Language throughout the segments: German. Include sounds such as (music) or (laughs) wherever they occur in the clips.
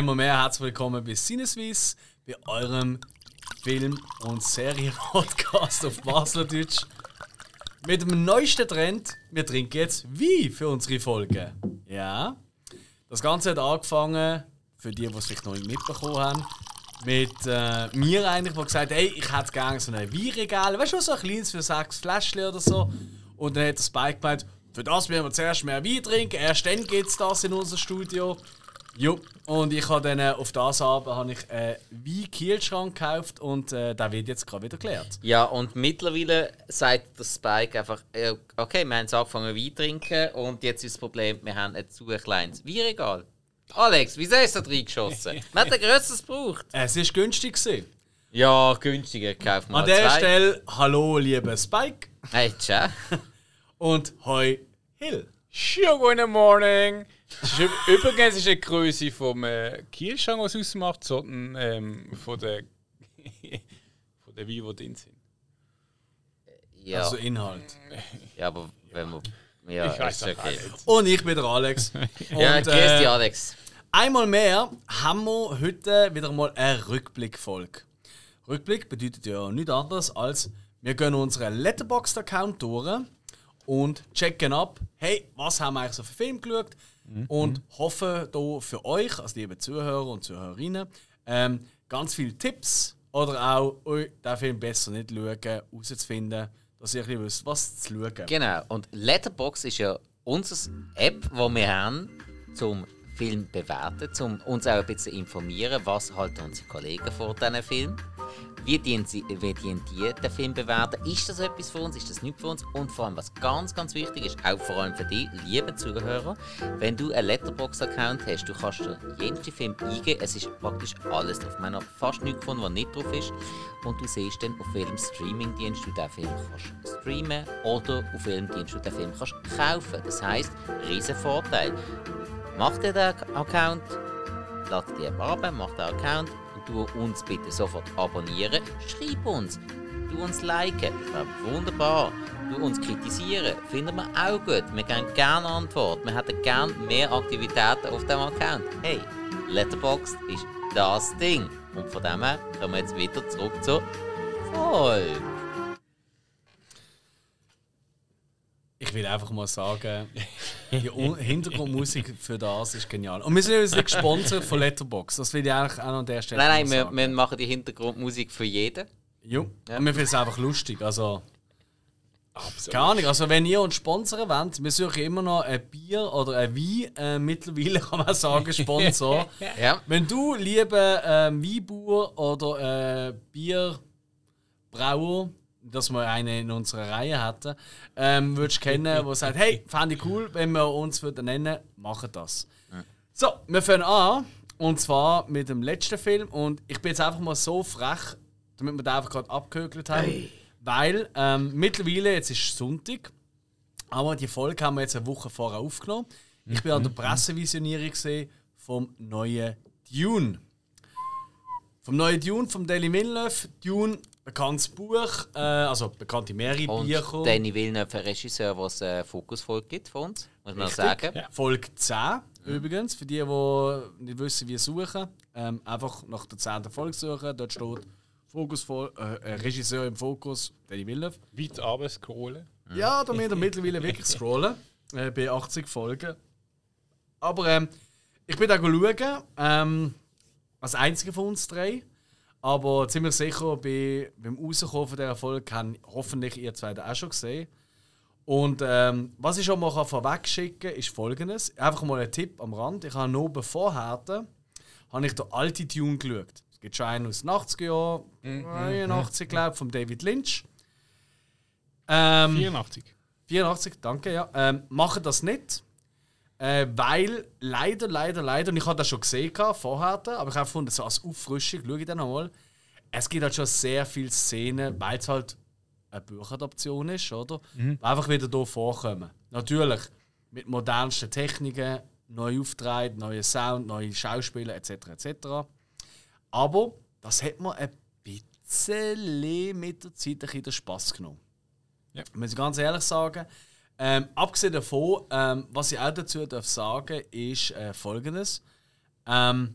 Einmal mehr herzlich willkommen bei Sinneswiss, bei eurem Film- und Serien-Podcast auf Baslerdeutsch. Mit dem neuesten Trend, wir trinken jetzt Wein für unsere Folge. Ja, das Ganze hat angefangen, für die, die es vielleicht noch nicht mitbekommen haben, mit äh, mir eigentlich, der gesagt hat, hey, ich hätte gerne so ein Weinregal, weißt du, so ein kleines für sechs Fläschchen oder so. Und dann hat das Spike gemeint, für das müssen wir zuerst mehr Wein trinken, erst dann gibt es das in unser Studio. Jo, und ich habe dann äh, auf das Abend habe ich einen Wein-Kielschrank gekauft und äh, der wird jetzt gerade wieder geleert. Ja, und mittlerweile sagt der Spike einfach, äh, okay, wir haben jetzt angefangen Wein zu trinken und jetzt ist das Problem, wir haben ein zu kleines Weinregal. Alex, wieso hast du da reingeschossen? (laughs) Man hat ein grösseres gebraucht. Es war günstig. Gewesen. Ja, günstiger, kauf mal An der zwei. Stelle, hallo lieber Spike Hey, tschau. (laughs) und hoi Hill. Schönen guten Morning! Es ist üb- übrigens ist nicht die Größe vom äh, Kielschrank, was es ausmacht, sondern ähm, von der (laughs) von der Wein, die drin sind. Ja, Also Inhalt. ja, aber wenn wir... Ja, Ich weiß ist okay. Und ich bin der Alex. (laughs) Und, Ja, grüß dich, äh, Alex. Einmal mehr haben wir heute wieder mal eine Rückblickfolge. Rückblick bedeutet ja nichts anderes als, wir gehen unseren Letterboxd-Account durch und checken ab, hey, was haben wir eigentlich so für Film geschaut und hoffen hier für euch, als liebe Zuhörer und Zuhörerinnen, ähm, ganz viele Tipps oder auch, oh, den Film besser nicht schauen, herauszufinden, dass ihr ein bisschen wisst, was zu schauen. Genau, und Letterbox ist ja unsere App, die wir haben, zum Film bewerten, um uns auch ein bisschen informieren, was halten unsere Kollegen vor diesen Film. Wie dienen, sie, wie dienen die den Film bewerten? Ist das etwas für uns? Ist das nicht für uns? Und vor allem, was ganz, ganz wichtig ist, auch vor allem für dich, liebe Zuhörer, wenn du einen Letterbox-Account hast, du kannst dir jeden Film eingeben, es ist praktisch alles drauf. Haben noch fast nichts gefunden, was nicht drauf ist. Und du siehst dann, auf welchem Streamingdienst du diesen Film kannst streamen oder auf welchem Dienst du den Film kannst kaufen. Das heisst, riesen Vorteil. Mach dir den Account, lad die ab, mach den Account und du uns bitte sofort abonnieren. Schreib uns, du uns liken, das wäre wunderbar. Du uns kritisieren, finden wir auch gut. Wir geben gerne Antwort. Wir hätten gerne mehr Aktivitäten auf dem Account. Hey, Letterboxd ist das Ding. Und von dem her kommen wir jetzt wieder zurück zur Folge. Ich will einfach mal sagen, (laughs) die Un- Hintergrundmusik für das ist genial. Und wir sind übrigens nicht gesponsert von Letterbox. Das will ich eigentlich auch an der Stelle Nein, nein, wir, wir machen die Hintergrundmusik für jeden. Jo. Ja. Und wir finden es einfach lustig. Also, Absolut. keine Ahnung. Also, wenn ihr uns sponsern wollt, wir suchen immer noch ein Bier oder ein Wein. Äh, mittlerweile (laughs) kann man sagen, Sponsor. (laughs) Ja. wenn du, lieber ähm, Weinbauer oder äh, Bierbrauer, dass wir einen in unserer Reihe hätten, ähm, würdest kennen, der sagt: Hey, fände ich cool, wenn wir uns würden nennen, machen das. So, wir fangen an. Und zwar mit dem letzten Film. Und ich bin jetzt einfach mal so frech, damit wir den einfach gerade abgehökelt haben. Weil ähm, mittlerweile, jetzt ist Sonntag, aber die Folge haben wir jetzt eine Woche vorher aufgenommen. Ich bin an der Pressevisionierung gesehen vom neuen Dune. Vom neuen Dune, vom Daily Villeneuve. Dune, bekanntes Buch, äh, also bekannte mehrere Und Bücher. Danny Villeneuve, ein Regisseur, der es eine Fokusfolge gibt von uns, muss man Richtig. sagen. Ja. Folge 10 übrigens, für die, die nicht wissen, wie suchen. Ähm, einfach nach der 10. Folge suchen. Dort steht Fokus, äh, äh, Regisseur im Fokus, Danny Villeneuve. Weit runter scrollen. Ja, da müssen wir mittlerweile wirklich scrollen. Äh, bei 80 Folgen. Aber ähm, ich bin da schauen. Ähm, als einziger von uns drei. Aber ziemlich sicher, bei, beim Rauskommen von dieser Folge haben hoffentlich ihr zwei auch schon gesehen. Und ähm, was ich schon mal vorweg schicken kann, ist folgendes. Einfach mal ein Tipp am Rand. Ich habe noch vorher habe ich den alte Tune geschaut. Es gibt schon einen aus den 80er Jahren, 89 glaube ich, von David Lynch. Ähm, 84. 84, danke, ja. Ähm, machen das nicht. Äh, weil leider, leider, leider, und ich habe das schon gesehen vorher, aber ich habe gefunden, so als Auffrischung, schaue ich dann nochmal. Es gibt halt schon sehr viele Szenen, weil es halt eine Buchadaption ist, oder? Die einfach wieder hier vorkommen. Natürlich mit modernsten Techniken, neu auftreten, neue Sound, neue Schauspieler etc. etc. Aber das hat mir ein bisschen mit der Zeit ein bisschen den Spass genommen. Ja. Muss ich ganz ehrlich sagen. Ähm, abgesehen davon, ähm, was ich auch dazu darf sagen ist äh, folgendes. Ähm,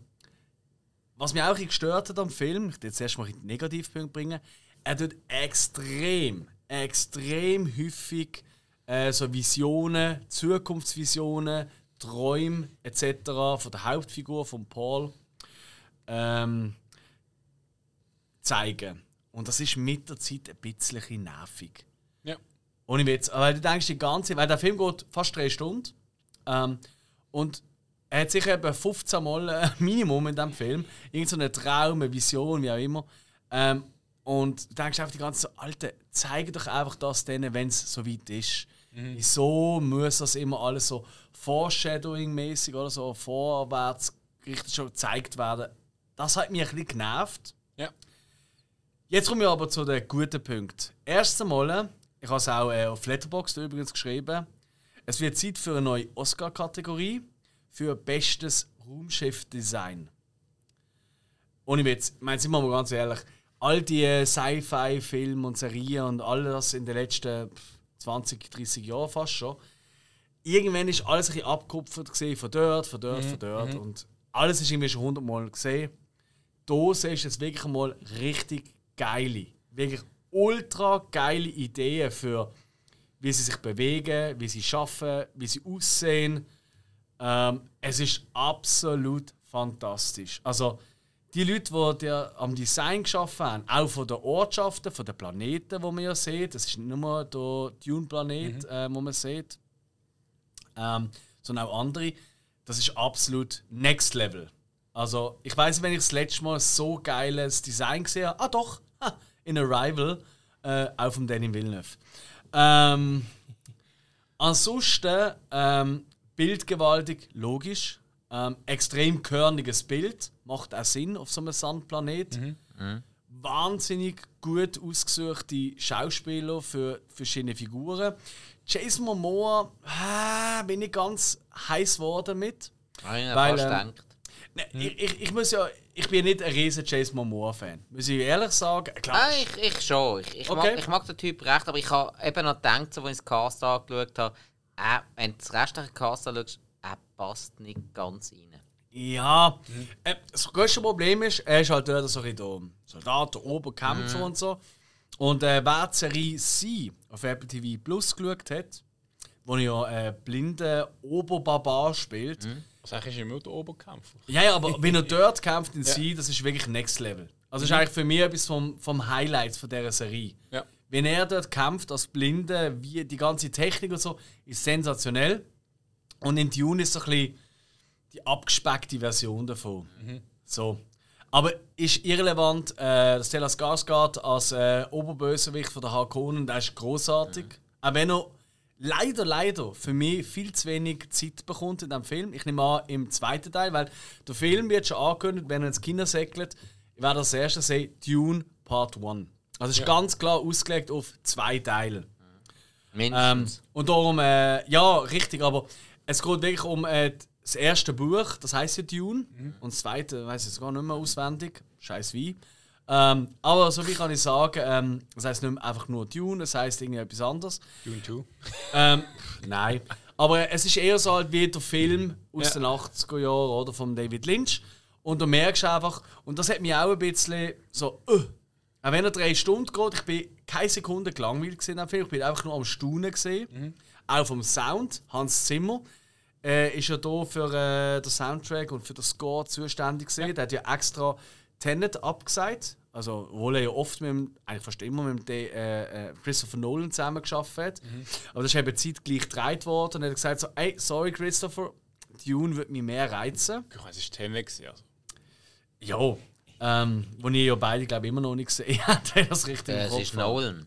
was mich auch gestört hat am Film, ich will jetzt erstmal einen Negativpunkt bringen, er tut extrem, extrem häufig äh, so Visionen, Zukunftsvisionen, Träume etc. von der Hauptfigur von Paul ähm, zeigen. Und das ist mit der Zeit ein bisschen nervig. Ohne Witz. Aber du denkst die ganze weil der Film geht fast drei Stunden. Ähm, und er hat sicher etwa 15 Mal äh, (laughs) Minimum in diesem Film. Irgend so einen Traum, eine Vision, wie auch immer. Ähm, und du denkst einfach die ganze Zeit, Alter, zeig doch einfach das denen, wenn es so weit ist. Wieso muss das immer alles so Foreshadowing-mäßig oder so vorwärts gerichtet schon gezeigt werden? Das hat mich ein bisschen genervt. Ja. Jetzt kommen wir aber zu den guten Punkten. Erst einmal, ich habe es auch äh, auf Letterboxd übrigens geschrieben, es wird Zeit für eine neue Oscar-Kategorie für bestes Raumschiffdesign. Ohne Witz, ich meine, sind wir mal ganz ehrlich, all die äh, Sci-Fi-Filme und Serien und alles in den letzten pff, 20, 30 Jahren fast schon, irgendwann ist alles ein bisschen abgekupfert gesehen, von dort, von dort, von dort und alles ist irgendwie schon hundertmal gesehen. Da siehst du jetzt wirklich mal richtig geile, wirklich ultra geile Ideen für, wie sie sich bewegen, wie sie schaffen, wie sie aussehen. Ähm, es ist absolut fantastisch. Also die Leute, die am Design geschaffen haben, auch von den Ortschaften, von den Planeten, die man ja sieht, das ist nicht nur der Dune-Planet, äh, wo man sieht, ähm, sondern auch andere, das ist absolut Next Level. Also ich weiß, wenn ich das letzte Mal so geiles Design gesehen habe, ah doch, ha, in Arrival, äh, auch von Danny Villeneuve. Ähm, ansonsten ähm, bildgewaltig, logisch. Ähm, extrem körniges Bild, macht auch Sinn auf so einem Sandplanet. Wahnsinnig gut ausgesuchte Schauspieler für verschiedene Figuren. Jason Momoa, äh, bin ich ganz heiß geworden mit. Ich mir Weil, ähm, Ne, ich, ich, ich muss ja, ich bin nicht ein riesen Jason Momoa-Fan. Muss ich ehrlich sagen. Klar, Ah, ich, ich schon. Ich, ich, Okay. mag, ich mag den Typ recht, aber ich habe eben noch gedacht, so, als ich das Cast angeschaut habe, äh, wenn du das restliche Cast anschaust, er passt nicht ganz rein. Ja, äh, das größte Problem ist, er ist halt dort so ein Soldat, der Oberkämpfer und so. Und äh, wer die Serie C auf Apple TV Plus geschaut hat, wo er ja äh, blinde Oberbarbar spielt. Was eigentlich ist immer der Oberkampf. Ja, ja, aber wenn er dort kämpft in C, das ist wirklich Next Level. Also das ist eigentlich für mich etwas vom, vom Highlights von dieser Serie. Ja. Wenn er dort kämpft als Blinde, wie die ganze Technik und so, ist sensationell. Und in Dune ist so ein bisschen die abgespeckte Version davon. So. Aber ist irrelevant, äh, dass Stellan Skarsgård als äh, Oberbösewicht von der Harkonnen, der ist großartig. Auch wenn er leider, leider für mich viel zu wenig Zeit bekommt in diesem Film. Ich nehme an, im zweiten Teil, weil der Film wird schon angekündigt, wenn er ins Kino segelt, ich werde als erstes sehen, Dune Part 1. Also es ist ganz klar ausgelegt auf zwei Teile. Ähm, Mindestens. und darum, äh, ja, richtig, aber es geht wirklich um äh, das erste Buch, das heißt ja Dune. Und das zweite, weiß ich sogar nicht mehr auswendig. Scheiß wie. Ähm, aber so wie kann ich sagen, ähm, das heißt nicht mehr einfach nur Dune, es heißt irgendwie etwas anderes. Dune 2. Ähm, nein. Aber es ist eher so halt wie der Film aus Ja. den 80er Jahren oder von David Lynch. Und du merkst einfach, und das hat mich auch ein bisschen so, uh, auch wenn er drei Stunden geht, ich bin keine Sekunde gelangweilt gesehen am Film, ich bin einfach nur am Staunen gesehen. Auch vom Sound. Hans Zimmer äh, ist ja hier für äh, den Soundtrack und für den Score zuständig gesehen. Der hat ja extra Tenet abgesagt. Also, obwohl er ja oft mit dem, eigentlich fast immer mit dem De- äh, äh, Christopher Nolan zusammen geschafft hat. Aber das ist eben zeitgleich gedreht worden und er hat gesagt so, ey, sorry Christopher, Dune würde mich mehr reizen. Ich weiß, es ist Tenet. Also. Ja. Ähm, wo ich ja beide, glaube ich, immer noch nicht gesehen (laughs) habe, das richtig im Äh, ist. Nolan.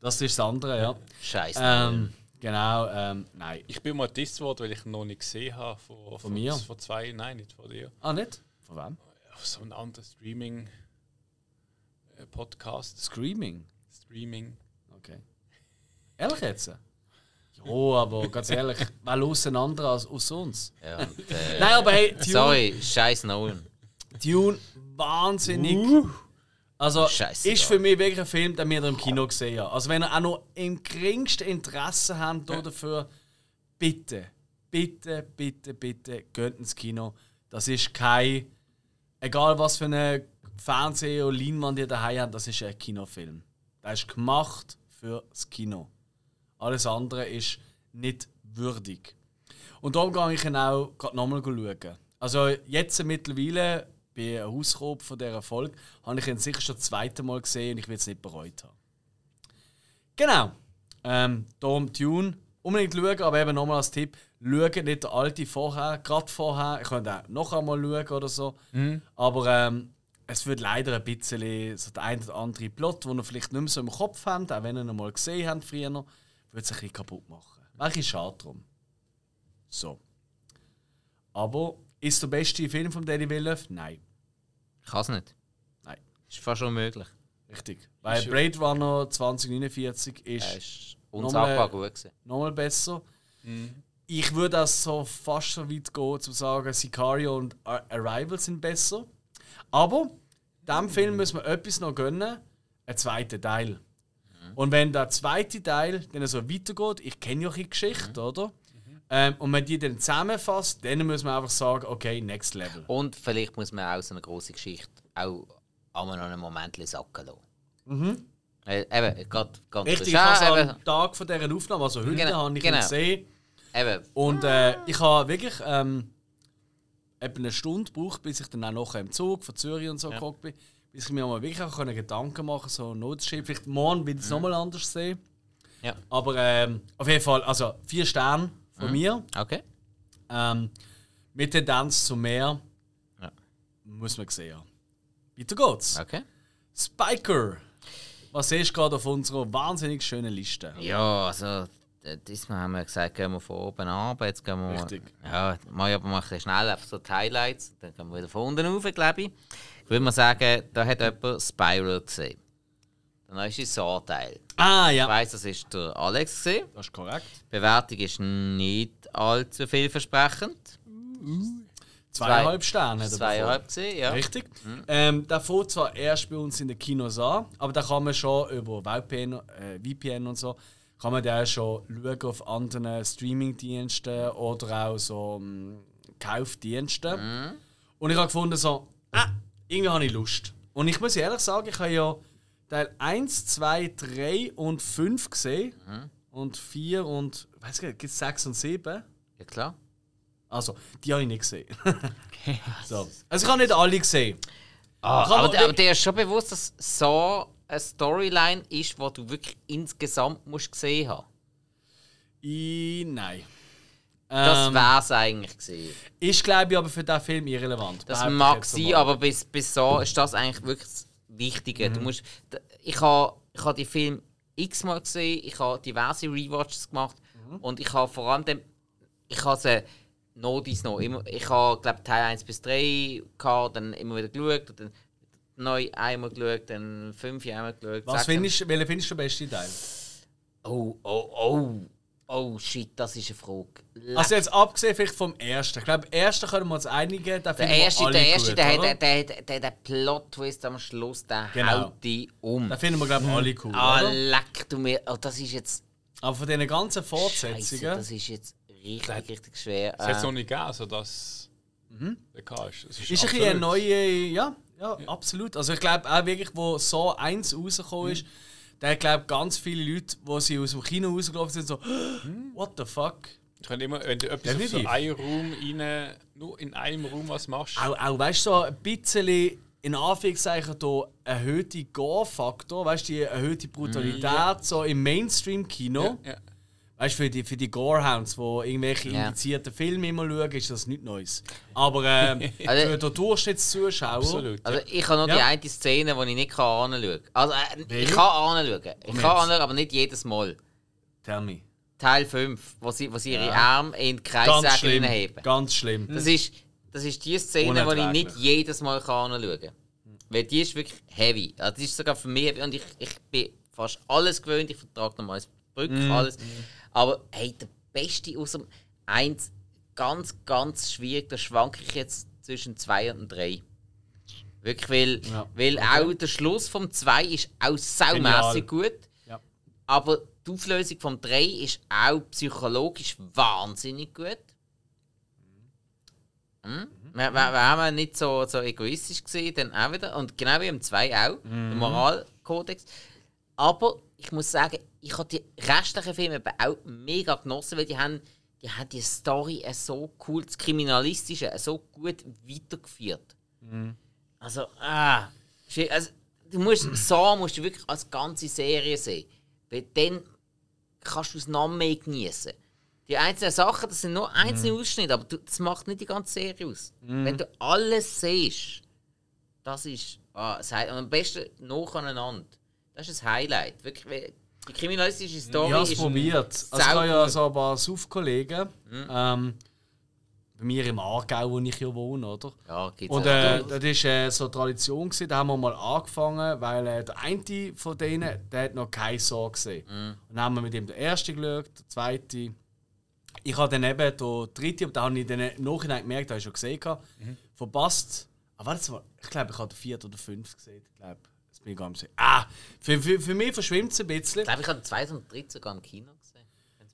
Das ist das andere, ja. Scheiße. Ähm, genau, ähm, nein. Ich bin mal disst worden, weil ich ihn noch nicht gesehen habe. Von, von, mir? Von zwei, nein, nicht von dir. Ah, nicht? Von wem? Auf so einem anderen Streaming-Podcast. Screaming. Streaming. Okay. Ehrlich jetzt? Ja, aber ganz ehrlich, wer los ein anderer als aus uns? Ja, und, äh, Nein, aber hey, Dune, sorry, scheiß Nolan. Dune wahnsinnig. Also, Scheissegal. ist für mich wirklich ein Film, den wir im Kino gesehen haben. Also, wenn ihr auch noch im geringsten Interesse habt dafür, bitte, bitte, bitte, bitte, geht ins Kino. Das ist kein. Egal was für eine Fernseh- oder Leinwand ihr daheim habt, das ist ein Kinofilm. Der ist gemacht für das Kino. Alles andere ist nicht würdig. Und darum gehe ich ihn auch gerade nochmal schauen. Also jetzt mittlerweile, bei Hauskopf von dieser Folge, habe ich ihn sicher schon das zweite Mal gesehen und ich will es nicht bereut haben. Genau. Ähm, darum Tune. Unbedingt schauen, aber eben nochmal als Tipp, schaut nicht den alten vorher, gerade vorher. Ich könnte auch noch einmal schauen oder so. Aber ähm, es wird leider ein bisschen so der ein oder andere Plot, den ihr vielleicht nicht mehr so im Kopf habt, auch wenn ihr ihn mal gesehen habt früher, wird es ein bisschen kaputt machen. Bisschen schade drum. So. Aber ist der beste Film von Danny Villeneuve? Nein. Ich kann es nicht. Nein. Ist fast unmöglich. Richtig. Weil Blade Runner 2049 Er ist ist unsagbar Nochmal- gut gewesen. nochmal besser. Mhm. Ich würde das so fast so weit gehen, zu sagen, Sicario und Ar- Arrival sind besser. Aber dem Film müssen wir etwas noch gönnen: einen zweiten Teil. Mhm. Und wenn der zweite Teil dann so weitergeht, ich kenne ja die Geschichte, Mhm. oder? Ähm, und wenn die dann zusammenfasst, dann müssen wir einfach sagen, okay, next level. Und vielleicht muss man auch so eine große Geschichte auch einmal noch einen Moment sacken lassen. Mhm. Eben, grad, ganz Richtig, ich habe eben, am Tag von dieser Aufnahme, also heute Genau, habe ich genau. gesehen. eben, Und äh, ich habe wirklich ähm, etwa eine Stunde gebraucht, bis ich dann auch noch im Zug von Zürich und so Ja. bin, bis ich mir mal wirklich auch Gedanken machen so Notschiff. Vielleicht morgen will ich es nochmal anders sehen. Ja. Aber ähm, auf jeden Fall, also vier Sterne von mir. okay. Ähm, mit Tendenz zu mehr. Ja. Muss man sehen. Weiter geht's. Okay. Spiker. Was siehst du gerade auf unserer wahnsinnig schönen Liste? Ja, also, diesmal haben wir gesagt, gehen wir von oben ab, jetzt gehen wir Richtig. Ja, mal aber mal ein schnell, einfach so die Highlights, dann gehen wir wieder von unten rauf, glaube ich. Ich würde mal sagen, da hat jemand Spiral gesehen. Der neueste Saw-Teil. Ah Ich ja, weiss, das ist der Alex gesehen. das ist korrekt. Die Bewertung ist nicht allzu vielversprechend. Zweieinhalb Sterne. er Zweieinhalb gesehen, ja. Richtig. Ähm, der fängt zwar erst bei uns in den Kinos an, aber da kann man schon über VPN, äh, VPN und so, kann man da schon schauen auf anderen Streamingdiensten oder auch so ähm, Kaufdiensten. Und ich habe gefunden, so, ah, irgendwie habe ich Lust. Und ich muss ehrlich sagen, ich habe ja Teil 1, 2, 3 und 5 gesehen. Und 4 und, weiß ich nicht, gibt es 6 und 7? Ja, klar. Also, die habe ich nicht gesehen. (laughs) so. Also, ich habe nicht alle gesehen. Ah, aber, der- aber wirklich- dir ist schon bewusst, dass so eine Storyline ist, die du wirklich insgesamt musst gesehen haben I, nein. Das Ähm, wäre es eigentlich gewesen. ist, glaube ich, aber für diesen Film irrelevant. Das mag sein, aber bis, bis so ist das eigentlich wirklich das Wichtige. Mhm. Du musst, ich habe ich ha die Film x-mal gesehen, ich habe diverse Rewatches gemacht Mhm. und ich habe vor allem dem, ich habe no dies no. Immer, ich habe glaube Teil 1 bis 3 gehabt, dann immer wieder geschaut, dann neu einmal geschaut, dann 5 einmal geschaut. Was findest, welchen findest du den besten Teil? Oh, oh, oh. Oh shit, das ist eine Frage. Also jetzt abgesehen vielleicht vom ersten. Ich glaube, den ersten können wir uns einigen. Der erste, alle der erste, gut, der, oder? der, der, der, der, der Plot-Twist am Schluss, der Genau. haut dich um. Den finden wir, glaube ich, alle cool. Ah, leck du mir. Oh, das ist jetzt. Aber von diesen ganzen Scheiße, Fortsetzungen. das ist jetzt richtig, richtig schwer. Es hat es Äh, noch nicht gegeben, so dass bekannt ist. Es Ist ein bisschen eine absolut- neue. Ja, ja, absolut. Also ich glaube auch wirklich, wo so eins rausgekommen ist, da glaube ganz viele Leute, wo sie aus dem Kino rausgelaufen sind, so, (gasps) what the fuck? Ich kann immer, wenn du etwas auf so einen Raum rein, nur in einem Raum was machst, Auch, auch weißt du, so ein bisschen in Anführungszeichen der erhöhte Gore-Faktor, weißt du, die erhöhte Brutalität so im Mainstream-Kino. ja. Weißt du, für die, für die Gorehounds, die irgendwelche Ja. indizierten Filme immer schauen, ist das nichts Neues. Aber ähm, (laughs) Also- für den Durchschnittszuschauer. absolut. also ich habe noch Ja. die eine Szene, die ich nicht kann anschauen kann. Also, äh, ich kann anschauen. Ich kann anschauen, aber nicht jedes Mal. Tell me. Teil 5, wo sie, wo sie ihre Ja. Arme in die Kreissäge hineinheben. Ganz schlimm. Das ist, das ist die Szene, die ich nicht jedes Mal kann anschauen kann. Weil die ist wirklich heavy. Also die ist sogar für mich heavy. Und ich, ich bin fast alles gewöhnt. Ich vertrage nochmal das Brück, Mhm. alles. Aber hey, der Beste aus dem 1, ganz, ganz schwierig. Da schwanke ich jetzt zwischen 2 und 3. Wirklich, weil, Ja. weil auch der Schluss vom 2 ist auch saumässig gut. Ja. Aber die Auflösung vom 3 ist auch psychologisch wahnsinnig gut. Wäre wär, wär man nicht so, so egoistisch gewesen, dann auch wieder. Und genau wie im 2 auch, der Moralkodex. Aber ich muss sagen, ich habe die restlichen Filme auch mega genossen, weil die haben die, haben die Story so cool, das Kriminalistische so gut weitergeführt. Also, ah, also, du musst Saw musst du wirklich als ganze Serie sehen. Weil dann kannst du es noch mehr genießen. Die einzelnen Sachen, das sind nur einzelne Ausschnitte, aber du, das macht nicht die ganze Serie aus. Wenn du alles siehst, das ist ah, das. Und am besten nacheinander. Das ist ein Highlight. Wirklich, die kriminalistische Story Ich habe es ist probiert. Also ich habe ja so ein paar Saufkollegen. Ähm, bei mir im Aargau, wo ich ja wohne, oder? Ja, gibt's Und auch. äh, das war äh, so eine Tradition, gewesen. da haben wir mal angefangen, weil äh, der eine von denen, der hat noch keine Saw gesehen. Und dann haben wir mit ihm den ersten geschaut, den zweiten. Ich habe dann eben den dritten, aber da habe ich dann im Nachhinein gemerkt, da habe ich schon gesehen, gehabt, verpasst. Aber warte mal, ich glaube, ich habe den vierten oder fünften gesehen. Ich glaube, das bin ich gar nicht. Ah, für, für, für mich verschwimmt es ein bisschen. Ich glaube, ich habe den zweiten und dritten sogar im Kino gesehen.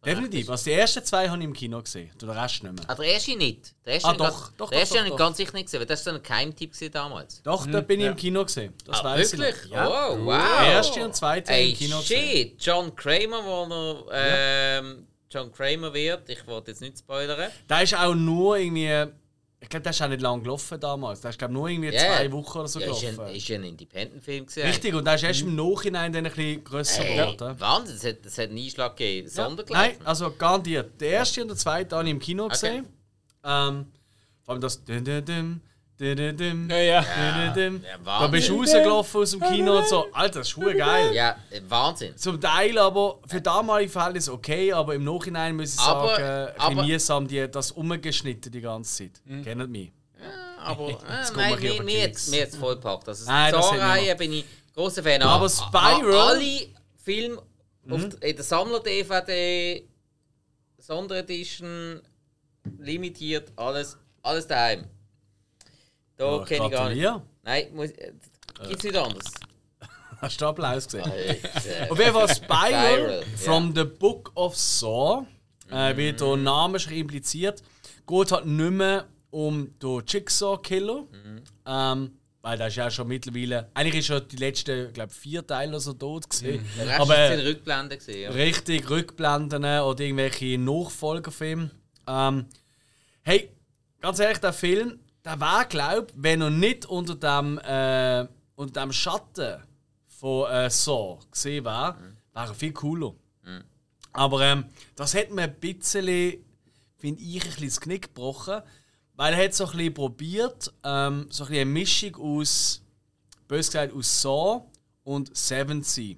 Definitiv. Also die ersten zwei habe ich im Kino gesehen, den Rest nicht mehr. Ah, der erste nicht. Der erste Ah, doch, ganz- doch, Der erste habe ich ganz sicher nicht gesehen, weil das war so ein gewesen damals. Doch, da bin ich im Kino gesehen. Das Ah, weiß wirklich? ich. Ja. Oh, wow. Erste und zweite Ey, im Kino gesehen. shit. John Kramer, wo er ähm, John Kramer wird. Ich wollte jetzt nicht spoilern. Der ist auch nur irgendwie. Ich glaube, der ist auch nicht lang gelaufen damals. Der ist glaube nur irgendwie Ja. zwei Wochen oder so Ja, ist gelaufen. ein, ist ein Independent-Film gewesen. Richtig, und der ist erst im Nachhinein dann ein bisschen grösser geworden. Wahnsinn, es hat, hat einen Einschlag gegeben. Ja. Nein, also garantiert. Der erste und der zweite habe ich im Kino gesehen. Ähm, vor allem das. Dun, dun, dun, dun, Ja, ja. dun. Ja, Da bist du rausgelaufen aus dem Kino und so. Alter, das ist verdammt geil. Ja, äh, Wahnsinn. Zum Teil aber für damalige Fälle ist okay, aber im Nachhinein muss ich Aber- sagen, bisschen aber- mühsam, die, das umgeschnitten die ganze Zeit. Kennt mich. Aber (laughs) äh, nein, mir, auf mir, jetzt, mir jetzt vollpackt. Also Nein, das noch. bin ich großer Fan. Aber A- Spiral- a- Alle Filme auf Mhm. der- in der Sammler-DVD, Sonderedition, limitiert, alles, alles daheim. Da Ja, kenne ich gar nicht. Nein, muss, äh, gibt's nicht anders. (laughs) Hast du Applaus gesehen? Äh, Auf jeden Fall Spiral, from the Book of Saw, äh, wie der Name schon impliziert, geht halt nicht mehr um den Jigsaw-Killer. Ähm, weil der ist ja schon mittlerweile. Eigentlich ist schon die letzten, glaube vier Teile so tot gesehen. Rest Aber sind Rückblenden gesehen. Ja. richtig Rückblenden oder irgendwelche Nachfolgerfilme. Ähm, hey, ganz ehrlich, der Film, der war, glaube wenn er nicht unter dem, äh, unter dem Schatten von äh, Saw gesehen wäre, wäre er viel cooler. Aber ähm, das hat mir ein bisschen, finde ich, ein bisschen das Knick gebrochen. Weil er hat so ein bisschen probiert, ähm, so ein bisschen eine Mischung aus, bös gesagt, aus Saw und Seven Sea.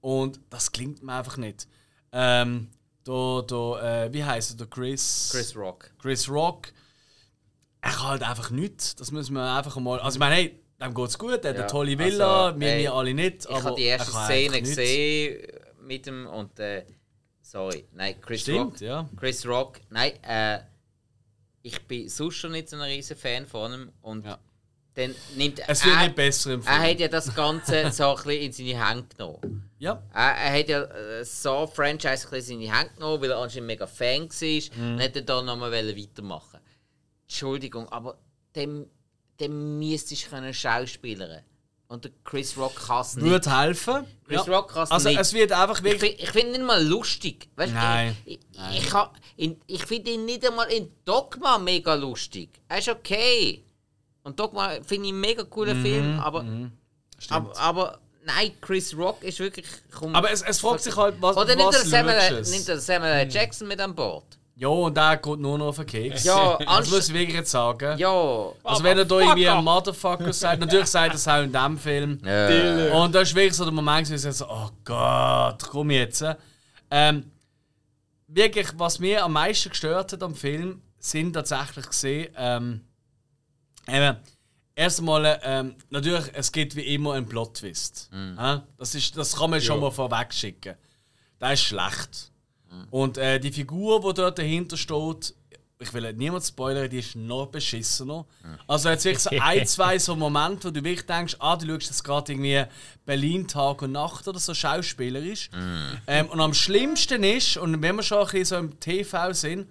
Und das klingt mir einfach nicht. Ähm, der, der, äh, wie heißt er, der Chris? Chris Rock. Chris Rock. Er kann halt einfach nichts. Das müssen wir einfach mal. Also, ich meine, hey, dem geht's gut, er hat Ja, eine tolle Villa, also, wir ey, wir alle nicht. Ich habe die erste er Szene gesehen mit dem und äh, sorry, nein, Chris Stimmt, Rock. ja. Chris Rock, nein, äh, ich bin sonst schon nicht so ein riesen Fan von ihm und Ja. dann nimmt Es wird er, nicht besser im Film. er hat ja das Ganze so ein bisschen in seine Hand genommen. ja. Er, er hat ja äh, so Franchise ein bisschen in seine Hand genommen, weil er anscheinend mega Fan war Mhm. und hätte dann nochmal weitermachen Entschuldigung, aber dem, dem müsstest du können schauspielern Und der Chris Rock kann es nicht. Würde helfen. Chris ja. Rock kann es Also, nicht. es wird einfach Ich wirklich. finde ich find ihn nicht mal lustig. Weißt, Nein, Ich, ich, ich, ich finde ihn nicht einmal in Dogma mega lustig. Er ist okay. Und Dogma finde ich einen mega coolen Mhm, Film, aber, aber, aber nein, Chris Rock ist wirklich. Komm, Aber es, es fragt sich halt, was, oder nimmt was er Samuel, schaust es? nimmt er Samuel L. Jackson mit an Bord? Ja, und der geht nur noch auf den Keks. Ja, das muss ich wirklich jetzt sagen. Ja. Also wenn er da irgendwie ein Motherfucker sagt, natürlich sagt er es auch in diesem Film. Äh, Und da ist wirklich so der Moment, wo ich so, oh Gott, komm jetzt. Ähm, wirklich, was mir am meisten gestört hat am Film, sind tatsächlich gesehen, ähm, eben, erstmal, ähm, natürlich, es gibt wie immer einen Plot-Twist. Ja? Das, ist, das kann man schon mal vorweg schicken. Der ist schlecht. Und äh, die Figur, die dort dahinter steht, ich will niemand spoilern, die ist noch beschissener. Also jetzt wirklich so (laughs) ein, zwei so Momente, wo du wirklich denkst, ah, du schaust jetzt gerade irgendwie Berlin Tag und Nacht oder so schauspielerisch. Ähm, und am schlimmsten ist, und wenn wir schon ein bisschen so im TV sind,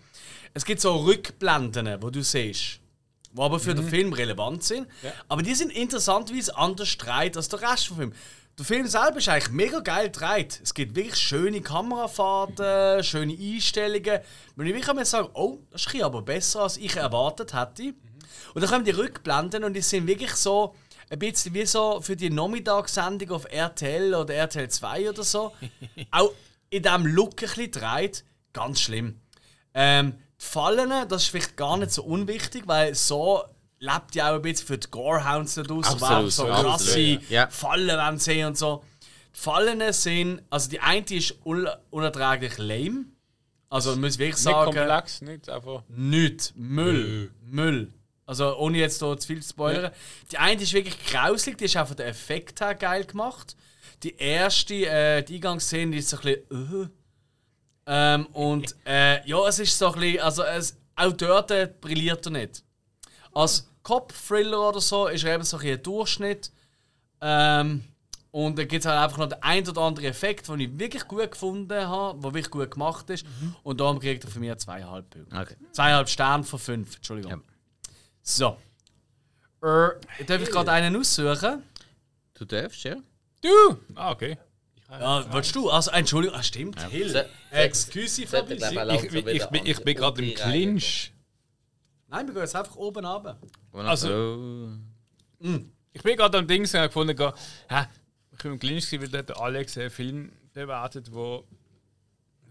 es gibt so Rückblenden, wo du siehst, die aber für den Film relevant sind. Aber die sind interessanterweise anders gedreht als der Rest vom Film. Der Film selber ist eigentlich mega geil gedreht. Es gibt wirklich schöne Kamerafahrten, schöne Einstellungen. Wenn ich wirklich mal sagen, oh, das ist aber besser, als ich erwartet hätte. Und dann kommen die Rückblenden und die sind wirklich so ein bisschen wie so für die Nachmittagssendung auf RTL oder RTL 2 oder so. (laughs) Auch in diesem Look ein bisschen gedreht. Ganz schlimm. Ähm, die Fallen, das ist vielleicht gar nicht so unwichtig, weil so lebt ja auch ein bisschen für die Gorehounds da draussen, Absolut, so krasse ja. Ja. Fallen wollen sehen und so. Die Fallen sind, also die eine ist un unerträglich lame. Also muss ich wirklich Nicht sagen, komplex, nicht einfach. Nichts. Müll. Müll. Also ohne jetzt hier zu viel zu spoilern. Die eine ist wirklich grauslig, die ist auch von der Effekt her geil gemacht. Die erste, äh, die Eingangsszene, die ist so ein bisschen. Äh. Ähm, und äh, ja, es ist so ein bisschen. Also es, auch dort äh, brilliert er nicht. Als Cop-Thriller oder so ist er eben so ein, Durchschnitt. Ähm, und dann gibt es halt einfach noch den ein oder anderen Effekt, den ich wirklich gut gefunden habe, der wirklich gut gemacht ist. Und darum kriegt er von mir zweieinhalb Punkte. Okay. Zweieinhalb Sterne von fünf, Entschuldigung. Ja. So. Äh, darf ich gerade einen aussuchen? Du darfst, ja. Du! Ah, okay. Ja, willst du? Also, Entschuldigung, ah, stimmt. So- Hill. Excuse glaub Ich, ich, ich, ich bin gerade im Clinch. Nein, wir gehen jetzt einfach oben runter. Also- Oh. Ich bin gerade am Ding und gefunden, hä, ich bin im Clinch, gewesen, weil der Alex einen Film bewertet, wo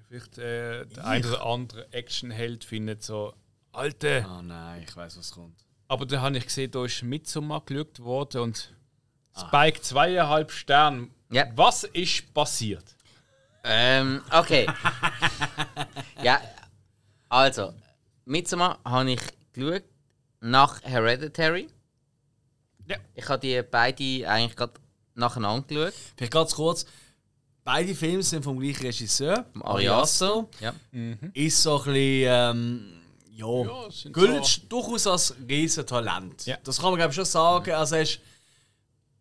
vielleicht äh, der ein oder andere Actionheld findet, so alte. Oh nein, ich weiß, was kommt. Aber da habe ich gesehen, da ist Midsommar geschaut worden und Ah. Spike zweieinhalb Sterne. Ja. Was ist passiert? Ähm, okay. (laughs) ja, also, Midsommar habe ich geschaut nach Hereditary. Ja. Ich habe die beide eigentlich gerade nacheinander geschaut. Vielleicht ganz kurz. Beide Filme sind vom gleichen Regisseur, Ari Aster. Ja. Ist so ein bisschen, ähm, ja, Ja, gilt so- durchaus als Riesentalent. Ja. Das kann man, glaube ich, schon sagen. Also, er ist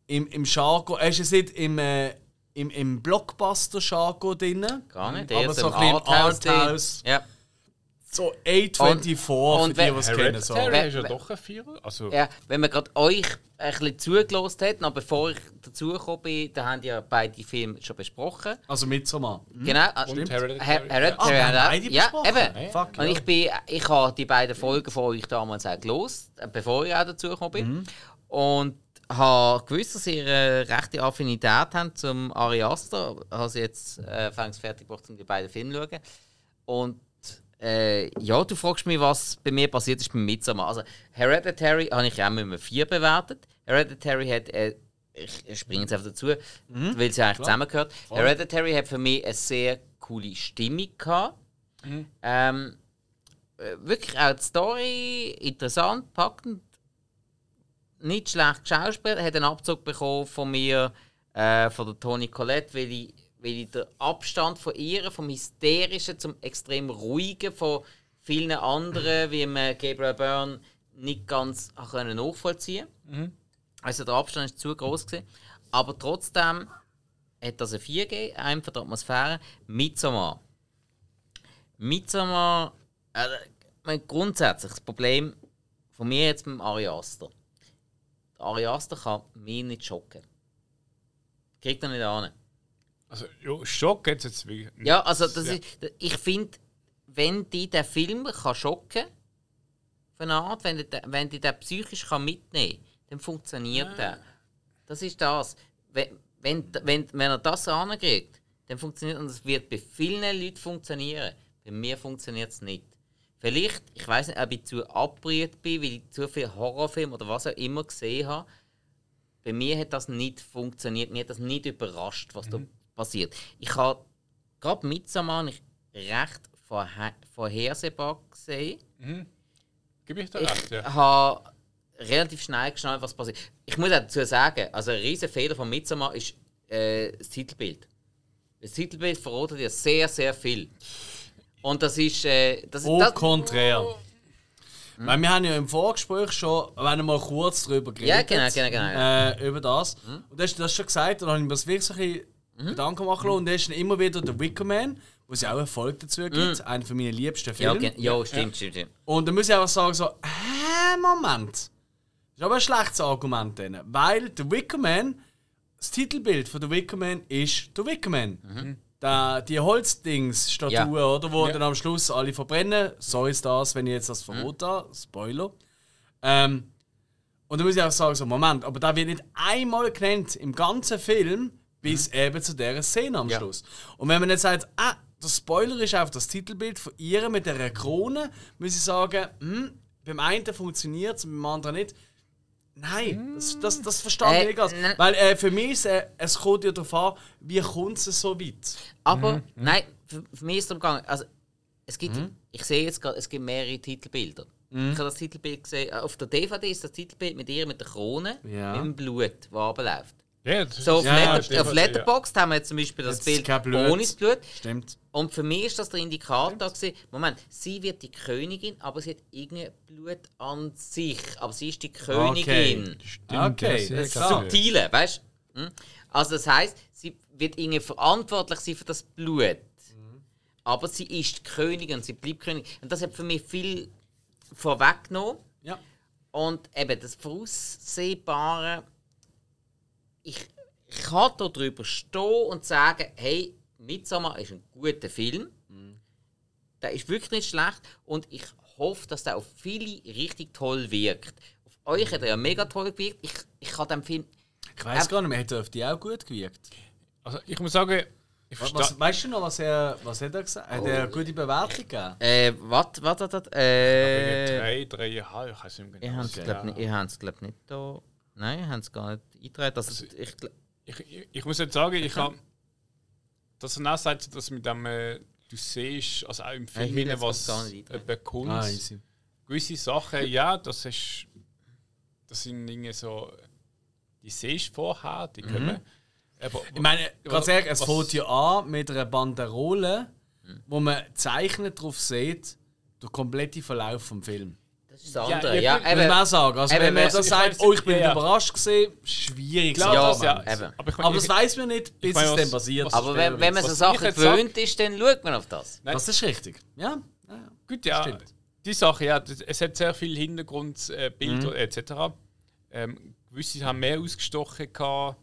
im, im Jargon, er ist jetzt nicht im, äh, im, im Blockbuster-Jargon drin. Gar nicht. Aber eher so ein bisschen im. Arthouse. Ja. So A24, Und- und für die, es kennen. So. Ist ja doch ein Vierer. Also, ja, wenn man gerade euch ein bisschen zugelost hat, noch bevor ich dazugekommen bin, da haben ja beide Filme schon besprochen. Also Midsommar. Genau. Und Hereditary. Her Hereditary Ah, wir haben beide Ja, besprochen. eben. Fuck, Und ja. ich, bin, ich habe die beiden Folgen von euch damals auch gelost, äh, bevor ich auch dazugekommen bin. Mhm. Und habe gewusst, dass ihr eine rechte Affinität habt zum Ari Aster. Habe sie jetzt äh, fertig gemacht, um die beiden Filme zu schauen. Und äh, ja, du fragst mich, was bei mir passiert ist beim Midsommar. Also, Hereditary habe ich auch mit einem 4 bewertet. Hereditary hat, äh, ich, springe jetzt einfach dazu, Mhm. weil sie eigentlich zusammengehört. Hereditary hat für mich eine sehr coole Stimmung gehabt. Ähm, äh, wirklich auch die Story interessant, packend, nicht schlecht geschauspielt, hat einen Abzug bekommen von mir, äh, von der Toni Collette, weil ich, weil ich den Abstand von ihr, vom Hysterischen zum extrem Ruhigen von vielen anderen, wie man Gabriel Byrne nicht ganz können nachvollziehen Also der Abstand ist zu groß gewesen. Aber trotzdem hat das eine 4 gegeben, einfach der Atmosphäre. Midsommar. Midsommar, äh, mein grundsätzlich das Problem von mir jetzt mit dem Ari Aster. Der Ari Aster kann mich nicht schocken. Kriegt er nicht an. Also ja, Schock jetzt jetzt wirklich. Ja, also das Ja. ist, ich finde, wenn die den Film kann schocken von einer Art, wenn die, wenn die den psychisch kann mitnehmen kann, dann funktioniert der. Das ist das. Wenn, wenn, wenn, wenn er das ankriegt, dann funktioniert und es wird bei vielen Leuten funktionieren. Bei mir funktioniert es nicht. Vielleicht, ich weiß nicht, ob ich zu abgerührt bin, weil ich zu viel Horrorfilm oder was auch immer gesehen habe. Bei mir hat das nicht funktioniert. Mir hat das nicht überrascht, was da passiert. Ich habe gerade Midsommar nicht recht vorhe vorhersehbar gesehen. Gebe ich dir Ich recht, ja. habe relativ schnell geschnallt, was passiert. Ich muss dazu sagen, also ein riesen Fehler von Midsommar ist äh, das Titelbild. Das Titelbild verratet ja sehr, sehr viel. Und das ist. Äh, das, Au das, contraire. Weil wir haben ja im Vorgespräch schon, wenn mal kurz darüber geredet. Ja, genau, genau, genau. Äh, über das. Und du hast das schon gesagt, und dann habe ich mir das wirklich so ein bisschen Mhm. Gedanken machen lassen. Und da ist dann immer wieder der Wicker Man, wo es ja auch eine Folge dazu gibt, einer von meinen liebsten Mhm. Ja, Filme. gen- ja, stimmt, stimmt, stimmt. Und dann muss ich einfach sagen, so, hä, Moment. Das ist aber ein schlechtes Argument drin. Weil der Wickerman, das Titelbild von der Wickerman ist der Wickerman. Da, die Holzdings-Statue, Ja. oder? Wo Ja. dann am Schluss alle verbrennen. Sorry, Stars, wenn ich jetzt das verrate habe. Spoiler. Ähm, und dann muss ich auch sagen, so, Moment, aber da wird nicht einmal genannt im ganzen Film, bis eben zu dieser Szene am Ja. Schluss. Und wenn man jetzt sagt, ah, der Spoiler ist auf das Titelbild von ihr mit der Krone, muss ich sagen, hm, beim einen funktioniert es, beim anderen nicht. Nein, das, das, das verstehe ich Äh, nicht ganz. nein. Weil äh, für mich ist, äh, es kommt ja darauf an, wie kommt es so weit. Aber Mhm. nein, für, für mich ist es darum gegangen. Also, es gibt, Mhm. ich sehe jetzt gerade, es gibt mehrere Titelbilder. Ich habe das Titelbild gesehen. äh, Auf der DVD ist das Titelbild mit ihr mit der Krone, Ja. mit dem Blut, das runterläuft. Ja, das So, auf, Ja, ja, Letter, stimmt. auf Letterboxd haben wir jetzt zum Beispiel das Jetzt Bild ohne das Blut. Stimmt. Und für mich ist das der Indikator gewesen, Moment, sie wird die Königin, aber sie hat irgendein Blut an sich. Aber sie ist die Königin. Okay, ja, das sehr ist geil. Subtile, weißt du? Hm? Also das heißt, sie wird irgendwie verantwortlich sein für das Blut. Aber sie ist die Königin und sie bleibt Königin. Und das hat für mich viel vorweggenommen. Ja. Und eben das Voraussehbare, ich, ich kann da drüber stehen und sagen, hey, Midsommar ist ein guter Film. Der ist wirklich nicht schlecht und ich hoffe, dass der auf viele richtig toll wirkt. Auf euch hat er ja mega toll gewirkt. Ich, ich kann dem Film. Ich weiß gar nicht mehr, hat er auf die auch gut gewirkt? Also ich muss sagen, ich Was, weißt du noch, was er, was hat er gesagt? Hat er eine gute Bewertung gegeben? Äh, was, was, was, was, äh. Drei, dreieinhalb, ich weiß nicht genau. habt es, Okay, glaube nicht, da. Nein, ihr habt es gar nicht eingetragen. Also, ich, gl- Ich, ich, ich muss jetzt sagen, ich habe. Dass er auch sagt, dass mit dem. Äh, du siehst, also auch im Film, jetzt was kommt. Ah, easy. gewisse Sachen, ja, das ist. Das sind Dinge so. Die siehst du vorher, die kommen. Aber, Ich meine, ganz ehrlich, es fängt ja an mit einer Banderole, wo man zeichnet drauf sieht, der komplette Verlauf vom Film. Das ist das Ja, andere. ja, Ja, gut, Muss eben, man auch sagen. Also, eben, wenn man das ich sagt, oh, ich bin ja, ja. überrascht gesehen, schwierig. Klar, zu das, sagen. ja. eben. Aber, ich, Aber ich, das weiß man nicht, bis ich meine, es was- dann passiert. aber wenn, wenn man so Sachen gewöhnt ist, dann schaut man auf das. Nein. Das ist richtig. Ja. ja, ja. Gut, ja. Stimmt. Die Sache, ja, das, es hat sehr viel Hintergrundbilder äh, Bilder Mhm. etc. Ähm, gewisse haben mehr ausgestochen gehabt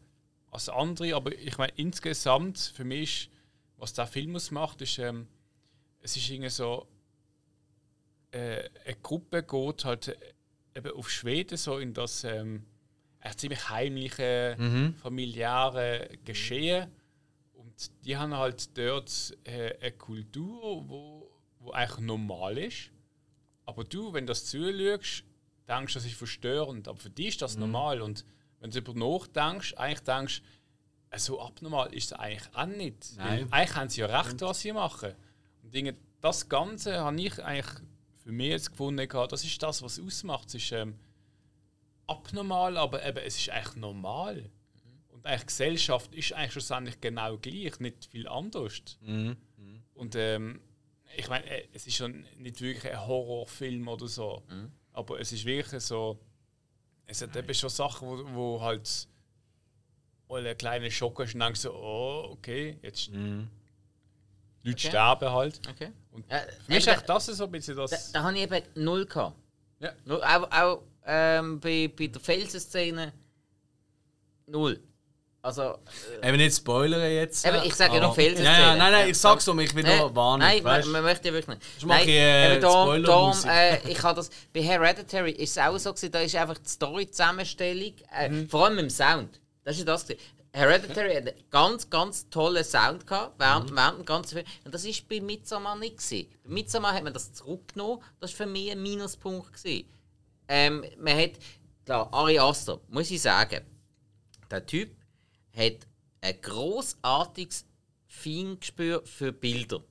als andere, aber ich meine, insgesamt für mich, was der Film ausmacht, ist, ähm, es ist irgendwie so, äh, eine Gruppe geht halt äh, eben auf Schweden so in das ähm, ziemlich heimliche, Mhm. familiäre Geschehen. Und die haben halt dort äh, eine Kultur, wo, wo eigentlich normal ist. Aber du, wenn du das zuschaust, denkst du, das ist verstörend. Aber für dich ist das Mhm. normal. Und wenn du darüber nachdenkst, eigentlich denkst äh, so abnormal ist es eigentlich auch nicht. Weil Nein. Eigentlich haben sie ja recht, was sie machen. Und das Ganze habe ich eigentlich für mich jetzt gefunden, gehabt, das ist das, was es ausmacht. Es ist ähm, abnormal, aber eben, es ist eigentlich normal. Und eigentlich Gesellschaft ist eigentlich schlussendlich genau gleich, nicht viel anders. Mhm. Und ähm, ich meine, äh, es ist schon nicht wirklich ein Horrorfilm oder so. Aber es ist wirklich so. Es hat eben schon Sachen, wo, wo halt mal einen kleinen Schock hast und denkst so, oh, okay, jetzt Mhm. Leute Okay. sterben halt. Okay. Und Ja, für mich ist echt das so ein bisschen Da, das. da habe ich eben null gehabt. Ja. Null, auch auch ähm, bei, bei der Felsenszene null. Also, äh, Eben nicht spoilern jetzt. Eben, ich sage ja noch aber- Felsenszene. Ja, nein, nein, Ja. ich sag's um, ich will Nein, nur warnen. Nein, man, weißt? man möchte ja wirklich nicht. Sonst mache Nein, ich, äh, eben darum, darum, äh, ich habe das, bei Hereditary ist es auch so gewesen, da ist einfach die Story-Zusammenstellung, äh, Mhm. vor allem mit dem Sound. Das ist ja das gewesen. Hereditary hat einen ganz, ganz tollen Sound gehabt, während, Mhm. während ganzen Film. Und das ist bei Midsommar nicht gewesen. Bei Midsommar hat man das zurückgenommen, das war für mich ein Minuspunkt gewesen. Ähm, man hat, klar, Ari Aster, muss ich sagen, der Typ hat ein großartiges Feingespür für Bilder.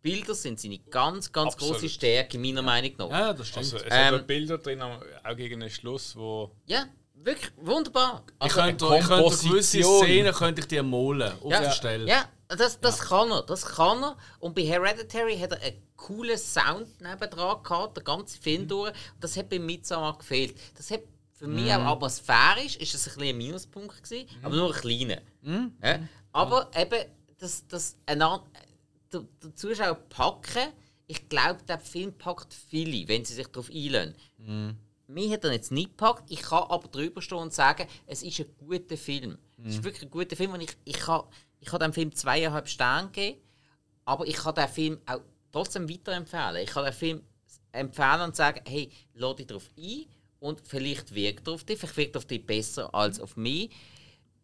Bilder sind seine ganz, ganz Absolut. große Stärke, meiner Meinung nach. Ja, das stimmt. Also, es Ähm, hat Bilder drin, auch gegen den Schluss, wo. Ja, wirklich wunderbar. ich Also, könnte, ich könnte gewisse. Szenen könnte ich dir malen auf ja, der Stelle. Ja, das, das kann er. Das kann er. Und bei Hereditary hat er einen coolen Sound nebendran gehabt, den ganzen Film Mhm. durch. Das hat bei Midsommar gefehlt. Das hat für mich auch atmosphärisch ist das ein, ein Minuspunkt gewesen, Mhm. aber nur ein kleiner. Ja? Aber eben, das, das, an- den, den Zuschauer packen. Ich glaube, der Film packt viele, wenn sie sich darauf einlösen. Mich hat er jetzt nicht gepackt. Ich kann aber drüber stehen und sagen, es ist ein guter Film. Es ist wirklich ein guter Film und ich, ich kann, ich kann dem Film zweieinhalb Sterne geben, aber ich kann den Film auch trotzdem weiterempfehlen. Ich kann den Film empfehlen und sagen, hey, lade dich darauf ein und vielleicht wirkt er auf dich, vielleicht wirkt er auf dich besser als auf mich.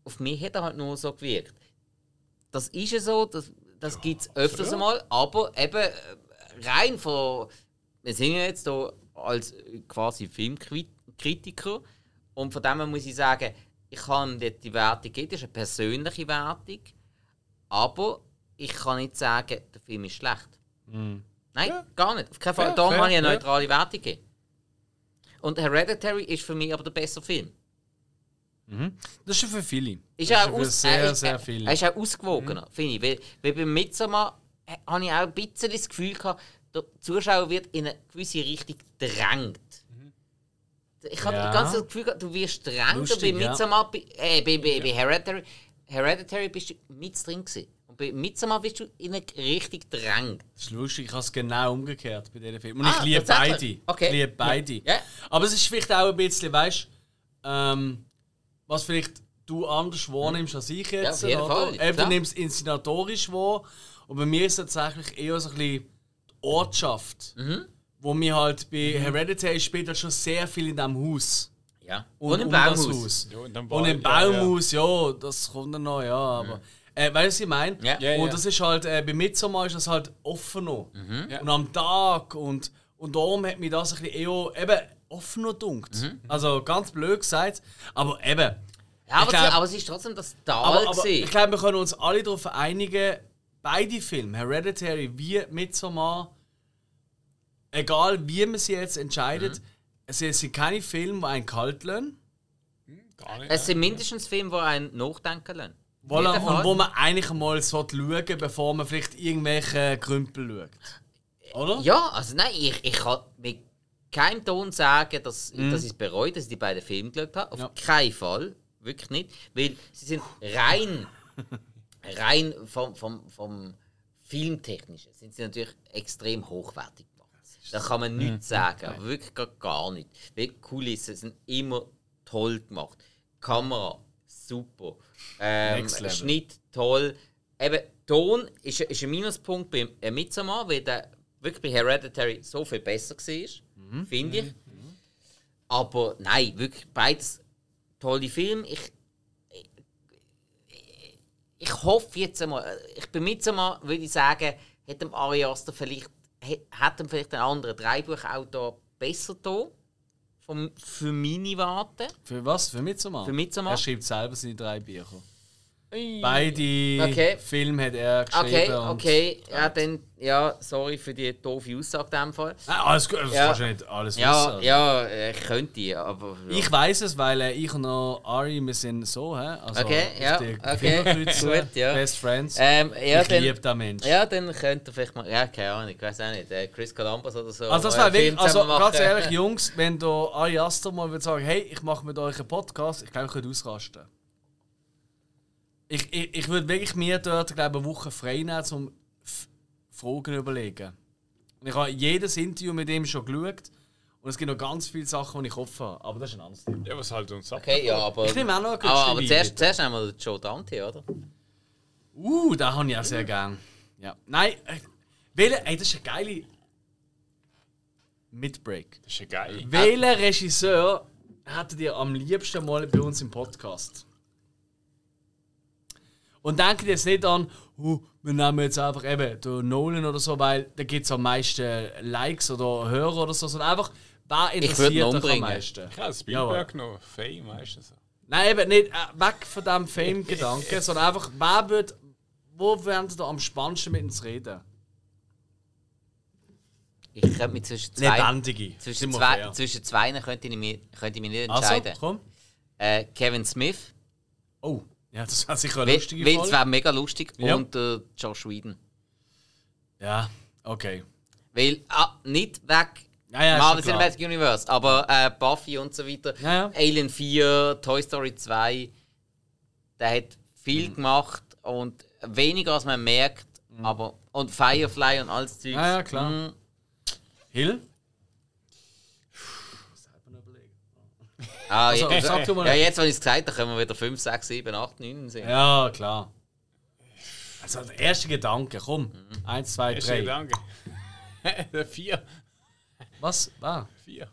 Auf mich hat er halt nur so gewirkt. Das ist ja so, das, das gibt es öfters einmal, aber eben äh, rein von. Wir sind ja jetzt hier als äh, quasi Filmkritiker und von dem muss ich sagen, ich kann dir die Wertung geben, das ist eine persönliche Wertung, aber ich kann nicht sagen, der Film ist schlecht. Nein, gar nicht. Auf keinen Fall. Ja, Darum habe ich eine ja. neutrale Wertung gegeben. Und Hereditary ist für mich aber der bessere Film. Das ist schon für viele. Ist das auch ist sehr, ist, sehr er, viele. er ist auch ausgewogener, finde ich. Weil, weil beim Midsommar äh, habe ich auch ein bisschen das Gefühl gehabt, der Zuschauer wird in eine gewisse Richtung gedrängt. Ich habe Ja. Zeit das Gefühl du wirst drängt. Und bei ja. Midsommar, bei, äh, bei, bei, bei Hereditary, Hereditary bist du mit drin gewesen. Und bei Midsommar bist du in eine Richtung gedrängt. Das ist lustig, ich habe es genau umgekehrt bei diesen Filmen. Und Ah, ich liebe beide. Okay. Ich liebe beide. Ja. Aber es ist vielleicht auch ein bisschen, weißt du, ähm, was vielleicht du anders wahrnimmst als ich jetzt. Ja, auf jeden oder? Fall, Eben, du nimmst inszenatorisch wahr. Und bei mir ist es tatsächlich eher so ein bisschen Ortschaft. Mhm. Wo mir halt bei Hereditary spielt halt schon sehr viel in diesem Haus. Ja. Und, Und, im um Baumhaus. Haus. Ja, und im Wald, ja, ja. Baumhaus, ja, das kommt dann noch, ja, aber. Äh, weißt du, was ich meine? Ja. Ja, und ja. das ist halt, äh, bei Midsommar ist das halt offen noch. Ja. Und am Tag und, und darum hat mich das ein bisschen eher eben offen noch dunkt. Also ganz blöd gesagt. Aber eben. Ja, aber, glaub- sie, aber es ist trotzdem das Tal Aber, aber gewesen. ich glaube, wir können uns alle darauf einigen, beide Filme, Hereditary wie Midsommar, egal wie man sie jetzt entscheidet, es sind keine Filme, die einen kalt lassen. Gar nicht. Es sind mindestens Filme, die einen nachdenken lassen. Voilà, und wo man eigentlich mal sollte schauen bevor man vielleicht irgendwelche Krümpel schaut. Oder? Ja, also nein, ich, ich kann mit keinem Ton sagen, dass, Mhm. dass ich es bereue, dass ich die beiden Filme geschaut habe. Auf Ja. keinen Fall. Wirklich nicht. Weil sie sind rein, (laughs) rein vom, vom, vom Filmtechnischen sind sie natürlich extrem hochwertig. Da kann man Mhm. nichts sagen, aber wirklich gar, gar nicht. Weil die Kulissen sind immer toll gemacht. Kamera, super. Ähm. Schnitt, toll. Eben, Ton ist, ist ein Minuspunkt beim äh, Midsommar, weil der wirklich bei Hereditary so viel besser war, finde ich. Aber nein, wirklich beides tolle Filme. Ich, ich, ich hoffe jetzt einmal, äh, ich bin Midsommar, würde ich sagen, hätte dem Ari Aster vielleicht, hätte ihm vielleicht ein anderer Dreibuchautor besser da. Vom, für meine Warte. Für was? Für Midsommar? Für Midsommar? Er schreibt selber seine drei Bücher. Beide Okay. Filme hat er geschrieben. Okay, okay. Ja, dann, ja, sorry für die doofe Aussage in dem Fall. Nein, alles gut, das Ja. kannst du nicht alles Ja, wissen. ja, ich könnte, aber. Ja. Ich weiß es, weil äh, ich und Ari, wir sind so, hä? Also, Okay, ja, okay, (laughs) gut, ja. Best Friends. ähm, ja, ich liebe den Mensch. ja, dann könnte er vielleicht mal. Ja, keine Ahnung, ich weiß auch nicht. Äh, Chris Columbus oder so. Also das äh, wäre wirklich, also ganz ehrlich, (laughs) Jungs, wenn der Ari Aster mal würde sagen, hey, ich mache mit euch einen Podcast, ich glaube, ich könnte ausrasten. Ich, ich, ich würde wirklich mir dort, glaube eine Woche frei nehmen, um Fragen überlegen. Und ich habe jedes Interview mit ihm schon geschaut und es gibt noch ganz viele Sachen, die ich offen habe. Aber das ist ein anderes Thema. Ja, was halt uns ab. Okay, ja, aber. Ich nehme auch noch eine aber, aber Gütschli zuerst, zuerst einmal Joe Dante, oder? Uh, da habe ich auch sehr gern. Ja. Nein, äh, welcher, ey, das ist eine geile Midbreak. Das ist ja geil. Welcher Regisseur hättet ihr am liebsten mal bei uns im Podcast? Und denkt jetzt nicht an, uh, wir nehmen jetzt einfach eben den Nolan oder so, weil da gibt es am meisten Likes oder Hörer oder so, sondern einfach, wer interessiert euch am meisten? Ich habe Spielberg noch. Fame, weißt du so. Nein, eben nicht äh, weg von diesem Fame-Gedanken, (laughs) sondern einfach, wer wird, wo werden ihr am spannendsten mit uns reden? Ich könnte mich zwischen zwei. Lebendige. Zwischen zwei, zwischen zwei könnte ich, mich, könnte ich mich nicht Also, entscheiden. komm. äh, Kevin Smith. Oh, ja, das war sicher eine Weil lustige weil es Folge. wäre mega lustig. Ja. Und äh, Josh Whedon. Ja, okay. Weil, ah, nicht weg. Ja, ja, Marvel. Cinematic Universe, aber äh, Buffy und so weiter. Ja. Alien 4, Toy Story 2. Der hat viel Mhm. gemacht und weniger als man merkt, Aber, und Firefly und alles Zeug. Ja, ja, klar. Mhm. Hill? Ah, Also, sag du mal. ja, jetzt, wenn ich es gesagt habe, können wir wieder 5, 6, 7, 8, 9 sehen. Ja, klar. Also der erste Gedanke, komm. Eins, zwei, Erster drei. Gedanke. (laughs) Vier. Was? Ah, Vier.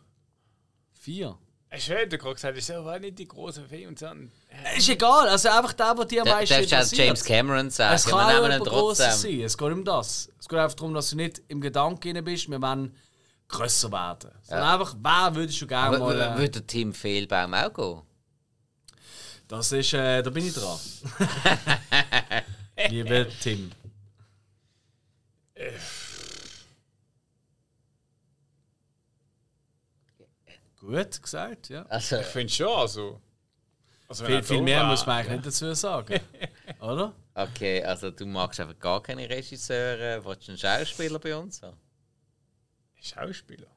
vier. Ich hätte gerade gesagt, ich war nicht die große Fee und dann. Ist egal, also einfach der, der dir am meisten darfst du interessiert. James Cameron sagen. Es wir kann auch nehmen ihn trotzdem. sein. Es geht um das. Es geht einfach darum, dass du nicht im Gedanken bist, wir wollen grösser werden. Sondern einfach, wer würdest du gerne mal... Äh, würde der Tim Fehlbaum auch gehen? das ist, äh, da bin ich dran. (laughs) Lieber Tim. Gut gesagt, ja. Also, Ich finde schon, also. also Viel, viel mehr wär, muss man eigentlich nicht dazu sagen. (laughs) Oder? okay, also du magst einfach gar keine Regisseure. Willst du einen Schauspieler bei uns haben? Schauspieler.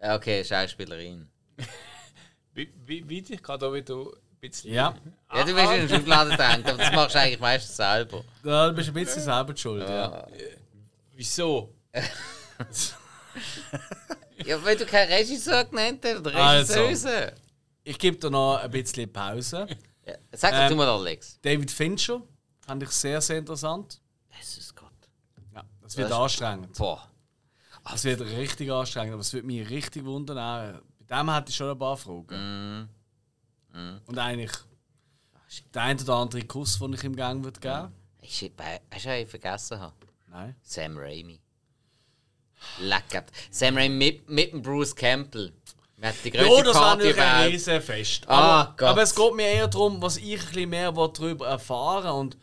Ja, Okay, Schauspielerin. (laughs) Wie, wie, wie dich gerade auch wieder ein bisschen. Ja. Ja, du bist in der Schublade gedacht, aber das machst du eigentlich meistens selber. Bist du ein bisschen selber die schuld, ja. Wieso? (laughs) Ja, weil du keinen Regisseur genannt hast oder Also. Regisseuse. Ich gebe dir noch ein bisschen Pause. Ja. Sag doch Ähm, du mal, Alex. David Fincher fand ich sehr, sehr interessant. Jesus Gott. Ja, das wird Das- anstrengend. Boah. Das wird richtig anstrengend, aber es würde mich richtig wundern. Auch. Bei dem hatte ich schon ein paar Fragen. Mhm. Und eigentlich der ein oder andere Kuss, den ich im Gang würde geben. Bei- hast du einen vergessen? Nein. Sam Raimi. Lecker. Sam Raimi mit, mit dem Bruce Campbell. Wir hatten die größte Ja, das war Party natürlich ein. Riesenfest. Ah, Aber, Gott. aber es geht mir eher darum, was ich ein bisschen mehr darüber erfahren Und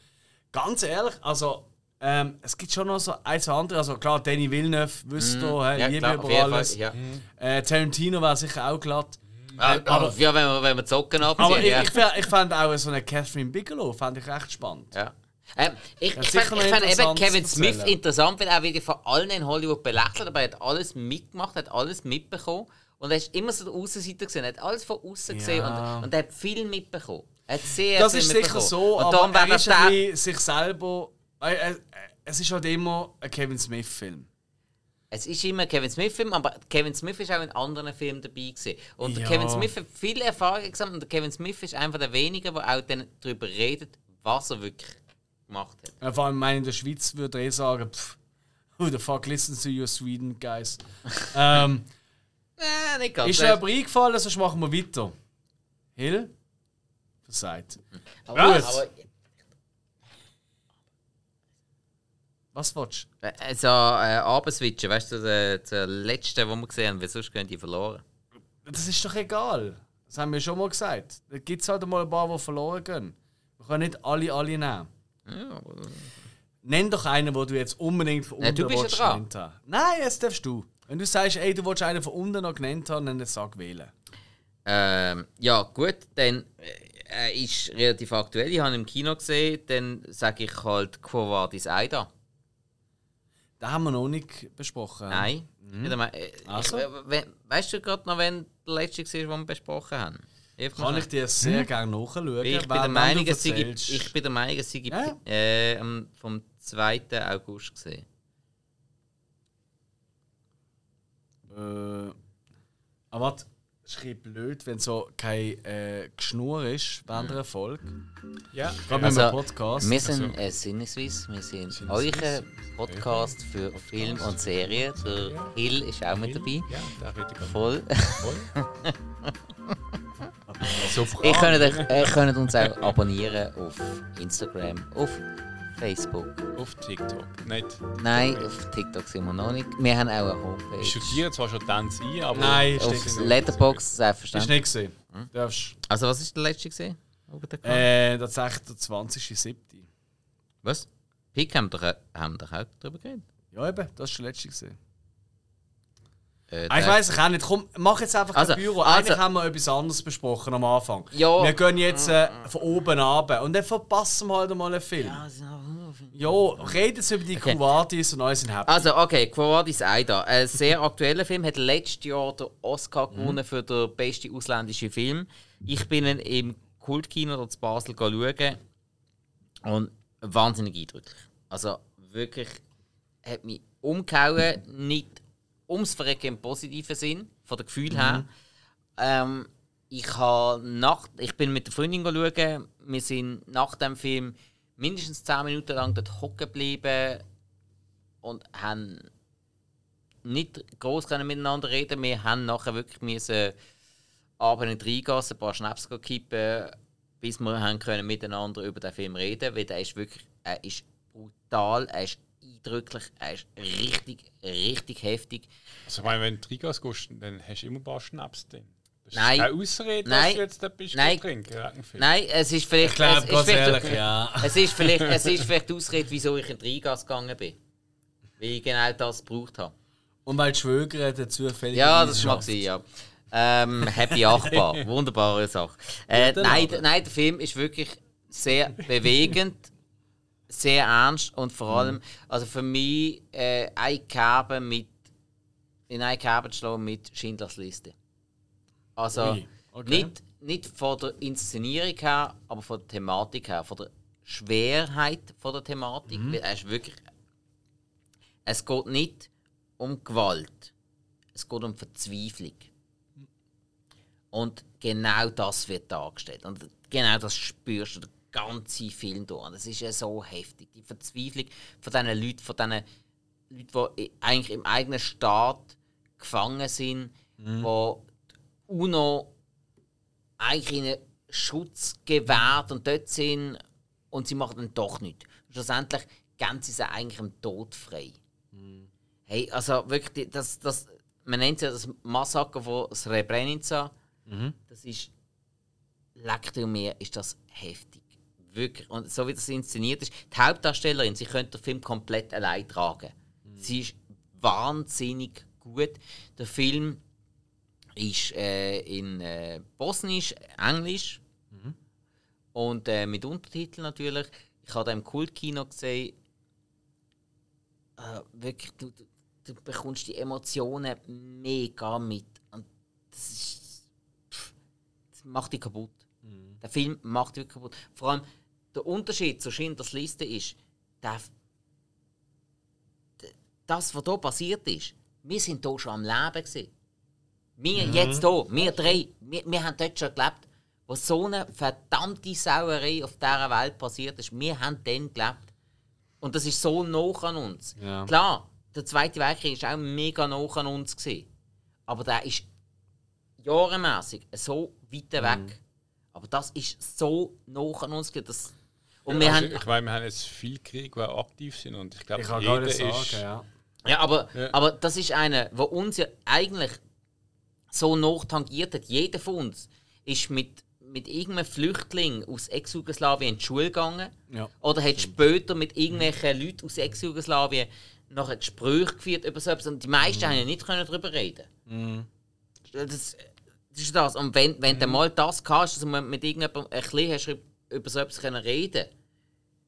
ganz ehrlich, also ähm, es gibt schon noch so ein, zwei andere. Also klar, Danny Villeneuve, wisst ihr, hey, Mhm. Ja, Liebe über Fall. alles. Ja. Äh, Tarantino war sicher auch glatt. Ah, aber ja, wenn wir, wenn wir zocken Aber absehen, ich, ja. ich, fand- ich fand auch so eine Catherine Bigelow fand ich recht spannend. ja. Ähm, ich, Ja, ich, fand, ich fand eben Kevin Smith interessant, weil er wieder von allen in Hollywood belächelt, aber er hat alles mitgemacht, hat alles mitbekommen. Und er ist immer so der Außenseiter gesehen, er hat alles von außen gesehen Ja. und, und er hat viel mitbekommen. Er hat sehr Das viel ist sicher so, und aber wäre er ist sich selber. Äh, äh, es ist halt immer ein Kevin Smith-Film. Es ist immer ein Kevin Smith-Film, aber Kevin Smith ist auch in anderen Filmen dabei gewesen. Und Ja. Kevin Smith hat viele Erfahrungen gesammelt und Kevin Smith ist einer der wenigen, der auch dann darüber redet, was er wirklich gemacht hat. Äh, Vor allem, meine, in der Schweiz würde ich eh sagen, pff, who the fuck listens to you Sweden, guys. (laughs) ähm, Äh, nicht ganz. ist dir aber eingefallen, sonst machen wir weiter. Hill? Versagt. aber, Gut. aber Was willst du? Also, äh, Abendswitchen, weißt du, der, der letzte, den wir gesehen haben, weil sonst gehen die verloren. Das ist doch egal. Das haben wir schon mal gesagt. Da gibt es halt mal ein paar, die verloren gehen. Wir können nicht alle, alle nehmen. Ja, Nenn doch einen, den du jetzt unbedingt von unten du bist ja willst genannt haben. Nein, jetzt darfst du. Wenn du sagst, ey, du willst einen von unten noch genannt haben, dann sag wählen. ähm, ja, gut, dann äh, er ist relativ aktuell. Ich habe ihn im Kino gesehen, dann sage ich halt Quo Vadis Aida. Den haben wir noch nicht besprochen. Nein. Mal, äh, Also? ich, äh, we- weißt du gerade noch, wenn der letzte war, den wir besprochen haben? Hilf Kann ich dir sehr gerne nachschauen. ich, bin der Meinung, es sei, ich bin der Meinung, es sei Ja. äh, vom 2. August gesehen. Äh, aber warte, es ist ein blöd, wenn so kein äh, Geschnur ist während einer Folge. Ja. Gerade Also, Podcast. Wir sind äh, Sinneswiss, wir sind euer Podcast für Film und Serien. Der Hill ist auch mit dabei. Ja, ich gerade Voll. voll. (laughs) Ihr könnt, euch, ihr könnt uns auch abonnieren auf Instagram, auf Facebook. Auf TikTok. Nicht. Nein, auf TikTok sind wir noch nicht. Wir haben auch eine Homepage. Ich studiere zwar schon Tanz ein, aber. Nein, ist nicht Auf. Letterboxd, Ist selbstverständlich. nicht gesehen. Darfst. Also, was ist der letzte gesehen? Äh, tatsächlich der 20.07. Was? Pick haben wir doch, haben doch auch darüber geredet. Ja, eben, das ist der letzte gesehen. Äh, Ah, ich weiß ich auch nicht. Komm, mach jetzt einfach Also, kein Büro. also- Eigentlich haben wir etwas anderes besprochen am Anfang. Ja. Wir gehen jetzt äh, von oben runter und dann verpassen wir halt mal einen Film. Ja, reden jetzt über die Okay. Kuwatis und alles sind happy. Also, okay, Quo Vadis Aida. Ein sehr aktueller Film, hat letztes Jahr den Oscar Mhm. gewonnen für den besten ausländischen Film. Ich bin ihn im Kultkino dort in Basel schauen und wahnsinnig eindrücklich. Also wirklich hat mich umgehauen, nicht ums Verrecken im positiven Sinn, von dem Gefühl her. Ähm, ich, habe nach, ich bin mit der Freundin schauen, wir sind nach dem Film mindestens 10 Minuten lang dort hocken geblieben und haben nicht groß miteinander reden. Wir haben nachher wirklich müssen abends reingehen, ein paar Schnaps kippen, bis wir haben können miteinander über den Film reden, weil der ist wirklich, er ist brutal, er ist eindrücklich, er ist richtig, richtig heftig. Also ich meine, wenn du Trigas gehst, dann hast du immer ein paar Schnaps drin. Das ist Nein. keine Ausrede, Nein. dass du jetzt etwas Nein. trinken. Nein, es ist vielleicht. Ich glaube, es ist ganz vielleicht- ehrlich, ja. (laughs) Es ist vielleicht, es ist vielleicht die Ausrede, wieso ich in Rheingas gegangen bin. Weil ich genau das gebraucht habe. Und weil die Schwöger zufällig. Ja, das mag sein, ja. Ähm, Happy Achbar, (laughs) wunderbare Sache. Äh, nein, nein, der Film ist wirklich sehr bewegend, sehr ernst und vor allem, also für mich, äh, eine Kerbe mit, in eine Kerbe zu schlagen mit Schindlers Liste. Also, Ui, okay. nicht, nicht von der Inszenierung her, aber von der Thematik her, von der Schwerheit von der Thematik. Weil er ist wirklich. Es geht nicht um Gewalt, es geht um Verzweiflung. Und genau das wird dargestellt. Und genau das spürst du den ganzen Film durch. Es ist ja so heftig. Die Verzweiflung von diesen Leuten, von diesen Leuten, die eigentlich im eigenen Staat gefangen sind, wo die UNO eigentlich ihnen Schutz gewährt und dort sind und sie machen dann doch nichts. Schlussendlich geben sie sie eigentlich im Tod frei. Hey, also wirklich, das, das, man nennt es ja das Massaker von Srebrenica. Das ist, leckt mir, ist das heftig. Wirklich. Und so wie das inszeniert ist, die Hauptdarstellerin, sie könnte den Film komplett allein tragen. Sie ist wahnsinnig gut. Der Film ist äh, in äh, Bosnisch, Englisch und äh, mit Untertiteln natürlich. Ich habe den im Kultkino gesehen. Äh, wirklich, du, du, du bekommst die Emotionen mega mit. Und das ist. Pff, das macht dich kaputt. Der Film macht dich kaputt. Vor allem der Unterschied zu Schindlers Liste ist, der, das, was hier passiert ist, wir sind hier schon am Leben. Gewesen. Wir jetzt hier, wir drei, wir, wir haben dort schon gelebt, wo so eine verdammte Sauerei auf dieser Welt passiert ist. Wir haben dann gelebt. Und das ist so nah an uns. Ja. Klar, der Zweite Weltkrieg war auch mega nah an uns. Gewesen. Aber der ist jahremässig so weit weg. Aber das ist so nah an uns. gewesen, dass- Und wir also, haben, ich meine, wir haben jetzt viele Kriege, die aktiv sind und ich glaube, Ich kann jeder gerade sagen, ist... ja. Ja, aber, Ja. aber das ist eine, wo uns ja eigentlich so noch tangiert hat. Jeder von uns ist mit, mit irgendeinem Flüchtling aus Ex-Jugoslawien in die Schule gegangen. Ja. Oder hat später mit irgendwelchen Leuten aus Ex-Jugoslawien noch ein Gespräch geführt über so etwas. Und die meisten haben ja nicht können darüber reden. Das, das ist das. Und wenn, wenn du mal das kannst, also mit irgendjemandem ein bisschen hast über so etwas können reden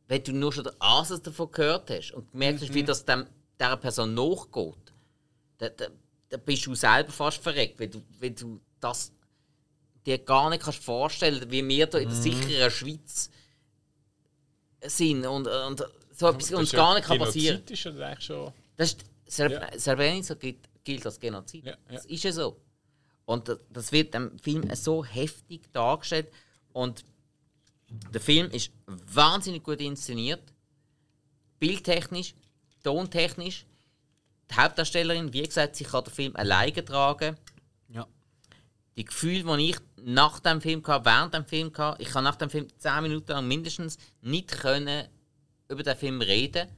wenn du nur schon den Ansatz davon gehört hast und gemerkt hast, wie das dem, dieser Person nachgeht, dann, dann, dann bist du selber fast verreckt, weil du, weil du das dir gar nicht kannst vorstellen wie wir da in der sicheren Schweiz sind und, und so etwas uns gar nicht kann passieren Genozid ist ja eigentlich schon... das ist, Serb Ja. Srebrenica gilt, gilt als Genozid. Ja, ja. Das ist ja so. Und das, das wird im Film so heftig dargestellt. Und der Film ist wahnsinnig gut inszeniert. Bildtechnisch, tontechnisch. Die Hauptdarstellerin, wie gesagt, sie kann den Film alleine tragen. Ja. Die Gefühle, die ich nach dem Film hatte, während dem Film hatte, ich kann nach dem Film 10 Minuten lang mindestens nicht können über den Film reden.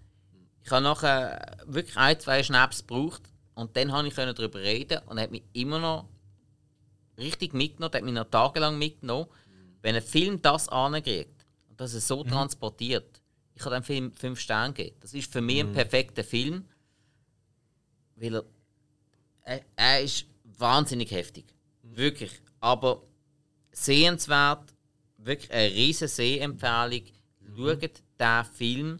Ich habe nachher wirklich ein, zwei Schnaps gebraucht und dann konnte ich darüber reden und hat mich immer noch richtig mitgenommen, hat mich noch tagelang mitgenommen. Wenn ein Film das ankriegt und das so transportiert, ich habe dem Film fünf Sterne gegeben. Das ist für mich ein perfekter Film, weil er, er, er ist wahnsinnig heftig. Wirklich. Aber sehenswert, wirklich eine riesige Sehempfehlung. Schaut den Film,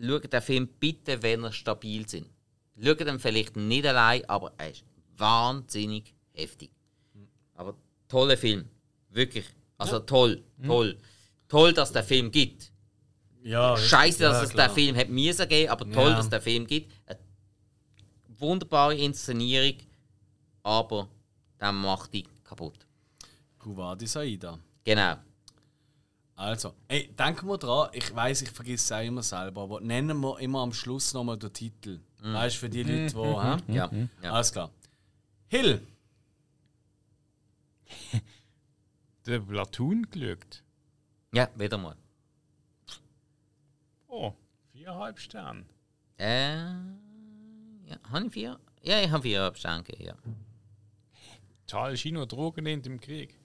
schaut den Film bitte, wenn er stabil sind. Schaut ihn vielleicht nicht allein, aber er ist wahnsinnig heftig. Aber toller Film. Wirklich. Also toll, toll. Toll, dass der Film gibt. Ja, Scheiße, dass ja, es den Film hat müssen geben, aber toll, Ja. dass den Film gibt. Eine wunderbare Inszenierung, aber dann macht die kaputt. Kuvadi Saida. Genau. Also, ey, denken wir dran, ich weiß, ich vergesse es auch immer selber, aber nennen wir immer am Schluss nochmal den Titel. Weißt du, für die Leute, die. Ja. ja. Alles klar. Hill. (laughs) Der Platoon geschaut. ja, wieder mal. Oh, viereinhalb Sterne. Äh, ja, habe ich vier? Ja, ich habe vier Sterne gegeben, ja. Charles Chino Drogen nimmt im Krieg.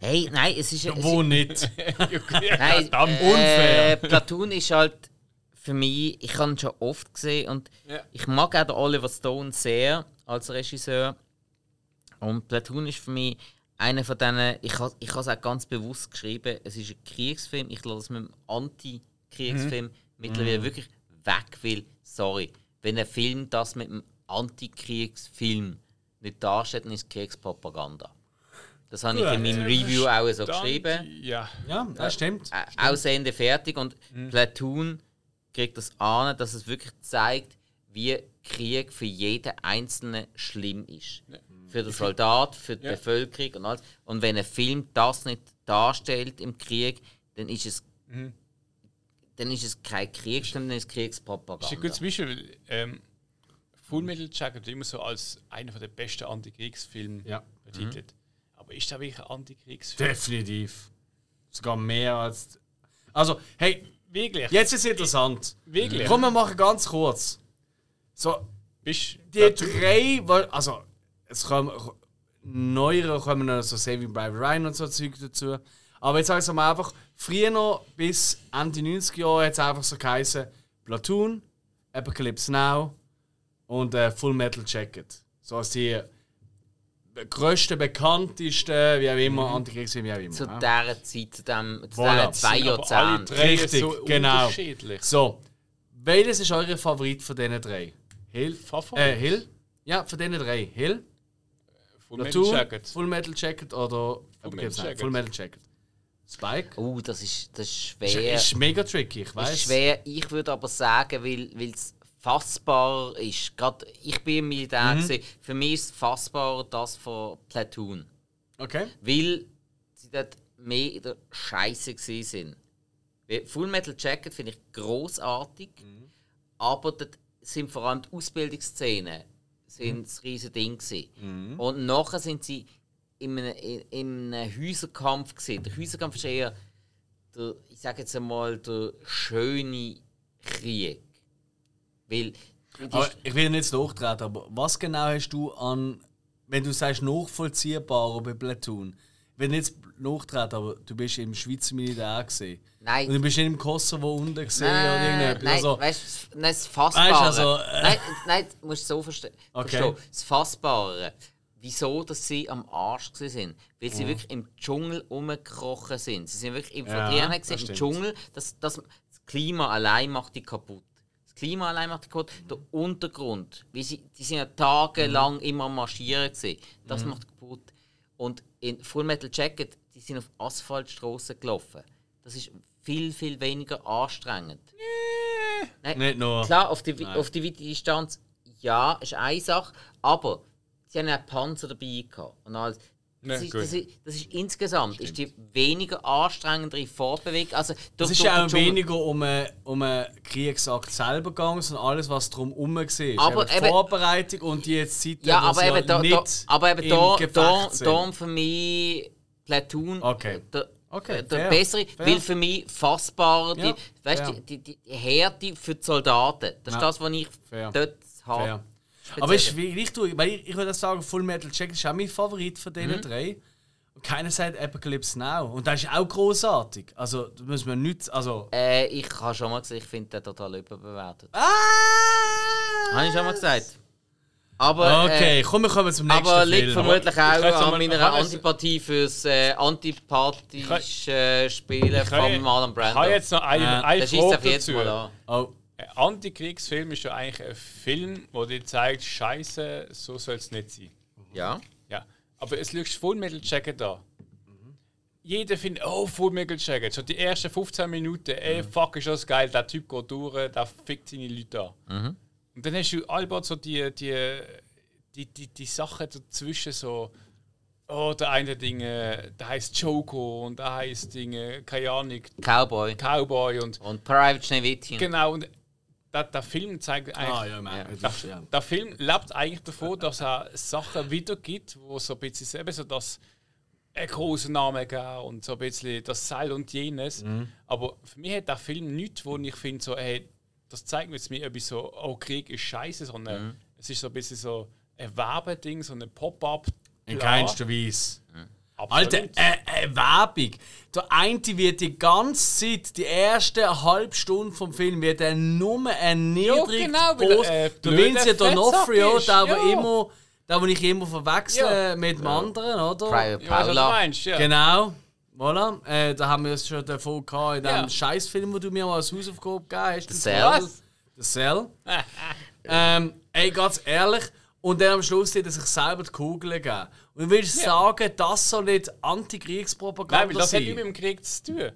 Hey, nein, es ist. Es Wo nicht? (laughs) (laughs) Nein, Verdammt. äh, unfair. Platoon ist halt für mich, ich habe ihn schon oft gesehen und Ja. ich mag auch den Oliver Stone sehr als Regisseur. Und Platoon ist für mich einer von denen, ich habe ich es auch ganz bewusst geschrieben, es ist ein Kriegsfilm, ich lasse es mit einem Anti-Kriegsfilm mittlerweile wirklich weg, weil, sorry, wenn ein Film das mit einem Anti-Kriegsfilm nicht darstellt, dann ist es Kriegspropaganda. Das habe ich in meinem Review auch so geschrieben. Ja. Ja, das stimmt. Ä- Aussehende fertig und Platoon kriegt das an, dass es wirklich zeigt, wie Krieg für jeden Einzelnen schlimm ist. Für den Soldat, für die Ja. Bevölkerung und alles. Und wenn ein Film das nicht darstellt im Krieg, dann ist es, dann ist es kein Krieg, sondern dann ist es Das ist ein Kriegspropaganda. gutes Beispiel. weil, Ähm, Full Metal Jacket wird immer so als einer der besten Antikriegsfilme Ja. betitelt. Aber ist da wirklich ein Antikriegsfilm? Definitiv. Sogar mehr als. Also, hey, Wirklich? jetzt ist es interessant. Wirklich? Komm, wir machen ganz kurz. So, Bist die drei, weil- also, es kommen neuere kommen noch so Saving Private Ryan und so Zeug dazu. Aber jetzt sagen wir einfach, früher noch bis Ende 90er Jahre hat es einfach so geheißen: Platoon, Apocalypse Now und äh, Full Metal Jacket. So als die grössten, bekanntesten, wie auch immer, Antikriegsfilme, wie auch immer. Zu ja. dieser Zeit, zu, dem, zu Voilà. diesen zwei Jahrzehnten. Richtig, so genau. unterschiedlich. So, welches ist euer Favorit von diesen drei? Hill? Favorit? Äh, Hill? Ja, von diesen drei. Hill, Full Metal Jacket. Full Metal Jacket oder Full Metal Jacket. Full Metal Jacket. Spike? Oh, das ist, das ist Ist, schwer. ist mega tricky, ich weiß. ist schwer. Ich würde aber sagen, weil es fassbar ist. Gerade ich bin im Militär. Mhm. gewesen. Für mich ist fassbar das von Platoon. Okay. Weil sie dort mehr in der Scheiße sind. Weil Full Metal Jacket finde ich großartig, Mhm. aber dort sind vor allem die Ausbildungsszenen sind Mhm. das riesige Ding gewesen. Und nachher sind sie in einem, in, in einem Häuserkampf gesehen. Der Häuserkampf ist eher der, ich sage jetzt einmal, der schöne Krieg. Weil Aber ich will nicht nachtreten, aber was genau hast du an, wenn du sagst nachvollziehbar bei Platoon? Ich will nicht nachtreten, aber du bist im Schweizer Militär gesehen. Nein. Und du bist nicht im Kosovo unten gesehen oder Nein, irgendetwas. nein, also, weißt du, nein, das Fassbare. Weißt also, äh, nein, nein, du musst es so verste Okay. verstehen. Das Fassbare. Wieso, dass sie am Arsch sind? Weil sie wirklich im Dschungel rumgekrochen sind. Sie sind wirklich infiltriert Ja, gewesen das im. Dschungel. Das, das, das Klima allein macht die kaputt. Das Klima allein macht die kaputt. Der Untergrund, wie sie, die sind ja tagelang immer am marschieren gewesen. Das macht kaputt. Und in Full Metal Jacket, sind auf Asphaltstraßen gelaufen. Das ist viel, viel weniger anstrengend. Nein, nicht nur. Klar, auf die, auf die weite Distanz, ja, ist eine Sache, aber sie haben ja einen Panzer dabei gehabt. Und alles. Das, Ja, ist, das, ist, das ist insgesamt ist die weniger anstrengendere Fortbewegung. Also, Es ist ja auch Dschungel- weniger um einen um einen Kriegsakt selber gegangen, sondern alles, was drum herum war. Aber eben die eben- Vorbereitung und die jetzt Zeit, Ja, wo aber eben, da, da, nicht aber eben im da, Gefecht da, da für mich Platoon Okay. der, Okay, der fair, bessere, fair. weil für mich fassbarer, Ja, die, weißt, die, die, die Härte für die Soldaten. Das ist Ja, das, was ich fair. dort habe. Fair. Aber ist, ich, tue, weil ich, ich würde sagen, Full Metal Jacket ist auch mein Favorit von diesen Mhm. drei. Und keiner sagt Apocalypse Now. Und das ist auch großartig. Also, da muss man nichts. Also. Äh, ich habe schon mal gesagt, ich finde den total überbewertet. Ah! Habe ich schon mal gesagt. Aber, Okay, äh, komm, wir kommen zum nächsten aber liegt Film. vermutlich Ich auch an meiner Antipathie fürs äh, antipathische äh, Spielen Ich von Marlon Ich Brando. habe jetzt noch eine, Ja. eine das ist auf Frage jetzt dazu. mal an. Oh, Ein Antikriegsfilm ist ja eigentlich ein Film, der dir zeigt, Scheiße, so soll es nicht sein. Ja. Ja. Aber es schaust Full Metal Jacket an. jeder findet, oh, Full Metal Jacket. So die ersten 15 Minuten, ey, fuck, ist das geil, der Typ geht durch, der fickt seine Leute an. Und dann hast du allbald so die, die, die, die, die Sachen dazwischen, so, oh, der eine Ding, äh, der heißt Joko und der heißt Dinge, keine Ahnung, Cowboy. Cowboy und Und Private Schneewittchen. genau. Und der, der Film zeigt eigentlich. Ah, ja, man, Der, ja. der Film lebt eigentlich davon, dass er Sachen wiedergibt, wo so ein bisschen eben so das einen großen Namen geben und so ein bisschen das Seil und jenes. Aber für mich hat der Film nichts, wo ich finde, so, hey, das zeigt mir jetzt mir etwas so, oh, Krieg ist scheiße, sondern es ist so ein bisschen so ein Werbeding, so ein Pop-up. In keinster Weise. Absolut. Alter, äh, äh, Werbung. Der eine wird die ganze Zeit, die erste halbe Stunde vom Film, wird er nur erniedrigt. genau, weil er, äh, du blöder Vincent D'Onofrio, der, wo ja. immer, der, wo ich immer verwechsle Ja. mit dem anderen, oder? Private Paula. meinst, ja. Genau. Voilà. Äh, da haben wir es schon davon gehabt, in dem Ja. Scheißfilm, wo du mir mal als Hausaufgabe gegeben hast. The Cell. The Cell. ähm, ey, ganz ehrlich. Und dann am Schluss hat er sich selber die Kugeln gegeben. Und willst du sagen, das soll nicht Nein, Antikriegspropaganda weil das hat sein? nichts mit dem Krieg zu tun.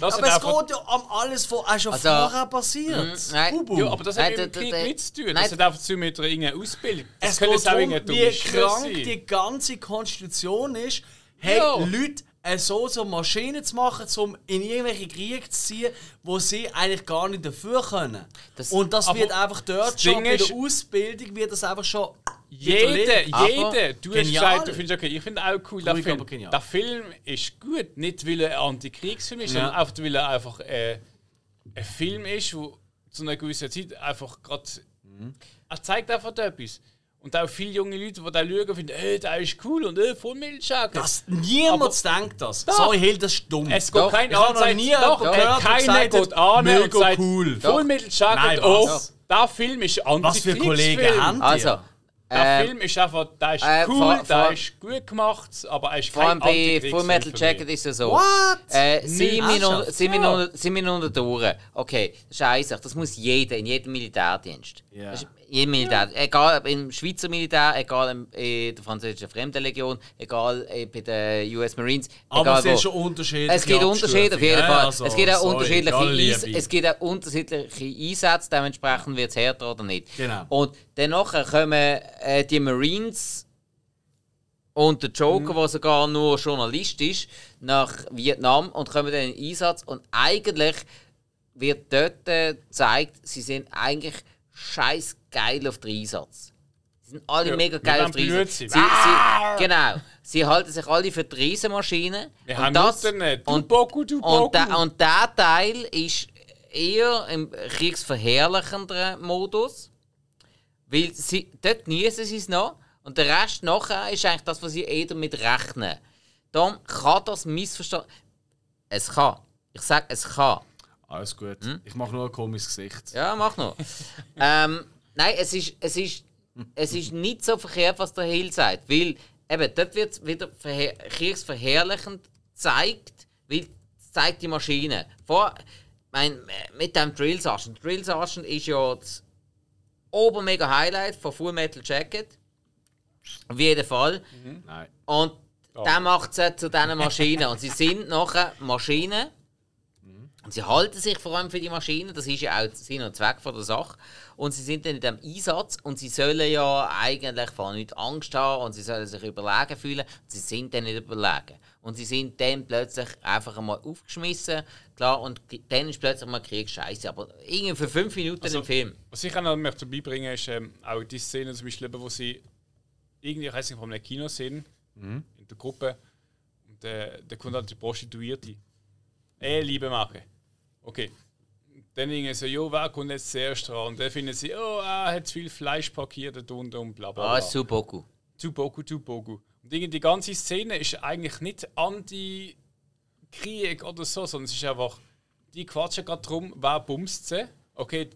Das aber hat es einfach- geht ja um alles, was auch schon Also, vorher passiert. nein. Bubu. Ja, aber das hat Nein, mit dem Krieg nichts zu tun. nein. Das hat einfach zu tun mit einer irgendeiner Ausbildung. Das es könnte geht darum, wie krank sein. die ganze Konstitution ist. Hey, Ja. Leute so so Maschinen zu machen, um in irgendwelche Kriege zu ziehen, wo sie eigentlich gar nicht dafür können. Das- Und das wird einfach dort schon bei der Ausbildung wird das einfach schon Jeder, jeder. Du hast genial. gesagt, du findest okay, ich finde auch cool, der Film. Der Film ist gut, nicht weil er ein Antikriegsfilm ist, Ja. sondern auch weil er einfach äh, ein Film ist, wo zu einer gewissen Zeit einfach gerade. Mhm. Er zeigt einfach etwas. Und auch viele junge Leute, die da schauen, finden, äh, der ist cool und äh, voll Milchschaukel. Das, niemand denkt das. Doch. Sorry, Hill, das ist dumm. Es geht Doch, kein ich habe noch Ansatz- nie doch, äh, gehört, keiner gesagt geht hat, an und sagt, cool. Full Metal Jacket, Nein, oh, was? der Film ist Was für Kollegen haben die? Also, Der ähm, Film ist einfach, der ist äh, cool, vor- der vor- ist gut gemacht, aber er ist vor kein allem bei Full Metal Jacket ist es so. What? Äh, sieben, Minuten, sieben, Ja. Minuten, sieben Minuten durch. Okay, das ist einfach. Das muss jeder in jedem Militärdienst. Ja. Jedem Militär. Egal ob im Schweizer Militär, egal im, in der französischen Fremdenlegion, egal äh, bei den US Marines. Aber egal es sind schon Unterschiede. Es gibt Unterschiede auf jeden Fall. also, es gibt auch sorry, unterschiedliche, Eis es gibt auch unterschiedliche Einsätze, dementsprechend wird es härter oder nicht. Genau. Und danach kommen äh, die Marines und der Joker, Mhm. der sogar nur Journalist ist, nach Vietnam und kommen dann in den Einsatz. Und eigentlich wird dort äh, gezeigt, sie sind eigentlich scheiß geil auf den Einsatz. Sie sind alle Ja, mega geil auf den Einsatz. Sie, sind. sie, genau. Sie halten sich alle für die Riesenmaschinen. Wir und haben das, Internet. Du und, Boku, du und, Boku. der, und der Teil ist eher im kriegsverherrlichenden Modus. Weil sie, dort genießen sie es noch. Und der Rest nachher ist eigentlich das, was sie eher damit rechnen. Darum kann das missverstanden. Es kann. Ich sage, es kann. Alles gut. Hm? Ich mache nur ein komisches Gesicht. Ja, mach noch. (laughs) ähm, nein, es ist, es, ist, es ist nicht so verkehrt, was der Hill sagt. Weil eben, dort wird es wieder verher kriegsverherrlichend gezeigt, weil es zeigt die Maschine. Vor, mein, mit dem Drill Sergeant. Drill Sergeant ist ja das obermega Highlight von Full Metal Jacket. Auf jeden Fall. Nein. Und der macht sie zu diesen Maschinen. Und sie sind nachher Maschinen. Und sie halten sich vor allem für die Maschinen. Das ist ja auch Sinn und Zweck von der Sache. Und sie sind dann in diesem Einsatz. Und sie sollen ja eigentlich vor nicht Angst haben. Und sie sollen sich überlegen fühlen. Sie sind dann nicht überlegen. Und sie sind dann plötzlich einfach einmal aufgeschmissen. Klar, und dann ist plötzlich mal Krieg scheiße. Aber irgendwie für fünf Minuten im Film. Was ich auch noch möchte beibringen ist ähm, auch die Szene, zum Beispiel, wo sie irgendwie, ich weiß nicht, von einem Kino sind, in der Gruppe, und äh, da kommt halt die Prostituierte. Äh, Liebe machen. Okay. Dann irgendwie so, jo, wer kommt jetzt zuerst dran? Und dann finden sie, oh, er hat zu viel Fleisch parkiert da unten und bla bla. Ah, bla. Suboku. Tuboku, Tuboku. Und irgendwie die ganze Szene ist eigentlich nicht anti-Krieg oder so, sondern es ist einfach, die quatschen gerade drum, wer bumst sie. Okay,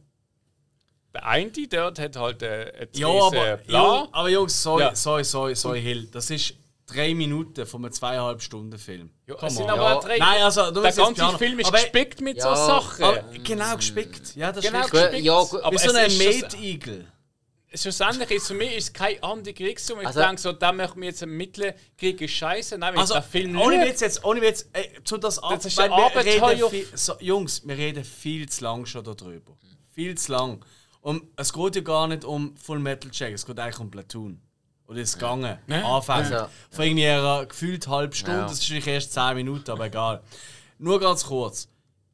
der eine dort hat halt äh, ein Ja, aber, Bla. ja, aber Jungs, sorry, Ja. sorry, sorry, sorry, Hill. Das ist drei Minuten von einem zweieinhalb Stunden Film. Ja, Come es sind on. aber Ja. drei. Nein, also, du der ganze Piano- Film ist aber- gespickt mit Ja, so Sachen. Aber, genau, gespickt. Ja, das Genau, ist gespickt. Ja. Aber Wie es so ein Made-Eagle. schlussendlich ist für mich ist es kein Antikriegsfilm. Ich Also- denke so, da möchten wir jetzt ermitteln, Krieg ist scheiße. Nein, wenn Also, ich den Film ohne Witz jetzt, ohne Witz, äh, zu das ab, Das ist weil wir reden viel, so, Jungs, wir reden viel zu lang schon darüber. Viel zu lang. Und es geht ja gar nicht um Full Metal Jacket, es geht eigentlich um Platoon. Oder ist es gegangen? Anfang. Also- Von irgendwie einer gefühlt halben Stunde, Ja. das ist vielleicht erst 10 Minuten, aber egal. Nur ganz kurz.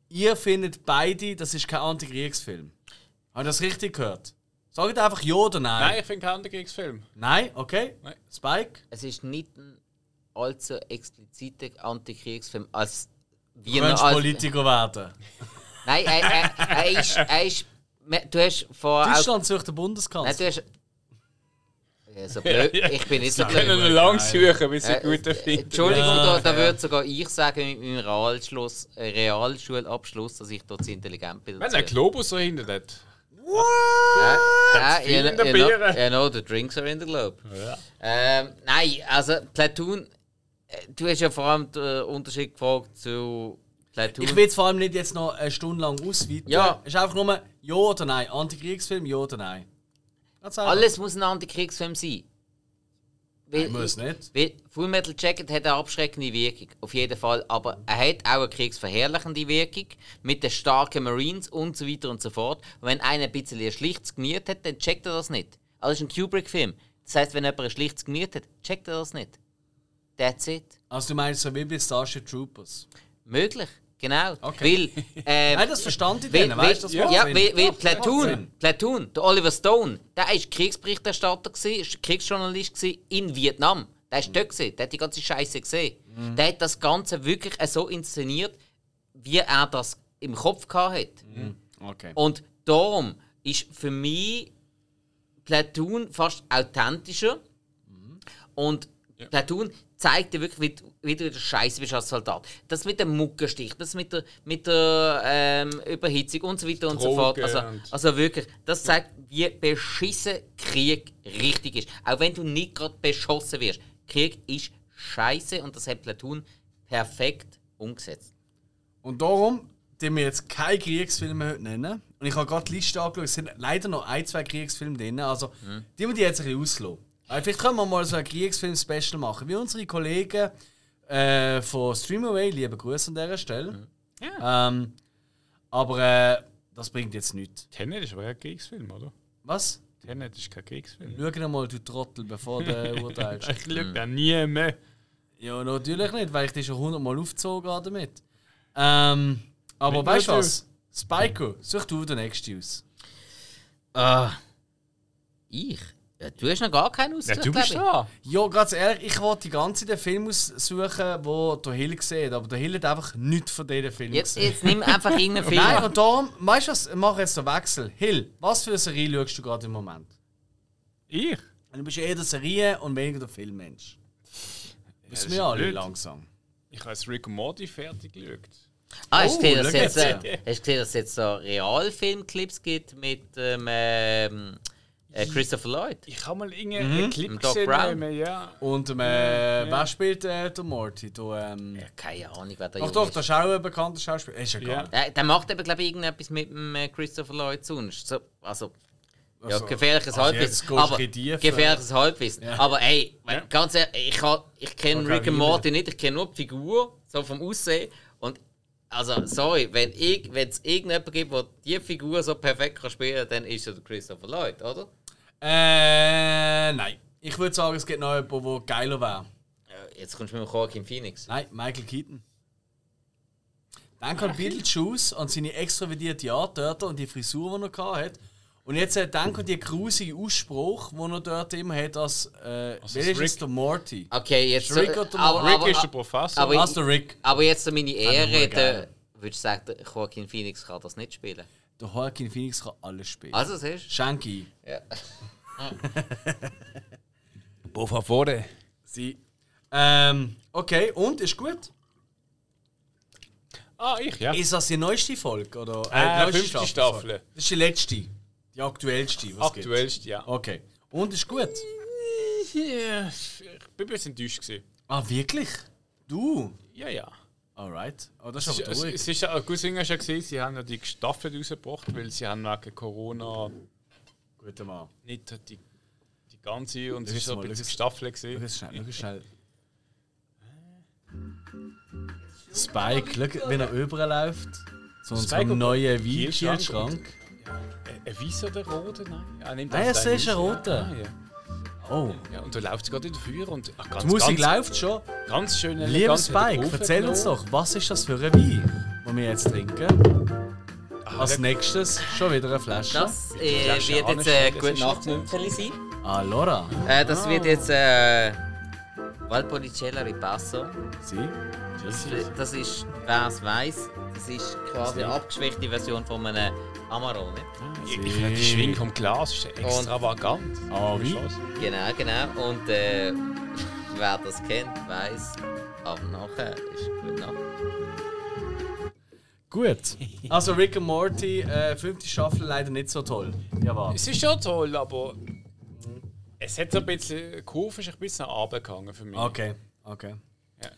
Ihr findet beide, das ist kein Antikriegsfilm. Habt ihr das richtig gehört? Sagt einfach ja oder nein? Nein, ich finde keinen Antikriegsfilm. Nein? Okay. Nein. Spike? Es ist nicht ein allzu expliziter Antikriegsfilm, als Du wie könntest als, Politiker werden. Nein, er, er, er ist, er ist. Du hast vor. Deutschland sucht den Nein, Bundeskanzler. du hast. Ja, so blöd. Ich bin nicht so Wir blöd. können ihn lang suchen, bis ich Äh, einen guten finde. Entschuldigung, Ja, da, da würde sogar ich sagen, mit meinem Realschluss, äh, Realschulabschluss, dass ich dort zu intelligent bin. Wenn der Globus so hinter hat. Ja, ja, you, know, Biere. you know, the drinks are in the globe. Ja. Ähm, nein, also Platoon, äh, du hast ja vor allem den Unterschied gefragt zu Platoon. Ich will es vor allem nicht jetzt noch eine Stunde lang ausweiten. Ja. Es ist einfach nur ja oder nein. Antikriegsfilm, ja oder nein. Alles muss ein Antikriegsfilm sein. Weil, Nein, muss nicht. Weil Full Metal Jacket hat eine abschreckende Wirkung, auf jeden Fall. Aber er hat auch eine kriegsverherrlichende Wirkung mit den starken Marines und so weiter und so fort. Und wenn einer ein bisschen ein schlichtes Gemüt hat, dann checkt er das nicht. Also das ist ein Kubrick-Film. Das heißt, wenn jemand ein schlichtes Gemüt hat, checkt er das nicht. That's it. Also du meinst so wie bei Starship Troopers. Möglich, genau. Okay. Weil, ähm, (laughs) Nein, das verstand ich weil, weil, weißt du, das ja, Sinn. weil, weil Platoon. Platoon, der Oliver Stone, der war Kriegsberichterstatter, gewesen, ist Kriegsjournalist gewesen in Vietnam. Der war dort, gewesen, der hat die ganze Scheiße gesehen. Mhm. Der hat das Ganze wirklich so inszeniert, wie er das im Kopf hatte. Okay. Und darum ist für mich Platoon fast authentischer. Und Platoon zeigt dir wirklich, wie, du- wie du scheiße bist als Soldat. Das mit dem Muckenstich, das mit der, mit der ähm, Überhitzung und so weiter und so fort. Drogen Also, also wirklich, das zeigt, wie beschissen Krieg richtig ist. Auch wenn du nicht gerade beschossen wirst. Krieg ist scheiße und das hat Platoon perfekt umgesetzt. Und darum, die wir jetzt keine Kriegsfilme heute nennen. Und ich habe gerade die Liste angeschaut, es sind leider noch ein, zwei Kriegsfilme drin. Also, die wir die jetzt ein bisschen auslassen. Weil Vielleicht können wir mal so ein Kriegsfilm-Special machen, wie unsere Kollegen äh, von Streamaway. Liebe Grüße an dieser Stelle. Ähm, aber äh, das bringt jetzt nichts. Tenet ist aber kein Kriegsfilm, oder? Was? Tenet ist kein Kriegsfilm. Schau dir mal, du Trottel, bevor du (laughs) urteilst. Ich schaue den nie mehr. Ja, natürlich nicht, weil ich dich schon hundertmal aufgezogen habe damit. Ähm, aber Mit weißt du was? Spiko, such du den nächsten aus. Ah. Ich? Ja, du hast noch gar keinen Ja, ausgesucht, du bist da. Ja, ganz ehrlich, ich wollte die ganze Zeit den Film aussuchen, wo der Hill sieht, aber der Hill hat einfach nichts von diesen Film. Jetzt, gesehen. jetzt nimm einfach (laughs) irgendeinen Film. Nein, und darum, weißt du was, ich mache jetzt den Wechsel. Hill, was für eine Serie schaust du gerade im Moment? Ich? Du bist eher der Serie- und weniger der Filmmensch. Wissen wir alle blöd. langsam. Ich habe Rick und Morty fertig geschaut. Ah, hast du gesehen, Oh, dass schau es jetzt, äh, hast du gesehen, dass es jetzt so Realfilmclips gibt mit ähm, ähm, äh, Christopher Lloyd? Ich habe mal irgendeinen Clip Mit Doc gesehen. Brown. Ja. Und ähm, äh, wer spielt äh, der Morty? Du, ähm, Ja, keine Ahnung, wer da Ach doch, ist. das ist auch ein bekannter Schauspieler. Ist egal. Ja. Der, der macht eben, glaube ich, irgendetwas mit dem äh, Christopher Lloyd sonst. So, also, ja, Also, gefährliches also Halbwissen. Aber, gefährliches Halbwissen. Aber ey, Ja. ganz ehrlich, ich, ich kenne Okay, Rick wie Morty nicht, ich kenne nur die Figur, so vom Aussehen. Und also, sorry, wenn es irgendjemanden gibt, der diese Figur so perfekt kann spielen kann, dann ist es der Christopher Lloyd, oder? Äh, nein. Ich würde sagen, es gibt noch jemanden, der geiler wäre. Jetzt kommst du mit dem Joaquin Phoenix. Nein, Michael Keaton. Denk an Beetlejuice und seine extrovertierte Art dort und die Frisur, die er hatte. Und jetzt äh, denk an die grusige Ausspruch, den er dort immer hat, als äh, Also wer ist Rick- der Morty? Okay, jetzt. Rick oder aber, Morty? Rick aber, ist der Professor. aber- der Rick? aber jetzt meine Ehre, der, würdest du sagen, der Joaquin Phoenix kann das nicht spielen? Der Joaquin Phoenix kann alles spielen. Also, siehst Shanky. du? Ja. Por favore. Sie. Ähm, okay, und? Ist gut? Ah, ich, ja. Ist das die neueste Folge? Oder, Äh, die neueste fünfte Staffel. sorry. Das ist die letzte. Die aktuellste. Was gibt's? Aktuellst, ja. Okay. Und ist gut? Ja, Ich bin ein bisschen enttäuscht. Gewesen. Ah, wirklich? Du? Ja, ja. Alright. Oh, das Es ist ist, aber es, traurig. es ist ja, gut, Singer schon gesehen, sie haben ja die Staffel rausgebracht, weil sie haben wegen Corona. Guter Mann. nicht die, die ganze und es ist so ein bisschen schau- schnell, schau schnell. Spike, schau, wie er überläuft. Zu unserem neuen den Kühlschrank Weinkühlschrank. Ein- Ein weißer oder roter? Nein, er es den ist ein roter. Ah. Oh, Ja, und da läuft sie gerade in der Feuer und ach, ganz, die Musik ganz, läuft schon. ganz schön Lieber er Spike, erzähl uns doch, was ist das für ein Wein, den wir jetzt trinken? Ah, Als nächstes schon wieder eine Flasche. Das äh, Flasche wird jetzt anstellen, äh, das gut ist Nachtmümpfeli sein. Allora, Äh, das wird jetzt äh, Valpolicella Ripasso. sie? Das, das ist, wer es weiss, das ist quasi eine abgeschwächte Version von einem Amarone. Ich ich finde, die Schwingung vom Glas ist extravagant. Ah, wie? Genau, genau. Und äh, (laughs) wer das kennt, weiss, aber nachher ist gut nach. Gut. Also Rick and Morty, äh, fünfte Staffel leider nicht so toll. Ja, war. Es ist schon toll, aber es hat so ein bisschen, Kurve ist ein bisschen runtergegangen für mich. Okay, okay. Ja.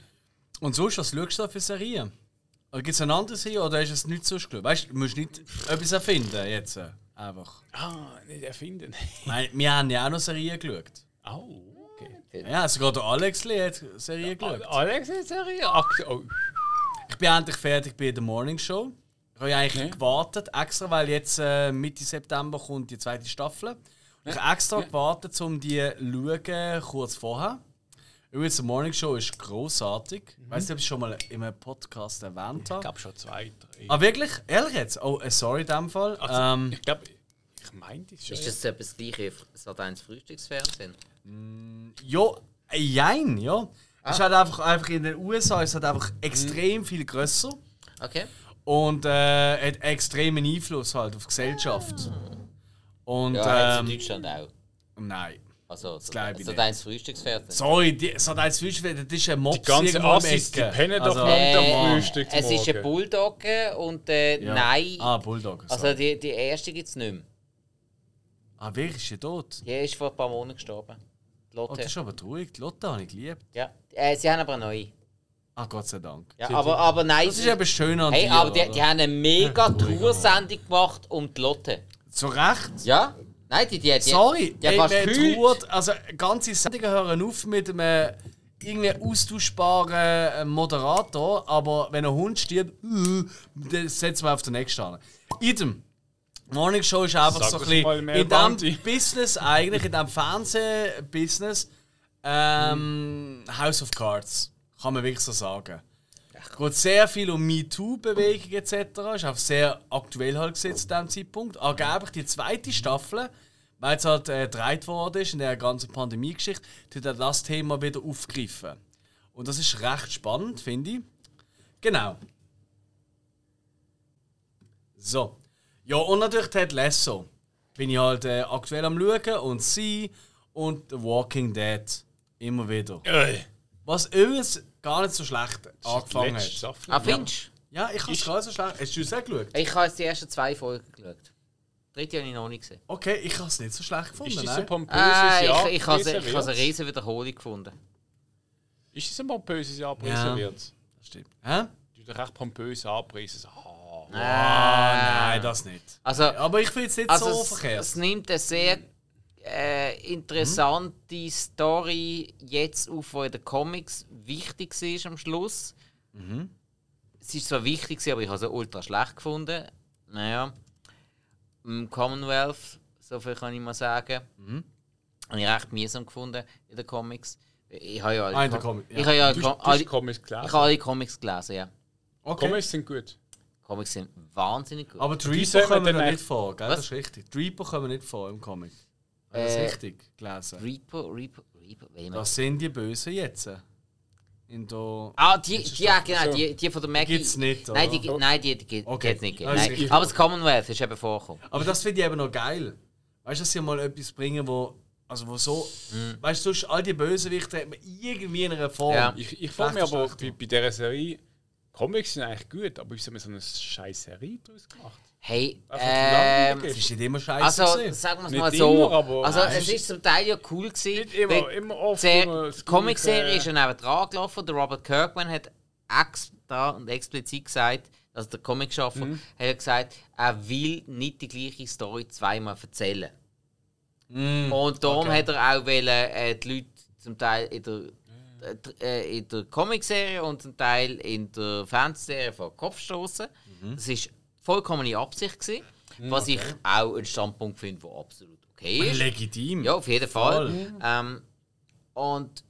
Und sonst, was schaust du da für Serien? Gibt es eine andere Serie oder ist es nicht so geschaut? Weißt du, du musst nicht etwas erfinden jetzt. äh, Einfach. Ah, nicht erfinden. (laughs) Meine, wir haben ja auch noch Serien geschaut. Au, okay. Ja, sogar der Alex hat Serien geschaut. Alex ist Serie? Ach, oh. Ich bin endlich fertig bei der Morning Show. Ich habe ja eigentlich Ja. gewartet, extra, weil jetzt äh, Mitte September kommt die zweite Staffel. Ich habe extra gewartet, um die zu schauen, kurz vorher. Übrigens, die Morning Show ist großartig. Ich weiß nicht, ob ich es schon mal in einem Podcast erwähnt Ich habe. glaube schon zwei, drei. Ah, wirklich? Ehrlich jetzt? Oh, äh, sorry in dem Fall. Also, ähm, ich glaube, ich meinte es schon. Ist das etwas das gleiche wie Sat1 Frühstücksfernsehen? ja, äh, jein, ja. Es ist halt einfach, einfach in den USA ist es halt einfach extrem viel grösser Okay. und äh, hat extremen Einfluss halt auf die Gesellschaft. Und Ja, ähm, in Deutschland auch. nein. Also, glaub ich Sat1 Frühstücksfernsehen. Sorry, die, so ein Frühstück, das ist ein Mops Die ganze Assis, die pennen doch Also- noch Äh, am Frühstück es ist ein. Bulldogge und äh, Ja. nein. Ah, Bulldog. also die, die erste gibt es nicht mehr. ah, wer ist denn tot? Die ist vor ein paar Monaten gestorben. Die Oh, Lotte. das ist aber traurig. Die Lotte habe ich geliebt. ja. Äh, sie haben aber eine neue. Ah, Gott sei Dank. Ja, aber, aber nein. Das ist eben schön an hey, dir, aber die, die haben eine mega Tour-Sendung gemacht um die Lotte. Zu Recht. Ja? Nein, die, die, die, Sorry, die hat ey, fast man geheult. trauert, also ganze Sendungen hören auf mit einem irgendwie austauschbaren äh, Moderator, aber wenn ein Hund stirbt, äh, dann setzen wir auf den nächsten an. Idem. Morning Show ist einfach Sag so ein bisschen in dem Banti. Business eigentlich, in dem Fernsehbusiness, ähm, House of Cards. Kann man wirklich so sagen. Es geht sehr viel um MeToo-Bewegung etc. Ist auch sehr aktuell halt gesehen zu diesem Zeitpunkt. Angeblich die zweite Staffel, weil jetzt halt äh, gedreht worden ist in der ganzen Pandemie-Geschichte, tut er das Thema wieder aufgreifen. Und das ist recht spannend, finde ich. Genau. So. Ja, und natürlich Ted Lasso. Bin ich halt äh, aktuell am schauen und sie und The Walking Dead. Immer wieder. Äh, Was übrigens gar nicht so schlecht angefangen hat. Ah, findest Ja, ich habe es gar nicht so schlecht. Hast du es auch geschaut? Ich habe jetzt die ersten zwei Folgen geschaut. Die dritte habe ich noch nicht gesehen. Okay, ich habe es nicht so schlecht gefunden. Ist das so nein. pompöses Äh, Jahr? ich ich habe eine riesen Wiederholung gefunden. Ist das ein pompöses Jahr Ja. wird? Das stimmt. Hä? Du dich recht pompös anpreisen. So, ah. Nein, das nicht. Also, Aber ich finde es nicht also so es, verkehrt. es nimmt eine sehr äh, interessante Story jetzt auf, die in den Comics wichtig war am Schluss. Es ist zwar wichtig, aber ich habe sie ultra schlecht gefunden. Naja. Im Commonwealth, so viel kann ich mal sagen, habe ich recht mühsam gefunden in den Comics. Ich habe ja alle, Ah, Com- ja. ich habe ja Com- alle, hast Comics ich gelesen. habe alle Comics gelesen, ja. okay. Comics sind gut. Comics sind wahnsinnig gut. Aber die Reaper kommen echt- nicht vor, gell? Was? Das ist richtig. Die Reaper kommen nicht vor im Comic. Das Äh, richtig gelesen? Reaper, Reaper, Reaper, Das sind die Bösen jetzt. In der Ah, die, die, ja, genau, die, die von der Maggie. gibt's nicht, Nein, oder? die, nein, die, die, die Okay. nicht. Also Nein. Aber das Commonwealth ist eben vorgekommen. Aber das finde ich eben noch geil. Weißt du, dass sie mal etwas bringen, wo. Also wo so. Weißt du, sonst all die Bösewichte hat man irgendwie in einer Form. Ja. Ich, ich frage mich aber bei, bei dieser Serie, Comics sind eigentlich gut, aber wieso haben wir so eine scheiß Serie daraus gemacht? Hey, ähm, Das ist nicht immer scheiße. also gewesen. sagen wir es mal so. immer, aber- also Nein. es ist zum Teil ja cool gewesen. Nicht immer, immer oft die Comic-Serie ist ja neben dran gelaufen. Der Robert Kirkman hat extra und explizit gesagt, also der Comic-Schaffer, Mhm. hat gesagt, er will nicht die gleiche Story zweimal erzählen. Und darum okay. hat er auch wollen, äh, die Leute zum Teil in der, äh, in der Comicserie und zum Teil in der Fernsehserie vor den Kopf stoßen. Das war vollkommene Absicht. Gewesen, was ich auch einen Standpunkt finde, der absolut okay ist. Legitim. Ja, auf jeden Fall. Ähm, und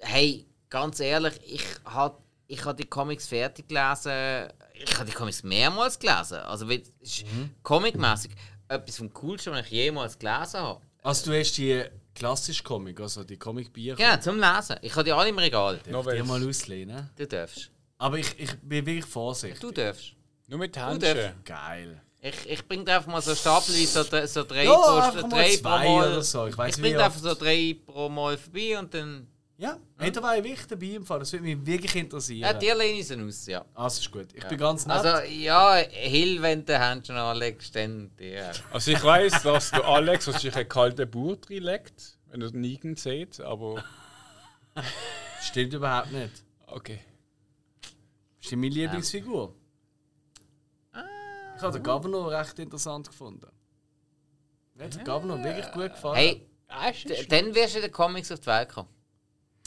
hey, ganz ehrlich, ich habe ich hab die Comics fertig gelesen. Ich habe die Comics mehrmals gelesen. Also, es ist Mhm. comicmäßig etwas vom Coolsten, was ich jemals gelesen habe. Also du hast die klassische Comic, also die Comic-Bücher. Genau, zum Lesen. Ich habe die alle im Regal. Die Novels. mal auslehnen. Du darfst. Aber ich, ich bin wirklich vorsichtig. Du darfst. Nur mit Händchen. Geil. Ich, ich bringe dir einfach mal so stapelweise so, so drei, Ja, pro, drei zwei pro Mal. oder so. Ich ich bringe einfach so drei pro Mal vorbei und dann. Ja, hey, da war ich wirklich dabei im Fall. Das würde mich wirklich interessieren. Ja, dir lehne ich sie aus, ja. Ah, das ist gut. Ich bin ganz nett. Also, ja, Hill, wenn du Händchen anlegst, dann dir. Also ich weiß, dass der Alex sich einen kalten Bauch reinlegt, wenn er Negan sieht, aber (laughs) Stimmt überhaupt nicht. okay. Das ist meine Lieblingsfigur. Ich habe den Governor recht interessant gefunden. Mir hat der Governor wirklich gut gefallen. Hey, d- dann wirst du in den Comics auf die Welt kommen.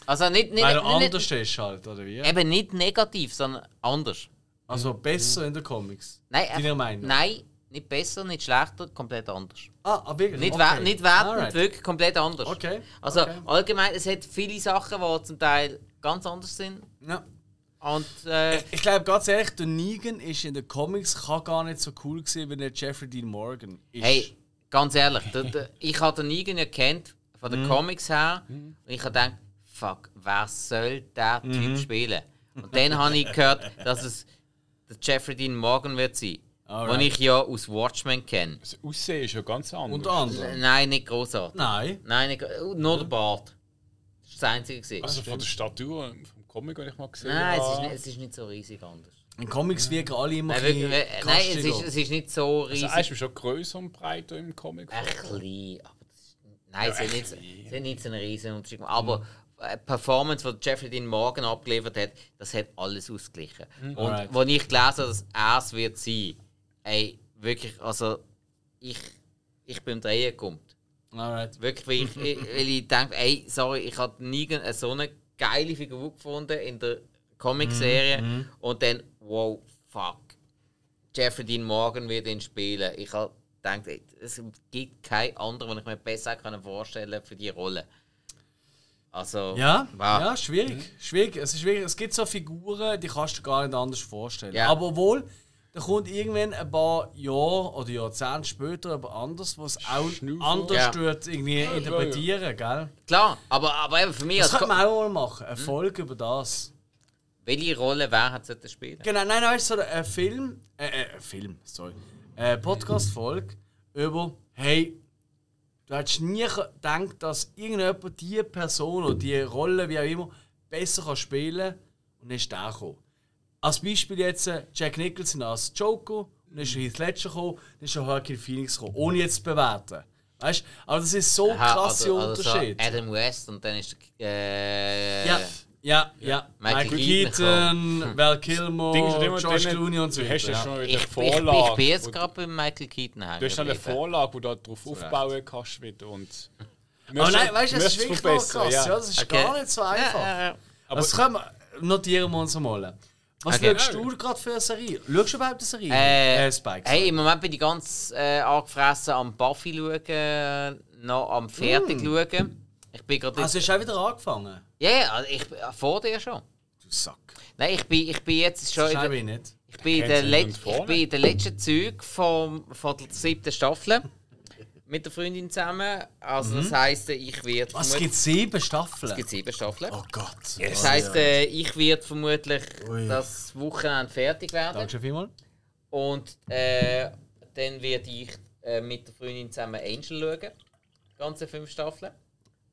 Also nicht, nicht, Weil er nicht, anders ist halt, oder wie? eben nicht negativ, sondern anders. Also besser in den Comics. Nein, Deiner Meinung? nein, nicht besser, nicht schlechter, komplett anders. Ah, ah wirklich? Nicht, okay. nicht wertend, wirklich komplett anders. Okay. Also okay. allgemein, es hat viele Sachen, die zum Teil ganz anders sind. Ja. Und äh, Ich glaube ganz ehrlich, der Negan ist in den Comics kann gar nicht so cool gewesen, wie der Jeffrey Dean Morgan ist. hey, ganz ehrlich, der, der, ich habe den Negan ja kennt von Mhm. den Comics her und ich habe gedacht, fuck, wer soll der Mhm. Typ spielen? Und dann habe ich gehört, dass es der Jeffrey Dean Morgan wird sein, Alright. den ich ja aus Watchmen kenne. Das Aussehen ist ja ganz anders. Unter anderem. Nein, nicht großartig. Nein. Nein, nicht, gro- nur der Bart. Das ist das Einzige. gewesen. Also von der Statur, vom Comic, den ich mal gesehen Nein, es ist, habe. nicht, es ist nicht so riesig anders. In Comics wirken alle immer Nein, ein äh, nein es, ist, es ist nicht so Also riesig. er ist schon größer und breiter im Comic. Ein klein, aber das ist, Nein, es Ja, nicht, es ist nicht so ein riesen Unterschied. Aber die Performance, die Jeffrey Dean Morgan abgeliefert hat, das hat alles ausgeglichen. Und Alright. als ich gelesen habe, dass er es wird sein, ey, wirklich, also ich, ich bin Drehen gekommen. Alright. Wirklich, weil ich, (laughs) ich, weil ich denke, ey, sorry, ich habe nie eine- so eine geile Figur gefunden in der Comic-Serie und dann, wow, fuck. Jeffrey Dean Morgan wird ihn spielen. Ich habe gedacht, ey, es gibt keinen anderen, den ich mir besser vorstellen können für die Rolle. Also, Ja, wow. ja, schwierig. schwierig. Es, ist wirklich, es gibt so Figuren, die kannst du dir gar nicht anders vorstellen. Ja. Aber obwohl, da kommt irgendwann ein paar Jahre oder Jahrzehnte später aber anders, was auch Schnaufer. anders Ja. tut, irgendwie interpretieren, gell? Klar, aber, aber eben für mich Das als könnte man auch mal machen. Eine Folge über das. welche Rolle wer hat sollte spielen? Genau, nein, nein, so ein Film, äh, äh, ein Film, sorry, eine Podcast-Folge über, hey, du hättest nie gedacht, dass irgendjemand diese Person oder diese Rolle, wie auch immer, besser kann spielen kann und dann ist der gekommen. Als Beispiel jetzt äh, Jack Nicholson als Joker, und dann ist Heath Ledger gekommen, dann ist Joaquin Phoenix gekommen, ohne jetzt zu bewerten. Weißt du? Aber das ist so ein Aha, krasser also- also so Unterschied. Adam West und dann ist äh, ja, ja, ja. Michael Michael, Keaton Keaton, Val Kilmer, George Clooney und so Du hast ja weiter, schon wieder Ich, ich, Vorlage. ich bin jetzt gerade bei Michael Keaton hängen Du hast dann eine. Vorlage, wo du darauf aufbauen kannst wieder und... Aber nein, weißt du, das ist wirklich krass. Ja. das ist Okay. gar nicht so einfach. Ja, ja, ja. Aber- das können wir, notieren wir uns mal. Was Okay. schaust du gerade für eine Serie? Schaust du überhaupt eine Serie? Äh, Spikes. hey, im Moment bin ich ganz äh, angefressen am Buffy schauen, äh, noch am fertig schauen. Ich bin gerade. also hast du auch wieder angefangen? Ja, ja, also ich bin- vor dir schon. Du Sack. Nein, ich bin, ich bin jetzt schon. Das in schreibe der- ich nicht. Ich bin, in der Let ich bin in der letzten Zug vom, von der siebten Staffel mit der Freundin zusammen. Also das heisst, ich werde Mhm. Was, es gibt sieben Staffeln? es gibt sieben Staffeln. Oh Gott. Das heisst, äh, ich werde vermutlich Ui. das Wochenende fertig werden. Danke schon vielmals. Und äh, dann werde ich äh, mit der Freundin zusammen Angel schauen. Die ganze fünf Staffeln.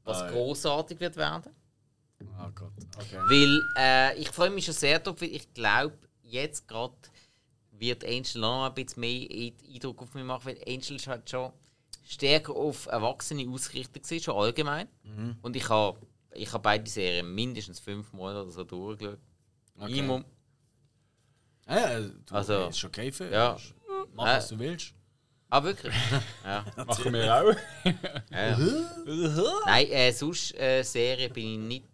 Was ja. großartig wird werden. Oh Gott. Okay. Weil äh, ich freue mich schon sehr darauf, weil ich glaube, jetzt gerade wird Angel noch ein bisschen mehr Eindruck auf mich machen, weil Angel ist halt schon stärker auf Erwachsene ausgerichtet gewesen, schon allgemein. Mhm. Und ich habe ich hab beide Serien mindestens fünfmal oder so durchgeschaut. Minimum. Ja, du, Also, ist okay für ja. Mach, Äh, was du willst. Ah, wirklich? (laughs) Ja. (laughs) Machen wir auch. (laughs) ja. Nein, äh, sonst äh, Serie bin ich nicht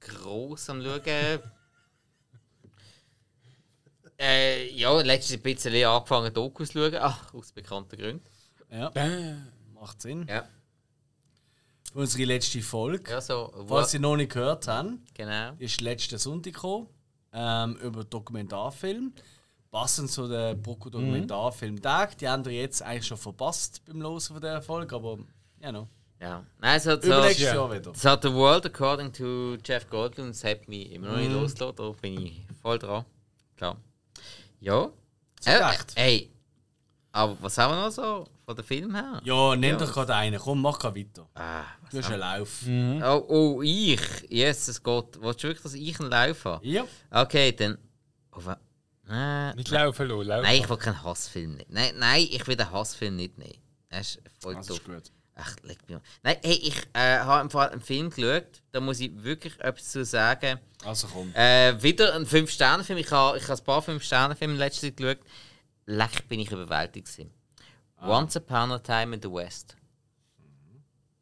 groß am Schauen. Äh, ja, letztens ein bisschen angefangen, Dokus zu schauen. Ach, aus bekannten Gründen. Ja, macht Sinn. Ja, unsere letzte Folge, ja so. falls Sie noch nicht gehört haben, Genau. ist letzten Sonntag gekommen, ähm, über Dokumentarfilm. Passend zu den Brocco Dokumentarfilmtag. Die haben wir jetzt eigentlich schon verpasst beim Losen von dieser Folge, aber ja, no. Ja. Nein, es hat so. Übernächstes ja. Jahr wieder. Es hat The World According to Jeff Goldblum, das hat mich immer noch nicht Mhm. losgelassen, da bin ich voll dran. Klar. Ja. Zu Äh, Recht. ey. Aber was haben wir noch so von den Film her? Ja, nenn Ja. doch gerade einen. Komm, mach gerade weiter. Ah, Du hast einen Lauf. oh, oh, ich. Jesus Gott. Willst du wirklich, dass ich einen Lauf habe? Ja. Okay, dann. Oh, äh, Nicht laufen lassen, laufen. nein, ich will keinen Hassfilm nicht. Nein, nein, ich will den Hassfilm nicht nehmen. Das ist voll Das doof. ist gut. Ach, leck mich mal. Nein, hey, ich äh, habe im Fall einen Film geschaut. Da muss ich wirklich etwas zu sagen. Also komm. Äh, wieder ein 5-Sterne-Film. Ich habe ich habe ein paar 5-Sterne-Filme in letzter Zeit geschaut. Leck, bin ich überwältigt. Gewesen. Once Upon a Time in the West.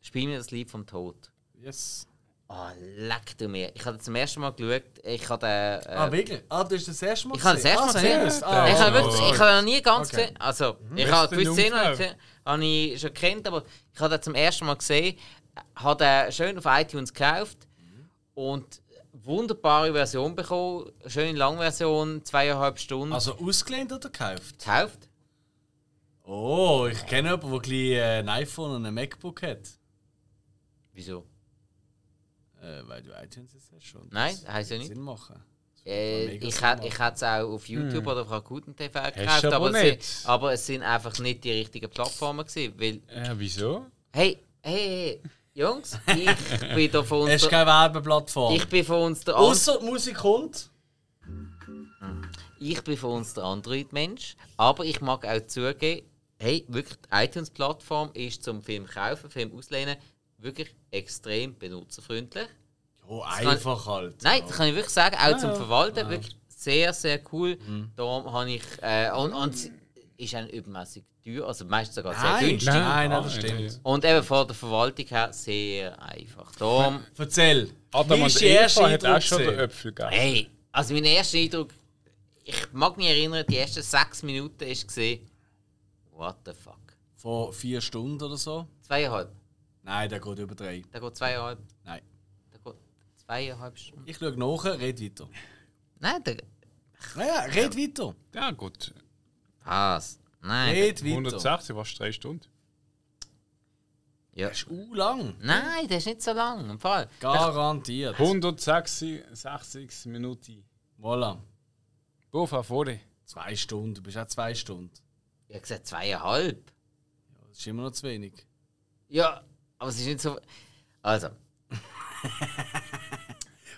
Spiel mir das Lied vom Tod. Yes. Oh, leck du mir. Ich habe zum ersten Mal geschaut. Ich habe den. Äh, Ah, wirklich? Ah, du hast das erste Mal Ich habe das erste Mal Ah, gesehen. seriös? Ah, ich habe wirklich, oh, ich habe noch nie ganz Okay. gesehen. Also, ich Beste habe gewisse Szenen gesehen, habe ich schon kennt, aber ich habe den zum ersten Mal gesehen. Habe den schön auf iTunes gekauft und wunderbare Version bekommen. Schöne Langversion, zweieinhalb Stunden. Also ausgelehnt oder gekauft? gekauft. Oh, ich kenne jemanden, der äh, ein iPhone und ein MacBook hat. Wieso? Äh, weil du iTunes jetzt hast schon. Nein, Das heisst ja nicht. Sinn machen. Äh, ich hätte ich es auch auf YouTube oder auf Rakuten TV gekauft, aber aber, es aber es sind einfach nicht die richtigen Plattformen gewesen, weil Äh, wieso? hey, hey, hey, Jungs, ich (laughs) bin da von Es ist uns, keine Werbeplattform. ich bin von uns der die Musik kommt. ich bin von uns der Android-Mensch, aber ich mag auch zugeben, hey, wirklich die iTunes-Plattform ist zum Film kaufen, Film auslehnen wirklich extrem benutzerfreundlich. Ja, kann- einfach halt. Nein, ja. das kann ich wirklich sagen, auch zum ja. Verwalten, wirklich sehr, sehr cool. Darum habe ich, äh, und, und es ist auch übermäßig teuer, also meistens sogar sehr Nein, günstig. nein, nein, Ah, das ja, stimmt. Und eben von der Verwaltung her sehr einfach. Darum, Erzähl. Adam und Eva hat auch Eindruck schon den? Äpfel gegeben. hey, also mein erster Eindruck, ich mag mich erinnern, die ersten sechs Minuten war gesehen, what the fuck. Vor vier Stunden oder so? Zweieinhalb. Nein, der geht über drei. Der geht zweieinhalb. Nein. Der geht zweieinhalb Stunden. Ich schaue nach, red weiter. Nein, der. Naja, red weiter. Ja, gut. Was? Nein. Red weiter. 160 war drei Stunden. Ja. Das ist u lang. Nein, der ist nicht so lang. Im Fall. Garantiert. 166 Minuten. Voilà. Bofa vorne. Zwei Stunden. Du bist auch zwei Stunden. Ich habe gesagt zweieinhalb. Das ist immer noch zu wenig. Ja, aber es ist nicht so. Also, (laughs)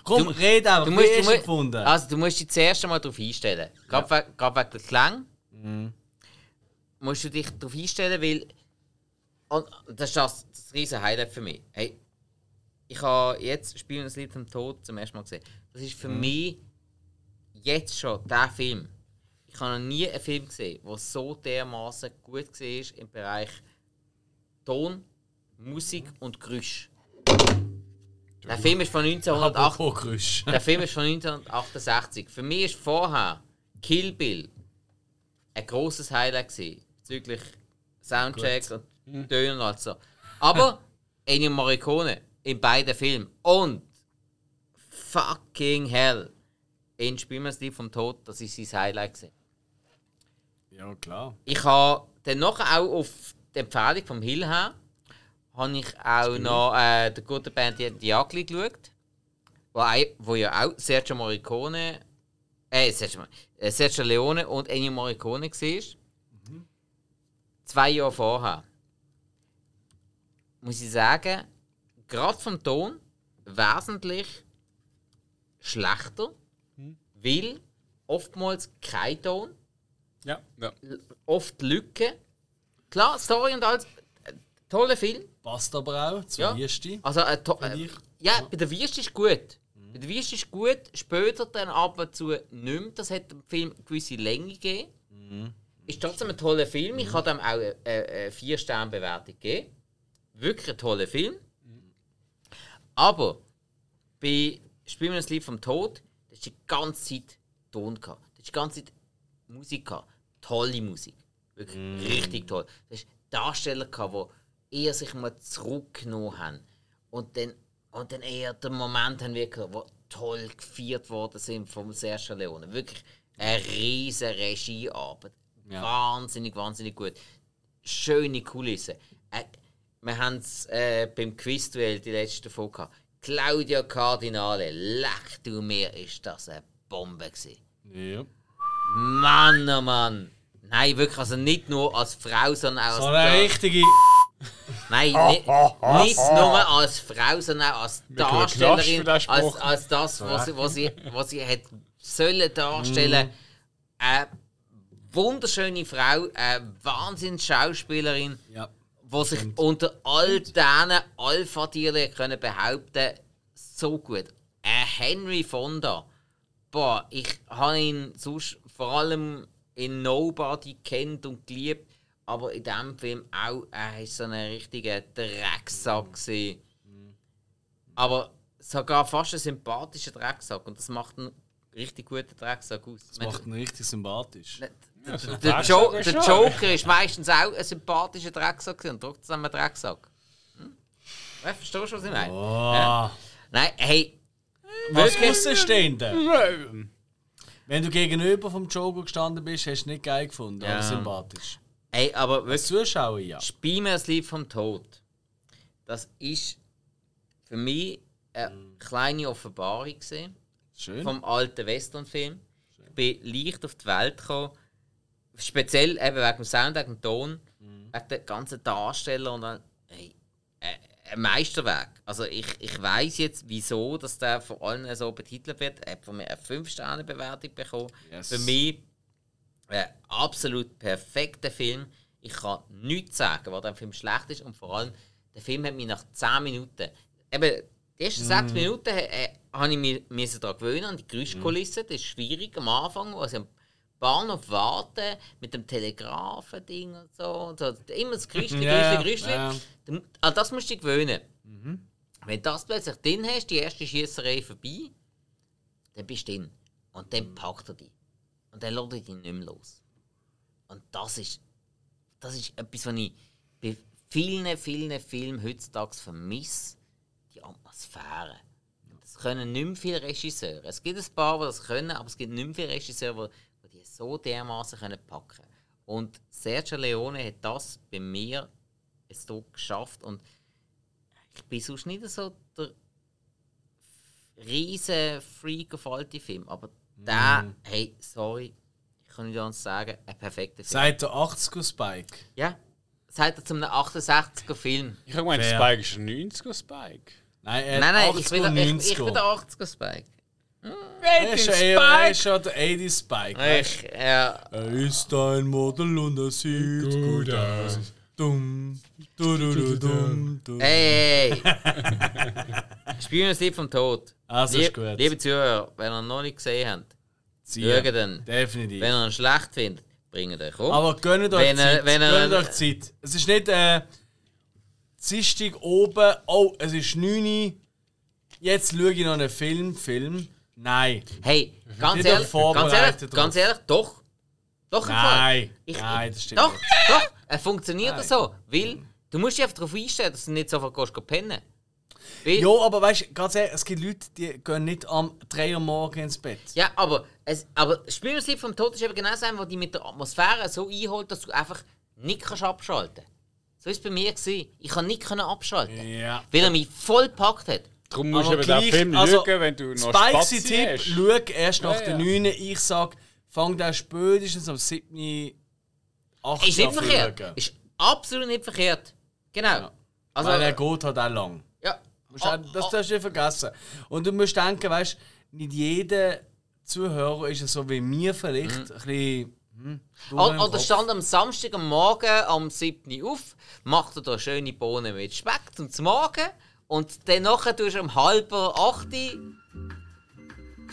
Komm, Du- red einfach. du musst, hast du, musst, gefunden? also, du musst dich zuerst einmal darauf einstellen. Gerade, gerade wegen der Klang Mhm. musst du dich darauf einstellen, weil. Und das ist das, das riesen Highlight für mich. Hey, ich habe jetzt Spielen das Lied vom Tod zum ersten Mal gesehen. Das ist für mich jetzt schon der Film. Ich habe noch nie einen Film gesehen, der so dermaßen gut war im Bereich Ton, Musik und Geräusch. Der Film ist von 1908. Apropos Geräusch. Der Film ist von 1968. Für mich ist vorher Kill Bill ein großes Highlight gewesen, bezüglich Soundtrack und Tönen und alles so. Aber (laughs) Ennio Morricone in beiden Filmen und fucking hell in Spielmanns Lied vom Tod, das ist sein Highlight gewesen. Ja, klar. Ich habe dann noch auch auf die Empfehlung vom Hill her habe ich auch noch äh, der gute Band Die, Ugly geschaut, wo, wo ja auch Sergio Morricone, äh, Sergio, äh, Sergio Leone und Ennio Morricone war. Zwei Jahre vorher. Muss ich sagen, gerade vom Ton wesentlich schlechter, weil oftmals kein Ton Ja, ja. oft Lücken. Klar, Story und alles. äh, Toller Film. Passt aber auch zur Ja. Wüste. Also, äh, äh, ja, bei der Wüste ist gut. Bei der Wüste ist gut, später dann ab und zu nicht mehr. Das hat dem Film eine gewisse Länge gegeben. Ist trotzdem ein toller Film. Ich habe ihm auch eine, eine 4-Sterne-Bewertung gegeben. Wirklich ein toller Film. Aber bei Spielen wir das Lied vom Tod, das ist die ganze Zeit Ton gehabt. Das ist die ganze Zeit Musik gehabt. Tolle Musik. Wirklich richtig toll. Das ist Darsteller gehabt, die eher sich mal zurückgenommen haben. Und dann, und dann eher den Moment haben wir gehabt, wo toll gefeiert worden sind vom Sergio Leone. Wirklich eine riesige Regiearbeit. Ja. Wahnsinnig, wahnsinnig gut. Schöne Kulisse. Äh, wir haben es äh, beim Quizduell die letzte Folge gehabt. Claudia Cardinale, leck du mir, ist das eine Bombe gewesen. Ja. Mann, oh Mann. Nein, wirklich, also nicht nur als Frau, sondern auch als So eine richtige. (laughs) Nein, nicht, nicht nur als Frau, sondern auch als Darstellerin, als, als das, was sie, was sie, was sie hat sollen darstellen. Eine wunderschöne Frau, eine wahnsinns Schauspielerin, Ja. die sich unter all diesen Alpha-Tieren können behaupten so gut. Ein Henry Fonda, boah, ich habe ihn sonst vor allem in Nobody kennt und geliebt, aber in diesem Film auch, er ist so ein richtiger Drecksack gewesen. Aber sogar fast ein sympathischer Drecksack und das macht einen richtig guten Drecksack aus. Das macht ihn richtig sympathisch. Der, der, jo der Joker ist meistens auch ein sympathischer Drecksack und trotzdem ein Drecksack. Hm? Ja, verstehst du, was ich meine? Oh. Nein, hey, Was? Außenstehende? Wenn du gegenüber vom Joker gestanden bist, hast du nicht geil gefunden, Ja. aber sympathisch. Hey, aber Als Zuschauer ja. Spiel mir das Lied vom Tod. Das ist für mich eine kleine Offenbarung gewesen, Schön. vom alten Westernfilm. Ich bin leicht auf die Welt gekommen. Speziell eben wegen dem Sound, wegen dem Ton, wegen der ganzen Darsteller und dann, hey, äh, ein Meisterwerk. Also ich, ich weiß jetzt, wieso dass der von allen so betitelt wird. Er hat von mir eine 5-Sterne-Bewertung bekommen. Yes. Für mich ein absolut perfekter Film. Ich kann nichts sagen, was am Film schlecht ist. Und vor allem, der Film hat mich nach 10 Minuten. Eben, die ersten 6 Minuten äh, habe ich mich müssen daran gewöhnen, an die Geräuschkulisse. Das ist schwierig am Anfang, wo sie am Bahnhof warten mit dem Telegrafen-Ding und so. Und so. Immer das Geräuschchen, (laughs) Ja, Geräuschchen, ja. Geräuschchen. An das musst du dich gewöhnen. Wenn du das plötzlich drin hast, die erste Schießerei vorbei, dann bist du drin. Und dann packt er dich. Und dann lässt er dich nicht mehr los. Und das ist, das ist etwas, was ich bei vielen, vielen Filmen heutzutage vermisse. Die Atmosphäre. Das können nicht mehr viele Regisseure. Es gibt ein paar, die das können, aber es gibt nicht mehr viele Regisseure, die, die so dermaßen können packen Und Sergio Leone hat das bei mir so geschafft. Und ich bin sonst nicht so der riesen Freak auf alte Filme, aber der, hey, sorry, ich kann nicht anders sagen, ein perfekter Film. Seit der 80er Spike. ja, seit er zum 68er Film. Ich habe gemeint. Spike ist ein 90er Spike. Nein, er Nein, nein, 80er ich bin, der, ich, ich bin 90er. der 80er Spike. Er ist eher er ist schon der 80 Spike. Ich, ja? Er ist ein Model und er sieht gut aus. Dumm. Du, du, du, dumm. Du. hey, hey. (laughs) Spielen das Lied vom Tod. Also ist gut. Liebe Zuhörer, wenn ihr ihn noch nicht gesehen habt, Ziehen. schaut ihn. Definitiv. Wenn ihr ihn schlecht findet, bringt euch um. Aber gönnt euch Wenn Zeit. wenn er- gönnt euch Zeit. Es ist nicht äh, Dienstag oben, oh, es ist 9 Uhr, jetzt schaue ich noch einen Film, Film. Nein. Hey, ganz ehrlich, ganz ehrlich, ganz ehrlich, doch. Doch, Nein. Ich, Nein, das stimmt Doch, nicht. doch, es funktioniert so. Weil du musst dich einfach darauf einstellen, dass du nicht sofort gehst, pennen. Weil, Ja, aber weißt du, ganz ehrlich, es gibt Leute, die gehen nicht am 3 Uhr morgens ins Bett. Ja, aber, es, aber das Spielprinzip vom Tod ist eben genau so, wo die mit der Atmosphäre so einholt, dass du einfach nicht kannst abschalten kannst. So war es bei mir. Gewesen. Ich kann nicht können abschalten, Ja. weil er mich voll gepackt hat. Darum musst du Aber eben den Film also, schauen, wenn du noch Spazi sein Tipp, hast. schau erst nach Ja, der ja. 9. Ich sag, fang da spätestens am 7. 8. Ist nicht verkehrt. schauen. Ist absolut nicht verkehrt. Genau. Also, Weil er geht halt auch lang. ja. Auch- Das darfst du nicht vergessen. Und du musst denken, weißt nicht jeder Zuhörer ist so wie mir vielleicht. Ein bisschen. Hm, Oder, oder Kopf. stand am Samstag am Morgen am 7. Uhr auf, macht er da schöne Bohnen mit Speck zum Morgen und dann nachher tust du um halb acht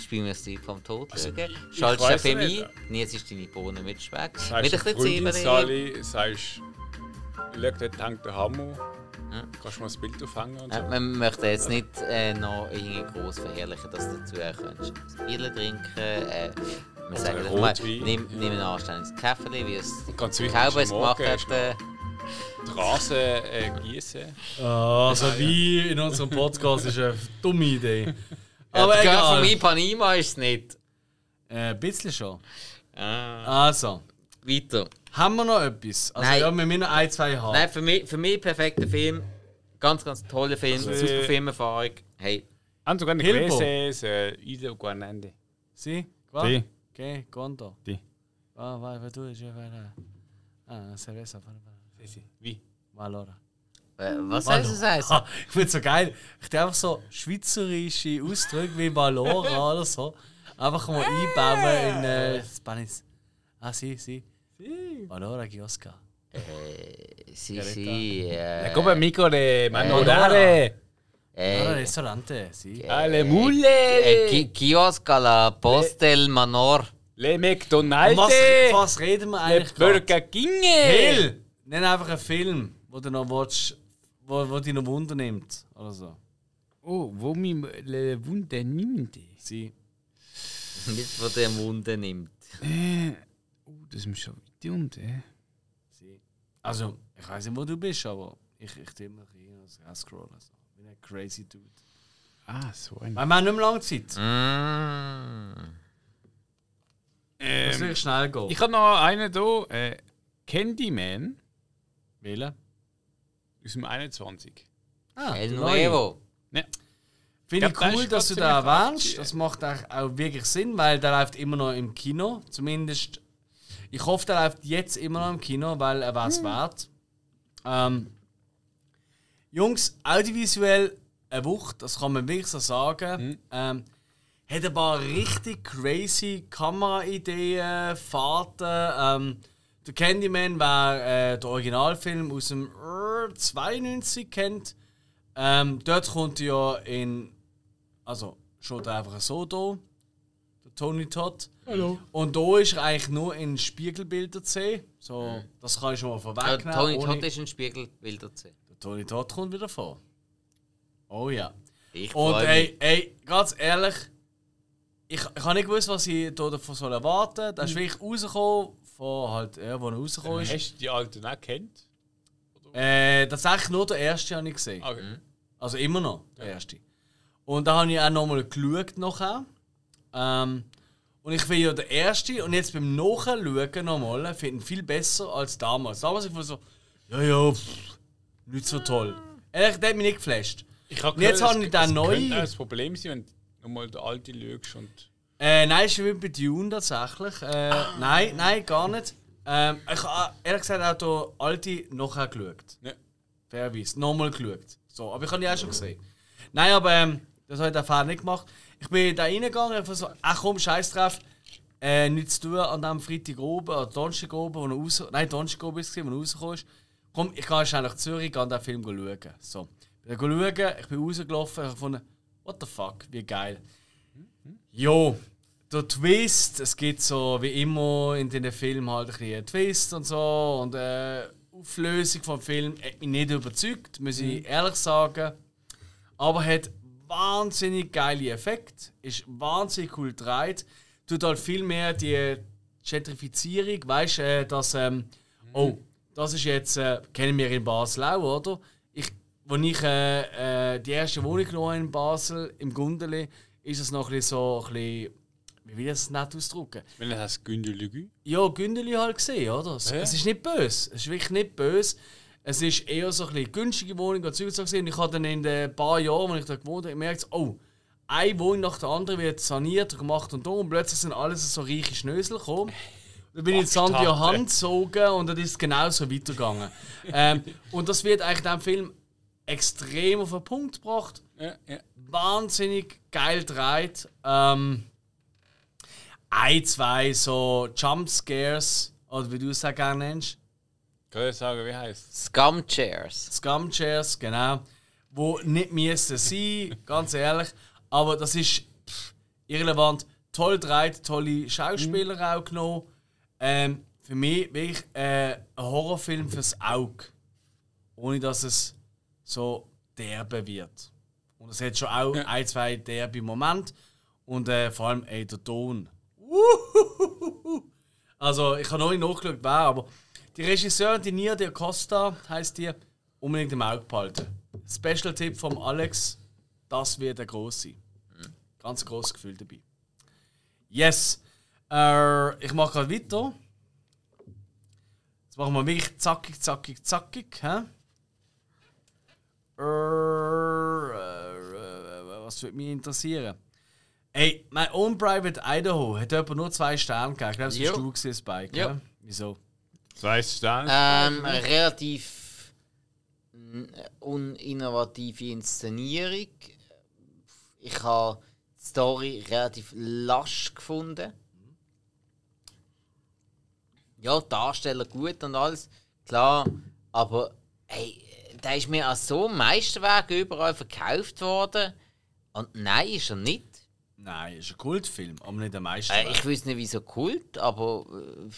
spielst Spielmeister vom Tod schauen. ich Charles weiss Chapemi, nicht. jetzt ist deine Bohnen mit Speck. Mit du ein bisschen Zwiebeln. Sagst schau, dort hängt der Hammer. Ja. Kannst du mal das Bild aufhängen und so. Ja, man möchte jetzt nicht äh, noch irgendwie groß verherrlichen, dass du dazu ein Bier trinken äh, Wir sagen doch mal, Rotwein. nimm, nimm ein anständiges Kaffee, wie es Ganz die Cowboys gemacht hätten. Die Rasen äh, gießen. Ah, also wie in unserem Podcast ist eine dumme Idee. Aber Aber egal. von mir Panima ist es nicht. Äh, ein bisschen schon. Ah. Also, Weiter. haben wir noch etwas? Also Nein. ja, wir müssen noch ein, zwei haben. Nein, für mich, für mich perfekter Film. Ganz, ganz toller Film. Also, super äh, Filmerfahrung. Hey, Haben sogar nicht Hilbo. gelesen, es äh, Ido Guanende. Sie? Qua? Die. Okay, Conto. Die. Ah, vai, vai, tu, ich vai. Ah, cerveza. Wie? Valora. Äh, was soll das heißen? Ah, ich finde es so geil. Ich tue einfach so schweizerische Ausdrücke wie Valora (laughs) oder so. Einfach mal einbauen in äh, Spanisch. Ah, si, si. Valora Giosca. Sie, sie. Äh, Come amico de Manodare. Allora, äh, Ristorante, si. Alle äh, Mulle. Ki- Kiosk à la Postel Manor. Le McDonald's. was, was reden wir Le eigentlich gerade? Burger King. Hill! Nenn einfach einen Film, wo du noch willst, wo, wo dich noch Wunder nimmt. Oder so. Oh, wo mi le Wunde nimmt. Sie. (laughs) Nicht von der Munde nimmt. Oh, das ist schon weit unten. sie. Also, ich weiß nicht, wo du bist, aber ich, ich tue immer hier scrollen. So. Wie ein crazy Dude. Ah, so ein. Weil wir haben nicht mehr lange Zeit. Mm. Ähm, wirklich schnell gehen. ich habe noch einen hier. Äh, Candyman wählen. Aus dem 21. Ah, El. Nuevo. Ne, Finde Ich cool, dass du ziemlich erwähnst. Das macht auch wirklich Sinn, weil der läuft immer noch im Kino. Zumindest. Ich hoffe, der läuft jetzt immer noch im Kino, weil er war es wert. Ähm, Jungs, audiovisuell eine Wucht, das kann man wirklich so sagen. Ähm, hat ein paar richtig crazy Kameraideen, Fahrten. Ähm, der Candyman, wer äh, den Originalfilm aus dem äh, 92 kennt, ähm, dort kommt er ja in. Also, er einfach so da. Der Tony Todd. Hallo. Und da ist er eigentlich nur in Spiegelbildern zu sehen. So, das kann ich schon mal vorwegnehmen. Tony ohne- Todd ist ein Spiegelbilder zu sehen. Der Tony Todd kommt wieder vor. Oh ja. Ich Und ey, ey, ganz ehrlich, ich, ich habe nicht gewusst, was ich da davon soll erwarten soll. Der ist wirklich rausgekommen, von halt, ja, wo er rausgekommen ist. Hast du die Alten auch kennt? Äh, tatsächlich nur der erste habe ich gesehen. Okay. Also immer noch der erste. Und da habe ich auch nochmal geschaut nachher. Ähm, und ich finde ja der erste und jetzt beim Nachschauen nochmal, finde ich viel besser als damals. Damals ich war so, ja, ja, pff, nicht so toll. Ehrlich, der hat mich nicht geflasht. Ich habe Und jetzt habe ich den es neu- könnte auch das Problem sein, wenn du nochmal den alten schaust und. Äh, nein, ist wie bei Dune tatsächlich. Äh, Nein, nein, gar nicht. Ähm, ich habe ehrlich gesagt auch den alte nachher geschaut. Ja. Fairerweise. Nochmal geschaut. So, aber ich habe die auch schon gesehen. Nein, aber ähm, das habe ich den Fehler nicht gemacht. Ich bin da reingegangen und so, ach komm, scheiß drauf. Äh, nichts zu tun an diesem Freitag oben oder Donnerstag oben, wo er raus... Nein, Donnerstag oben ist es, wo er rausgekommen ist. Komm, ich gehe schnell nach Zürich, gehe den Film schauen. So. Ich bin schauen, ich bin rausgelaufen, ich habe gefunden, what the fuck, wie geil. Jo, der Twist, es gibt so wie immer in den Filmen halt ein bisschen Twist und so und äh, Auflösung vom Film hat mich nicht überzeugt, muss ich ehrlich sagen. Aber hat wahnsinnig geile Effekte, ist wahnsinnig cool gedreht, tut halt viel mehr die Gentrifizierung, weißt du, äh, dass ähm, oh, das ist jetzt, äh, kennen wir in Basel auch, oder? Ich, als ich äh, äh, die erste Wohnung genommen in Basel, im Gundeli, ist es noch ein bisschen so, ein bisschen, wie will ich das nett ausdrücken? Wenn du hast Gündelügü. Ja, Gündeli halt gesehen, oder? Es, Ja. es ist nicht böse. Es ist wirklich nicht böse. Es ist eher so ein bisschen günstige Wohnung und Zeug so gesehen. Ich habe dann in den paar Jahren, als ich da gewohnt habe, gemerkt, oh, eine Wohnung nach der anderen wird saniert und gemacht und da und plötzlich sind alles so reiche Schnösel gekommen. Dann bin ich in St. Johann gezogen und dann ist es genauso weitergegangen. (laughs) ähm, und das wird eigentlich in diesem Film extrem auf den Punkt gebracht Ja, ja. wahnsinnig geil dreht. Ähm, ein, zwei so Jumpscares, oder wie du es auch gerne nennst. Kann ich sagen, wie heißt es? Scum Chairs. Scumchairs, genau. Wo nicht müssen sein, (laughs) ganz ehrlich. Aber das ist. Pff, irrelevant. Toll dreht, tolle Schauspieler auch genommen. Ähm, für mich wirklich äh, ein Horrorfilm fürs Auge. Ohne dass es so derbe wird. Und es hat schon auch ein, zwei derbe Momente. Und äh, vor allem ey, der Ton. Also, ich habe noch nicht nachgeschaut, wer, aber die Regisseurin, die Nia de Costa, heißt die, unbedingt im Auge behalten. Special-Tipp vom Alex, das wird der groß sein. Ganz großes Gefühl dabei. Yes. Äh, ich mache gerade weiter. Jetzt machen wir wirklich zackig, zackig, zackig. Hä? Äh, äh, was würde mich interessieren? Ey, mein Own Private Idaho hat etwa nur zwei Sterne gegeben. Ich glaube, es Jo. war du gewesen, Spike. Jo. Ja. Wieso? Zwei Sterne. Ähm, relativ mm, uninnovative Inszenierung. Ich habe die Story relativ lasch gefunden. Ja, Darsteller gut und alles, klar, aber ey, der ist mir als so Meisterwerk überall verkauft worden. Und nein, ist er nicht. Nein, ist ein Kultfilm, aber nicht der meiste. Äh, ich weiß nicht, wieso Kult, aber äh,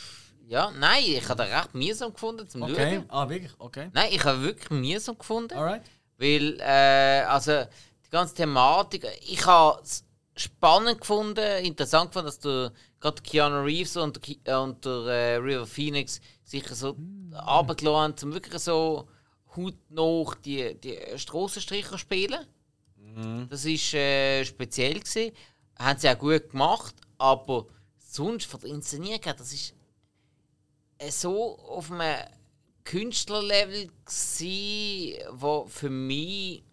ja, nein, ich habe den recht mühsam gefunden zum okay. Schauen. Ah, wirklich? Okay. Nein, ich habe wirklich mühsam gefunden. Alright. Weil, äh, also, die ganze Thematik, ich habe es spannend gefunden, interessant gefunden, dass der, gerade Keanu Reeves und, äh, und der äh, River Phoenix sich so mm. runtergelassen haben, um wirklich so hautnah die, die Strassenstricher spielen. Das war äh, speziell. Gewesen. Haben sie auch gut gemacht, aber sonst von der Inszenierung her, das ist äh, so auf einem Künstlerlevel gsi, wo für mich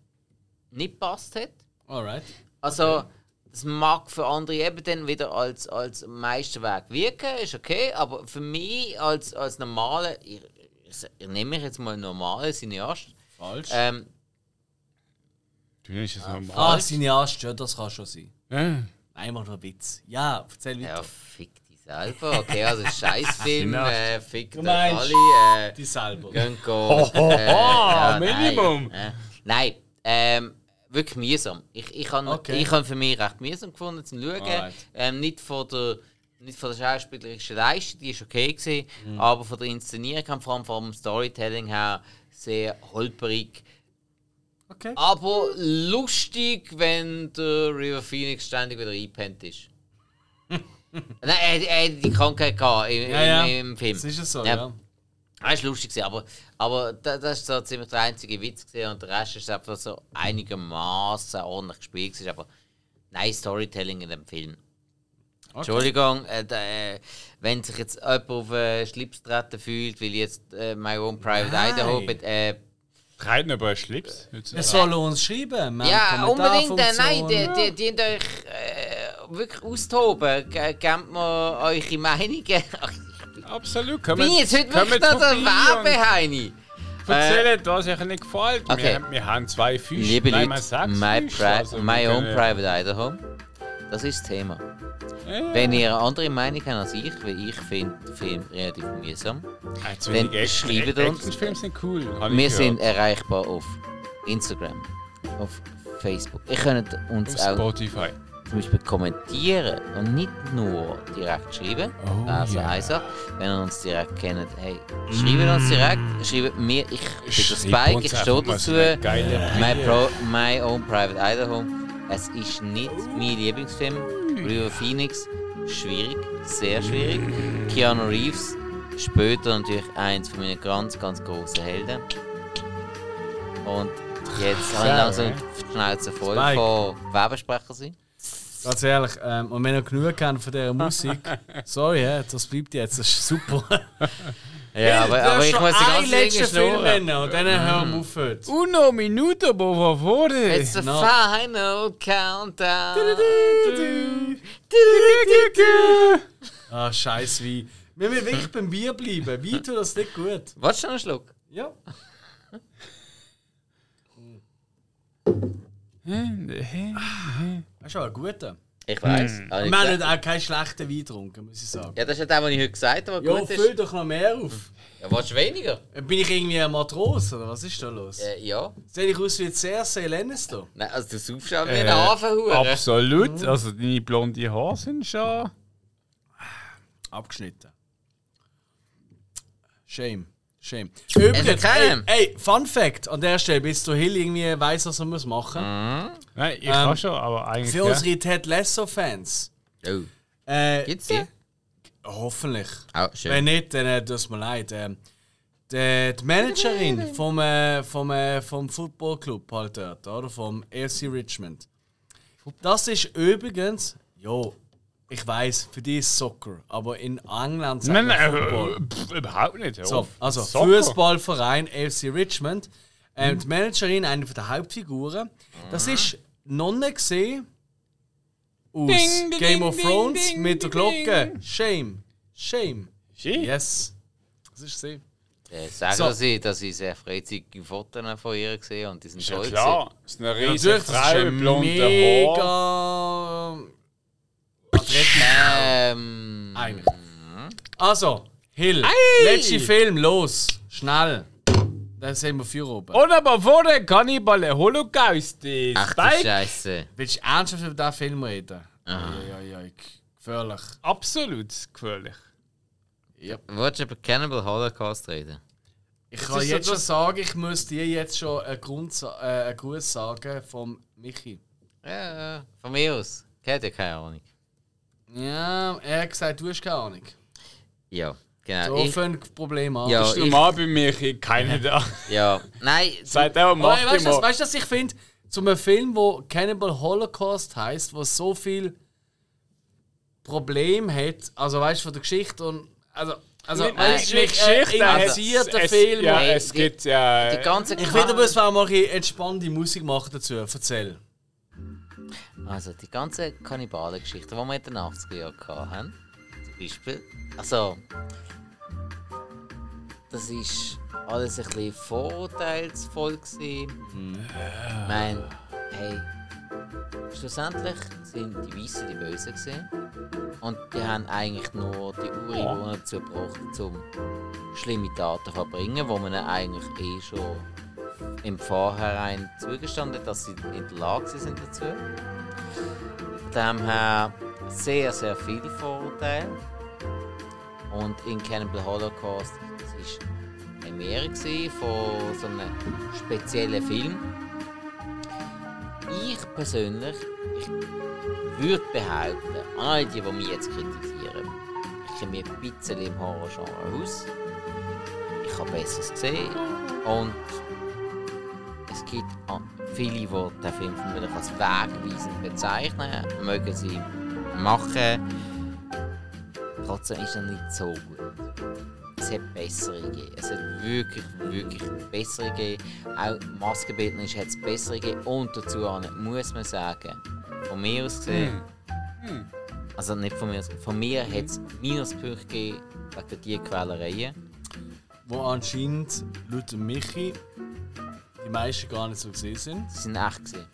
nicht passt hat. Alright. Also das mag für andere eben dann wieder als, als Meisterwerk wirken, ist okay, aber für mich als, als normale, ich, ich, ich nehme mich jetzt mal normale Cineast, Falsch. ähm, Du nennst es normal. ah, Cineast, ja, das kann schon sein. Ja. Nein, mach nur einen Witz. Ja, erzähl weiter. ja, fick dich selber, okay, also Scheißfilm, Cineast. (laughs) äh, fick dich alle, äh, Die selber. gehen go, äh, ja, Minimum. Nein, äh, nein ähm, wirklich mühsam. Ich, ich habe Okay. ich hab für mich recht mühsam gefunden zum Schauen. Ähm, nicht von der nicht von der schauspielerischen Leistung, die ist okay gewesen, Mhm. aber von der Inszenierung, kam vor allem vom Storytelling her sehr holperig. Okay. Aber lustig, wenn der River Phoenix ständig wieder eingepennt ist. (laughs) Nein, er, er hat die Krankheit gehabt im, Ja, ja. im, im Film. Das ist es so, Ja. ja. Das war lustig, gewesen, aber, aber da- das war so ziemlich der einzige Witz gewesen, und der Rest ist einfach so einigermaßen ordentlich gespielt. gewesen, Aber nein, Storytelling in dem Film. Entschuldigung, äh, äh, wenn sich jetzt jemand auf den Schlips treten fühlt, weil jetzt äh, My Own Private Nein. Idaho. Äh, Reiten über einen Schlips. Es soll uns schreiben. Wir ja, unbedingt. Äh, nein, die, die, die euch äh, wirklich austoben. Ge- Gebt mir eure Meinungen. (laughs) Absolut. Bin ich jetzt heute wirklich noch der Werbeheini? Erzählt, was euch nicht gefällt. Okay. Wir, wir haben zwei Fische. Liebe Nein, Leute, my, Fische, also my own können- private Idaho, das ist das Thema. Ja. Wenn ihr eine andere Meinung habt als ich, weil ich finde den Film relativ mühsam, zu Dann schreibt uns. Actionfilme sind cool. wir sind erreichbar auf Instagram, auf Facebook. Ihr könnt uns Auf auch Spotify. zum Beispiel kommentieren und nicht nur direkt schreiben. Oh, also ja. also, wenn ihr uns direkt kennt, hey, schreibt uns direkt, schreibt mir, ich bin der Spike, ich stehe dazu. My. Pro, my Own Private Idaho. Es ist nicht mein Lieblingsfilm. River Phoenix, schwierig, sehr schwierig. Keanu Reeves, später natürlich eins von meinen ganz, ganz großen Helden. Und jetzt habe ich langsam die Schnauze voll Spike. von Werbesprecher sein. Ganz ehrlich, ähm, und wenn ihr genug habt von dieser Musik, (laughs) sorry, das bleibt jetzt, das ist super. (laughs) Ja, aber, aber ich muss die ganze letzten Dinge Film nennen und dann hören wir auf heute. Uno minuto, por favore. It's the No. final countdown. Ah, scheiß wie. Wir müssen wirklich beim Bier bleiben. Wein tut das nicht gut. Wolltest du noch einen Schluck? Ja. Das ist aber ein guter. Ich weiß. Hm. Wir haben auch keinen schlechten Wein getrunken, muss ich sagen. Ja, das ist ja das, was ich heute gesagt habe, Jo, was gut füll ist. doch noch mehr auf. Ja, willst du weniger? Bin ich irgendwie ein Matros oder was ist da los? Äh, ja. Sehe ich aus wie Cersei Lannister? Nein, also du saufst auch wie Äh, ein Hafenhure. Absolut. Also deine blonde Haare sind schon. Abgeschnitten. Shame. Shame. Übrigens, ey, keinem. ey, Fun Fact an der Stelle, bis du Hill irgendwie weiss, was er muss machen Nein, ich Ähm, kann schon, aber eigentlich. Für ja. unsere Ted Lasso-Fans. Oh. Äh, Gibt's die? hoffentlich. Oh, Wenn nicht, dann äh, tut es mir leid. Ähm, die, die Managerin (laughs) vom, äh, vom, äh, vom Football Club halt dort, oder? Vom AFC Richmond. Das ist übrigens, jo, ich weiß, für die ist Soccer, aber in England sagt Nein, man nein, Football. äh, pff, überhaupt nicht. So, also Soccer. Fußballverein AFC Richmond. Ähm, Die Managerin, eine der Hauptfiguren, das ist Nonne gesehen aus Ding, ding, Game of Thrones ding, mit der Glocke. Shame. Shame. Schön. Yes. Das ist sie. Äh, sagen So. Sie, dass ich sehr freizügige Fotos von ihr gesehen und die sind Ist ja toll. klar. Das ist eine riesige ist Frau mit blonden Mega. gewesen. Ähm, Eigentlich. Also, Hill. Letzter Film, los. Schnell. Dann sehen wir vier oben. Und aber vor der Kannibal der Holocaust ist. Ach du Spike. Scheiße. Willst du ernsthaft über diesen Film reden? Ja, ja, ja, gefährlich. Absolut gefährlich. Wolltest du über Cannibal Holocaust reden? Ich kann ist jetzt schon sagen, ich muss dir jetzt schon einen, Grund, äh, einen Gruß sagen vom Michi. Ja, ja, von mir aus. Ich hätte ja keine Ahnung. Ja, er hat gesagt, du hast keine Ahnung. Ja, genau. So ich, fängt das Problem an. Ja, Ist ich- normal bei mir hier keiner da. ja, nein, (laughs) Seit er Aber macht weißt du, was- weißt du, was ich finde? Zu einem Film, wo Cannibal Holocaust heißt, wo so viel Problem hat, also weißt du, von der Geschichte und. Also, also Nein, weißt du, die mich äh, Geschichte hat- interessiert der es- Film. Ja, es die- gibt ja. die ganze Ich will aber zwar mal ein entspannte Musik machen dazu. Erzähl. Also, die ganze Kannibalengeschichte, die wir in den 80er Jahren hatten, zum Beispiel. Also, das ist alles ein bisschen vorurteilsvoll. Gewesen. Ich meine, hey, schlussendlich sind die Weißen die Bösen gewesen. Und die haben eigentlich nur die Ureinwohner dazu gebracht, um schlimme Taten zu verbringen, wo man eigentlich eh schon im Vorhinein zugestanden dass sie in der Lage sind dazu. Von sehr, sehr viele Vorurteile. Und in Cannibal Holocaust, das war eine Premiere von so einem speziellen Film. Ich persönlich, ich würde behaupten, an alle die, die mich jetzt kritisieren, ich kenne mich ein bisschen im Horrorgenre aus. Ich habe Besseres gesehen und gibt an- viele, die den Film vermutlich als wegweisend bezeichnen, mögen sie machen. Trotzdem ist er nicht so gut. Es hat bessere gegeben. Es hat wirklich, wirklich bessere gegeben. Auch maskenbildnerisch hat es bessere gegeben. Und dazu muss man sagen, von mir aus gesehen, also nicht von mir aus, von mir hat es Minuspunkte gegeben wegen dieser Quälereien. Wo anscheinend laut Michi meisten gar nicht so gesehen sind. Sie sind echt gewesen.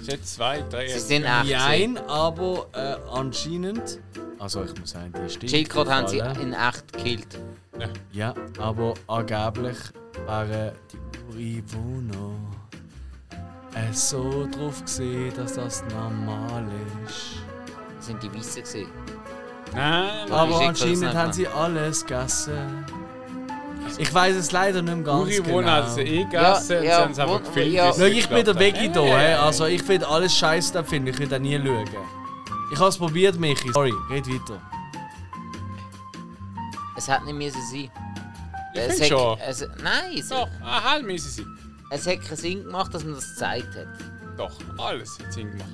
Es sind zwei, drei. Sie sind echt. Nein, aber äh, anscheinend. Also ich muss sagen, die stimmt. Schildkröte haben sie in echt gekillt. Ja, aber angeblich waren die Ureinwohner äh, so drauf gesehen, dass das normal ist. Das sind die Weißen gewesen. Nein, Aber anscheinend haben sie alles gegessen. Ich weiß es leider nicht mehr ganz Uri genau. wohnen hat sie eh gegessen, Ja, sie ja, haben es einfach wo- gefilmt. ja. sie Schau, ich bin der Veggie hat. da, Hey. he? also ich finde alles scheiße, da finde ich, ich will da nie schauen. Ich habe es probiert, Michi. Sorry, red weiter. Es hätte nicht müssen sein. Ich es hat, schon. Es, nein, es, Doch, ein halb müssen sie. es hat keinen Sinn gemacht, dass man das gezeigt hat. Doch, alles hat Sinn gemacht.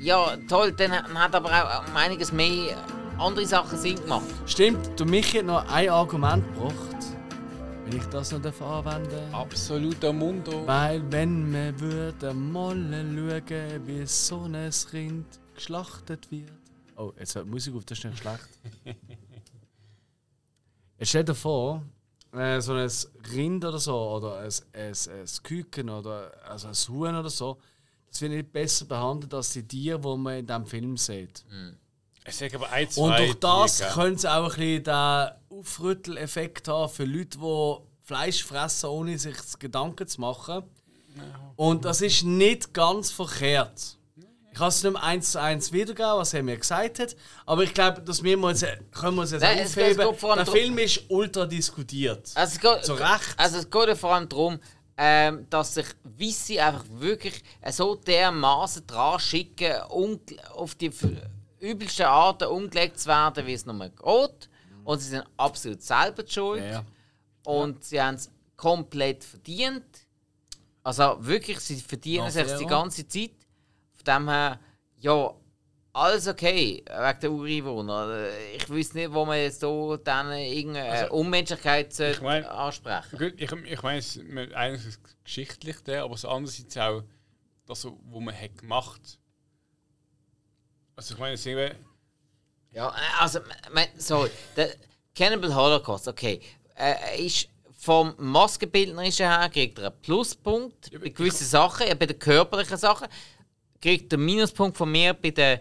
Ja, toll, dann hat- hat aber auch um einiges mehr andere Sachen Sinn gemacht. Stimmt, du Michi hat noch ein Argument gebracht. Wenn ich das noch anwenden Absoluter Mundo. Weil wenn wir würden mal schauen, wie so ein Rind geschlachtet wird. Oh, jetzt hört die Musik auf, das ist nicht schlecht. (laughs) Jetzt stell dir vor, äh, so ein Rind oder so, oder ein, ein, ein Küken oder also ein Huhn oder so, das wird nicht besser behandelt als die Tiere, die man in diesem Film sieht. Ich sage aber ein, zwei Und durch das könnte es auch ein bisschen den Aufrütteleffekt haben für Leute, die Fleisch fressen, ohne sich Gedanken zu machen. Und das ist nicht ganz verkehrt. Ich kann es nicht mehr eins zu eins wiedergeben, was er mir gesagt hat. Aber ich glaube, dass wir uns, können wir uns jetzt Nein, es- es aufheben. Der Film ist ultra diskutiert. Also es geht, Zu Recht. Also es geht ja vor allem darum, ähm, dass sich Wisse einfach wirklich so dermaßen dran schicken, auf die übelsten Arten umgelegt zu werden, wie es nur geht. Und sie sind absolut selber schuld. Ja. Und sie haben es komplett verdient. Also wirklich, sie verdienen Ja, sich die ganze Zeit. Von dem her, ja, alles okay, wegen der Ureinwohner. Ich weiß nicht, wo man jetzt hier dann irgendeine Unmenschlichkeit ich mein- ansprechen Gut, ich, ich meine, es ist einerseits geschichtlich der, aber so andererseits auch das, was man hat gemacht Also ich meine, ist irgendwie- Ja, äh, also, mein, sorry, der Cannibal Holocaust, okay, äh, er ist vom Maskenbildnerischen her kriegt er einen Pluspunkt bei gewissen Sachen, ja, bei den körperlichen Sachen kriegt er einen Minuspunkt von mir bei den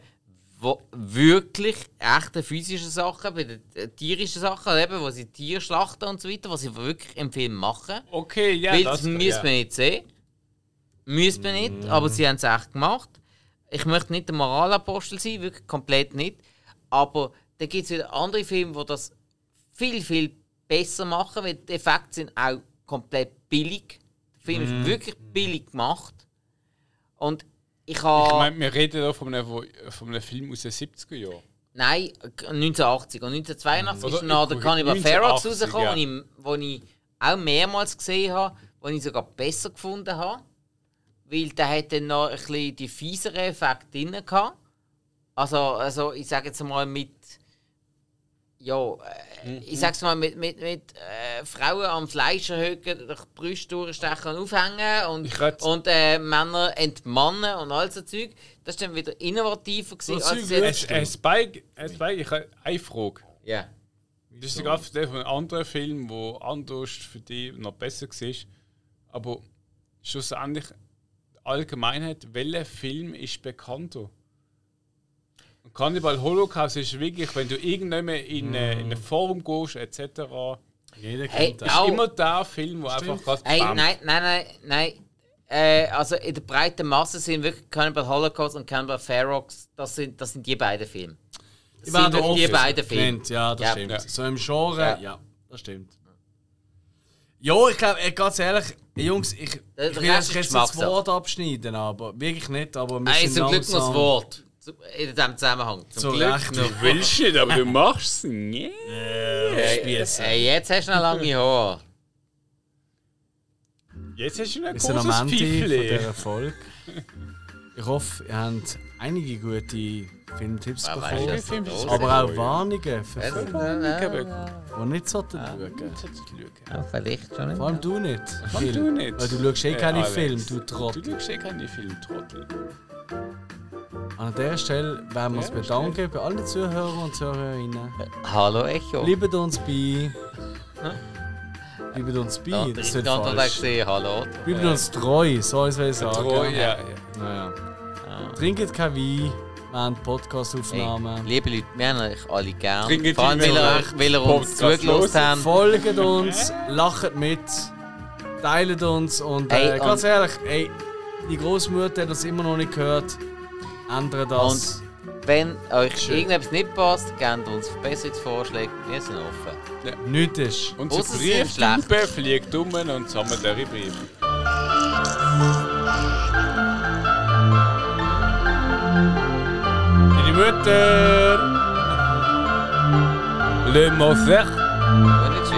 wirklich echten physischen Sachen, bei den äh, tierischen Sachen, eben, wo sie Tiere schlachten und so weiter, was sie wirklich im Film machen. Okay, ja, Weil das das müsste man nicht sehen. Müsste man nicht, aber sie haben es echt gemacht. Ich möchte nicht der Moralapostel sein, wirklich komplett nicht. Aber da gibt es wieder andere Filme, die das viel, viel besser machen, weil die Effekte sind auch komplett billig. Der Film ist wirklich billig gemacht. Und ich Ich habe. meine, wir reden hier von einem, von einem Film aus den 70er Jahren. Nein, 1980 und 1982 Oder ist noch der ich- Cannibal Ferox 1980, rausgekommen, wo, ich, wo ich auch mehrmals gesehen habe, wo ich sogar besser gefunden habe. Weil der hat dann noch ein bisschen die fieseren Effekte drin gehabt. Also, also ich sage jetzt mal mit. Ja, äh, ich sag's mal mit, mit, mit äh, Frauen am Fleisch erhöhen, durch die Brüste durchstechen und aufhängen und, und äh, Männer entmannen und all so Zeug. Das ist dann wieder innovativer gewesen. So als Zeug jetzt- Ein Spike, ein Spike, ich habe eine Frage. Ja. Das ist sogar von einem anderen Film, der anders für dich noch besser war. Aber schlussendlich, Allgemeinheit, welcher Film ist bekannter? Und Cannibal Holocaust ist wirklich, wenn du irgendwann in, eine- in ein Forum gehst, etc., Jeder Hey, kennt das. Au. immer der Film, der einfach gerade Hey, nein, nein, nein, nein. Äh, also in der breiten Masse sind wirklich Cannibal Holocaust und Cannibal Ferox, das sind, das sind die beiden Filme. Das Die sind wirklich die beiden Filme. Ja, das Ja. stimmt. Ja. So im Genre, Ja. ja, das stimmt. Ja, ich glaube, ganz ehrlich, Jungs, ich, ich will jetzt das. Wort abschneiden, aber wirklich nicht. Aber wir sind zum Glück noch das Wort. In diesem Zusammenhang. Zum Zu Glück Recht. noch. Du willst nicht, aber du machst es nicht. Spiessen. Hey, jetzt hast du noch lange Haare. Jetzt hast du ein Wir sind am großes Ende dieser Folge. Ich hoffe, ihr habt einige gute Filmtipps weiß, bekommen. ist. Aber auch Warnungen für Ja, Filme, ja, die nicht sollten schauen. ja, vielleicht schon Vor allem du nicht. Phil. du nicht. Weil du schaust eh keine. Filme, du Du Trottel. schaust eh keine Filme, Trottel. An dieser Stelle werden wir uns Ja, bedanken bei allen Zuhörern und Zuhörerinnen. Hallo Echo. Bleibt uns bei. Bleibt uns bei. Ja, das ich ist falsch. gesehen, hallo. Bleibt uns treu, so soll ich sagen. Treu, ja, ja. Naja. Trinkt kein Wein während Podcastaufnahmen. Hey, liebe Leute, wir haben euch alle gern. Trinkt Vor allem, weil ihr, wenn euch- weil ihr uns zugelassen habt. Folgt uns, lacht mit, teilt uns und äh, Ey, ganz und- ehrlich, ey, die Großmutter hat das immer noch nicht gehört. Ändert das. Wenn euch Schön. irgendetwas nicht passt, gebt uns Verbesserungsvorschläge. Wir sind offen. Nichts ist. Unser Briefstube fliegt um und sammelt eure Briefe. Die Mutter! Le Moser. War nicht